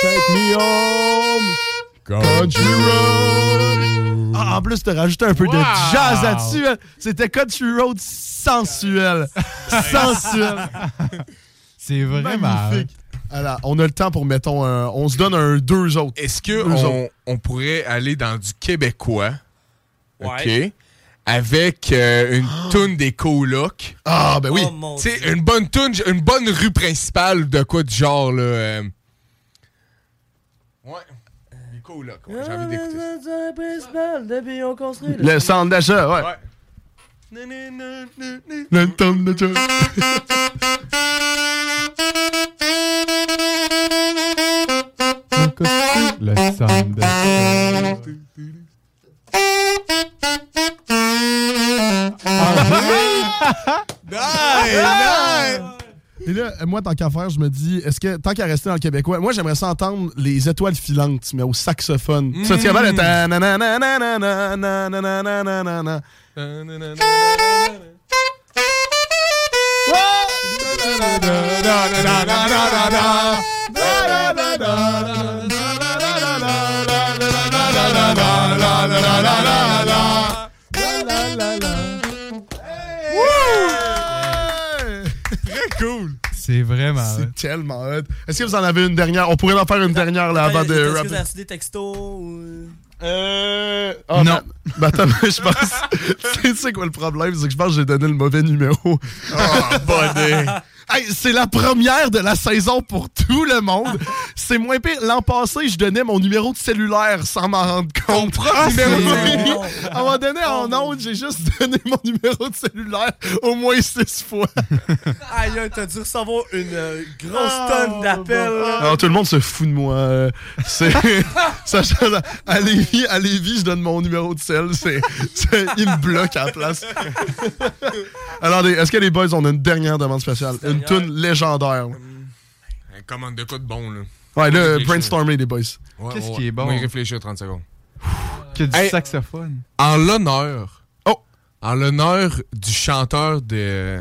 Take me home! Country Road! Ah, en plus, t'as rajouté un peu de jazz là-dessus. hein. C'était Country Road sensuel. sensuel. C'est vraiment. Magnifique. Alors, on a le temps pour, mettons, un- on se donne un deux autres. Est-ce qu'on on pourrait aller dans du québécois? Ouais. OK. Avec euh, une toune des colocs. Ah, ben oui. Oh, une bonne toune, une bonne rue principale de quoi du genre, là. euh là. J'ai envie d'écouter. Le on construit. Le centre d'achat, ouais. ouais. Le centre d'achat. Ah, Et là, moi, tant qu'à faire, je me dis, est-ce que tant qu'à rester dans le québécois, moi, j'aimerais ça entendre les étoiles filantes, mais au saxophone. Ça, tu c'est vraiment hot. C'est tellement hot. Est-ce que vous en avez une dernière? On pourrait en faire une dernière là avant de Est-ce que vous avez reçu des textos ou... Euh. oh, non. Ben, attends, je pense. tu sais quoi le problème? C'est que je pense que j'ai donné le mauvais numéro. Oh, bonnet. Hey, c'est la première de la saison pour tout le monde. C'est moins pire. L'an passé, je donnais mon numéro de cellulaire sans m'en rendre compte. cellulaire. À un moment donné, en ondes, j'ai juste donné mon numéro de cellulaire au moins six fois. Aïe, aïe, t'as dû recevoir une euh, grosse Ah, tonne d'appels. Alors, tout le monde se fout de moi. Euh, C'est. à, Lévis, à Lévis, je donne mon numéro de sel. C'est, il me bloque à la place. Alors, est-ce que les boys ont une dernière demande spéciale? Une tune légendaire. Un commande de quoi de bon, là? Ouais, là, brainstormer, les boys. Ouais, Qu'est-ce ouais. qui est bon? On va y réfléchir 30 secondes. Que du Hey, saxophone. En l'honneur. Oh! En l'honneur du chanteur de,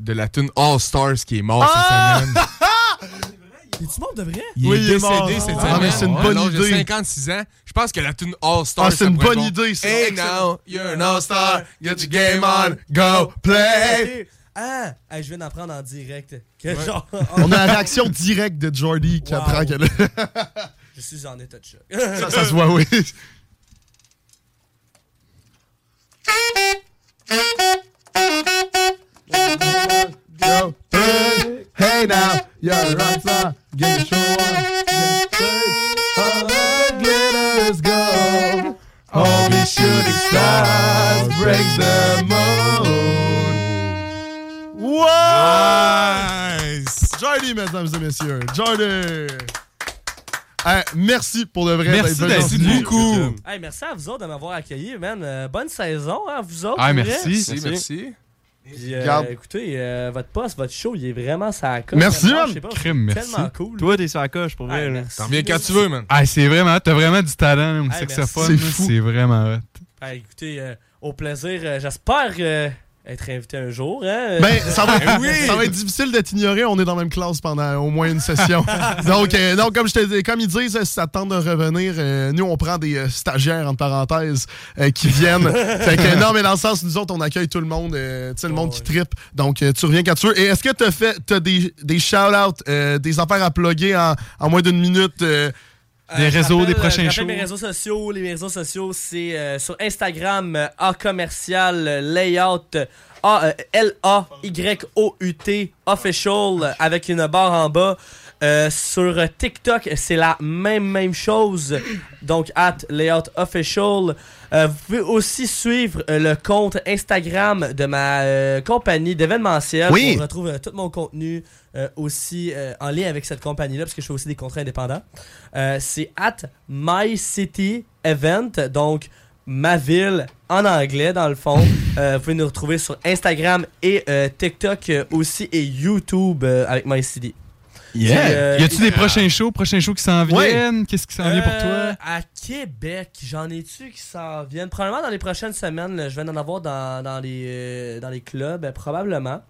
de la tune All Stars qui est mort Ah! cette semaine. Es-tu mort de vrai? Il Oui, est il est décédé mort. cette Ah, semaine. mais c'est une bonne de idée. 56 ans. Je pense que la tune All Stars. Ah, c'est une bonne bon. idée, ça. Hey now, you're an all-star. Get your game on. Go play! Ah! Hey, je viens d'en prendre en direct. Que Ouais. genre... On a la réaction directe de Jordy qui Wow. apprend qu'elle Je suis en état de choc. ça, ça se voit, oui. Hey now, you're a rock star. Get your. All the glitters go. All these shooting stars break the moon. Wow! Nice! Jordy, mesdames et messieurs. Jordy! Hey, merci pour le vrai Merci venu. Beaucoup. Hey, merci à vous autres de m'avoir accueilli, man. Euh, bonne saison, hein, vous autres. Ah, pour merci. Merci, merci. Puis, euh, Garde. écoutez, euh, votre poste, votre show, il est vraiment ça coche. Merci, man. je sais pas, Crime, c'est merci. tellement cool. Toi, t'es sur la coche, pour vrai. Hey, merci. T'en reviens quand tu veux, man. Ah, c'est vraiment, t'as vraiment du talent Hey, merci. C'est fou. C'est vraiment hot. Hey, écoutez, euh, au plaisir. euh, J'espère euh, être invité un jour. Hein? Ben, ça va, être, Oui. ça va être difficile de t'ignorer. On est dans la même classe pendant au moins une session. donc, euh, donc, comme je te dis, comme ils disent, si ça te tente de revenir, euh, nous, on prend des euh, stagiaires, entre parenthèses, euh, qui viennent. fait que, non, mais dans le sens, nous autres, on accueille tout le monde, tu sais, le monde qui trippe. Donc, tu reviens quand tu veux. Et est-ce que fait, t'as des, des shout-outs, des affaires à plugger en, en moins d'une minute? Euh, Des Euh, réseaux, rappelle, des prochains je rappelle shows. mes réseaux sociaux. Les réseaux sociaux, c'est euh, sur Instagram, euh, A commercial, euh, layout, euh, A, euh, L-A-Y-O-U-T, official, euh, avec une barre en bas. Euh, sur TikTok, c'est la même, même chose. Donc, at layout official. Euh, vous pouvez aussi suivre euh, le compte Instagram de ma compagnie d'événementiel. Oui. On retrouve tout mon contenu aussi en lien avec cette compagnie-là, parce que je fais aussi des contrats indépendants. C'est at My City Event, donc ma ville en anglais dans le fond. Euh, vous pouvez nous retrouver sur Instagram et euh, TikTok euh, aussi et YouTube avec My City. Yeah. Euh, y a-tu des prochains shows, prochains shows qui s'en Ouais. viennent? Qu'est-ce qui s'en vient pour Euh, toi? À Québec, j'en ai-tu qui s'en viennent? Probablement dans les prochaines semaines, là, je vais en avoir dans, dans les, euh, dans les clubs, euh, probablement.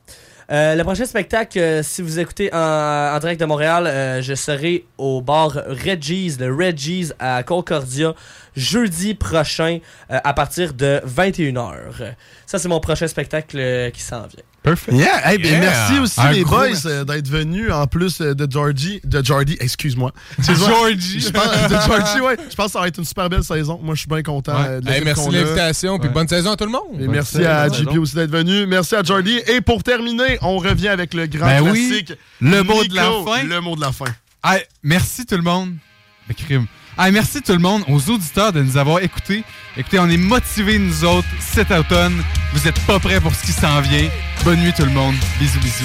Euh, le prochain spectacle, euh, si vous écoutez en, en direct de Montréal, euh, je serai au bar Reggie's, le Reggie's à Concordia, jeudi prochain à partir de 21h. Ça, c'est mon prochain spectacle euh, qui s'en vient. Perfect. Yeah, hey, ben, Yeah. merci aussi Un les boys euh, d'être venus en plus euh, de Georgie, de Jordy, excuse-moi. Georgie. Je pense, de Georgie, ouais. Je pense que ça va être une super belle saison. Moi, je suis bien content. Ouais. euh, de Hey, merci de l'invitation, puis bonne saison à tout le monde. Et Bonne merci saison. à JP aussi d'être venu. Merci à Jordy. Et pour terminer, on revient avec le grand Ben oui, classique. le mot de la fin. Le mot de la fin. Hey, merci tout le monde. Le crime. Merci tout le monde, aux auditeurs de nous avoir écoutés. Écoutez, on est motivés, nous autres, cet automne. Vous êtes pas prêts pour ce qui s'en vient. Bonne nuit tout le monde. Bisous, bisous.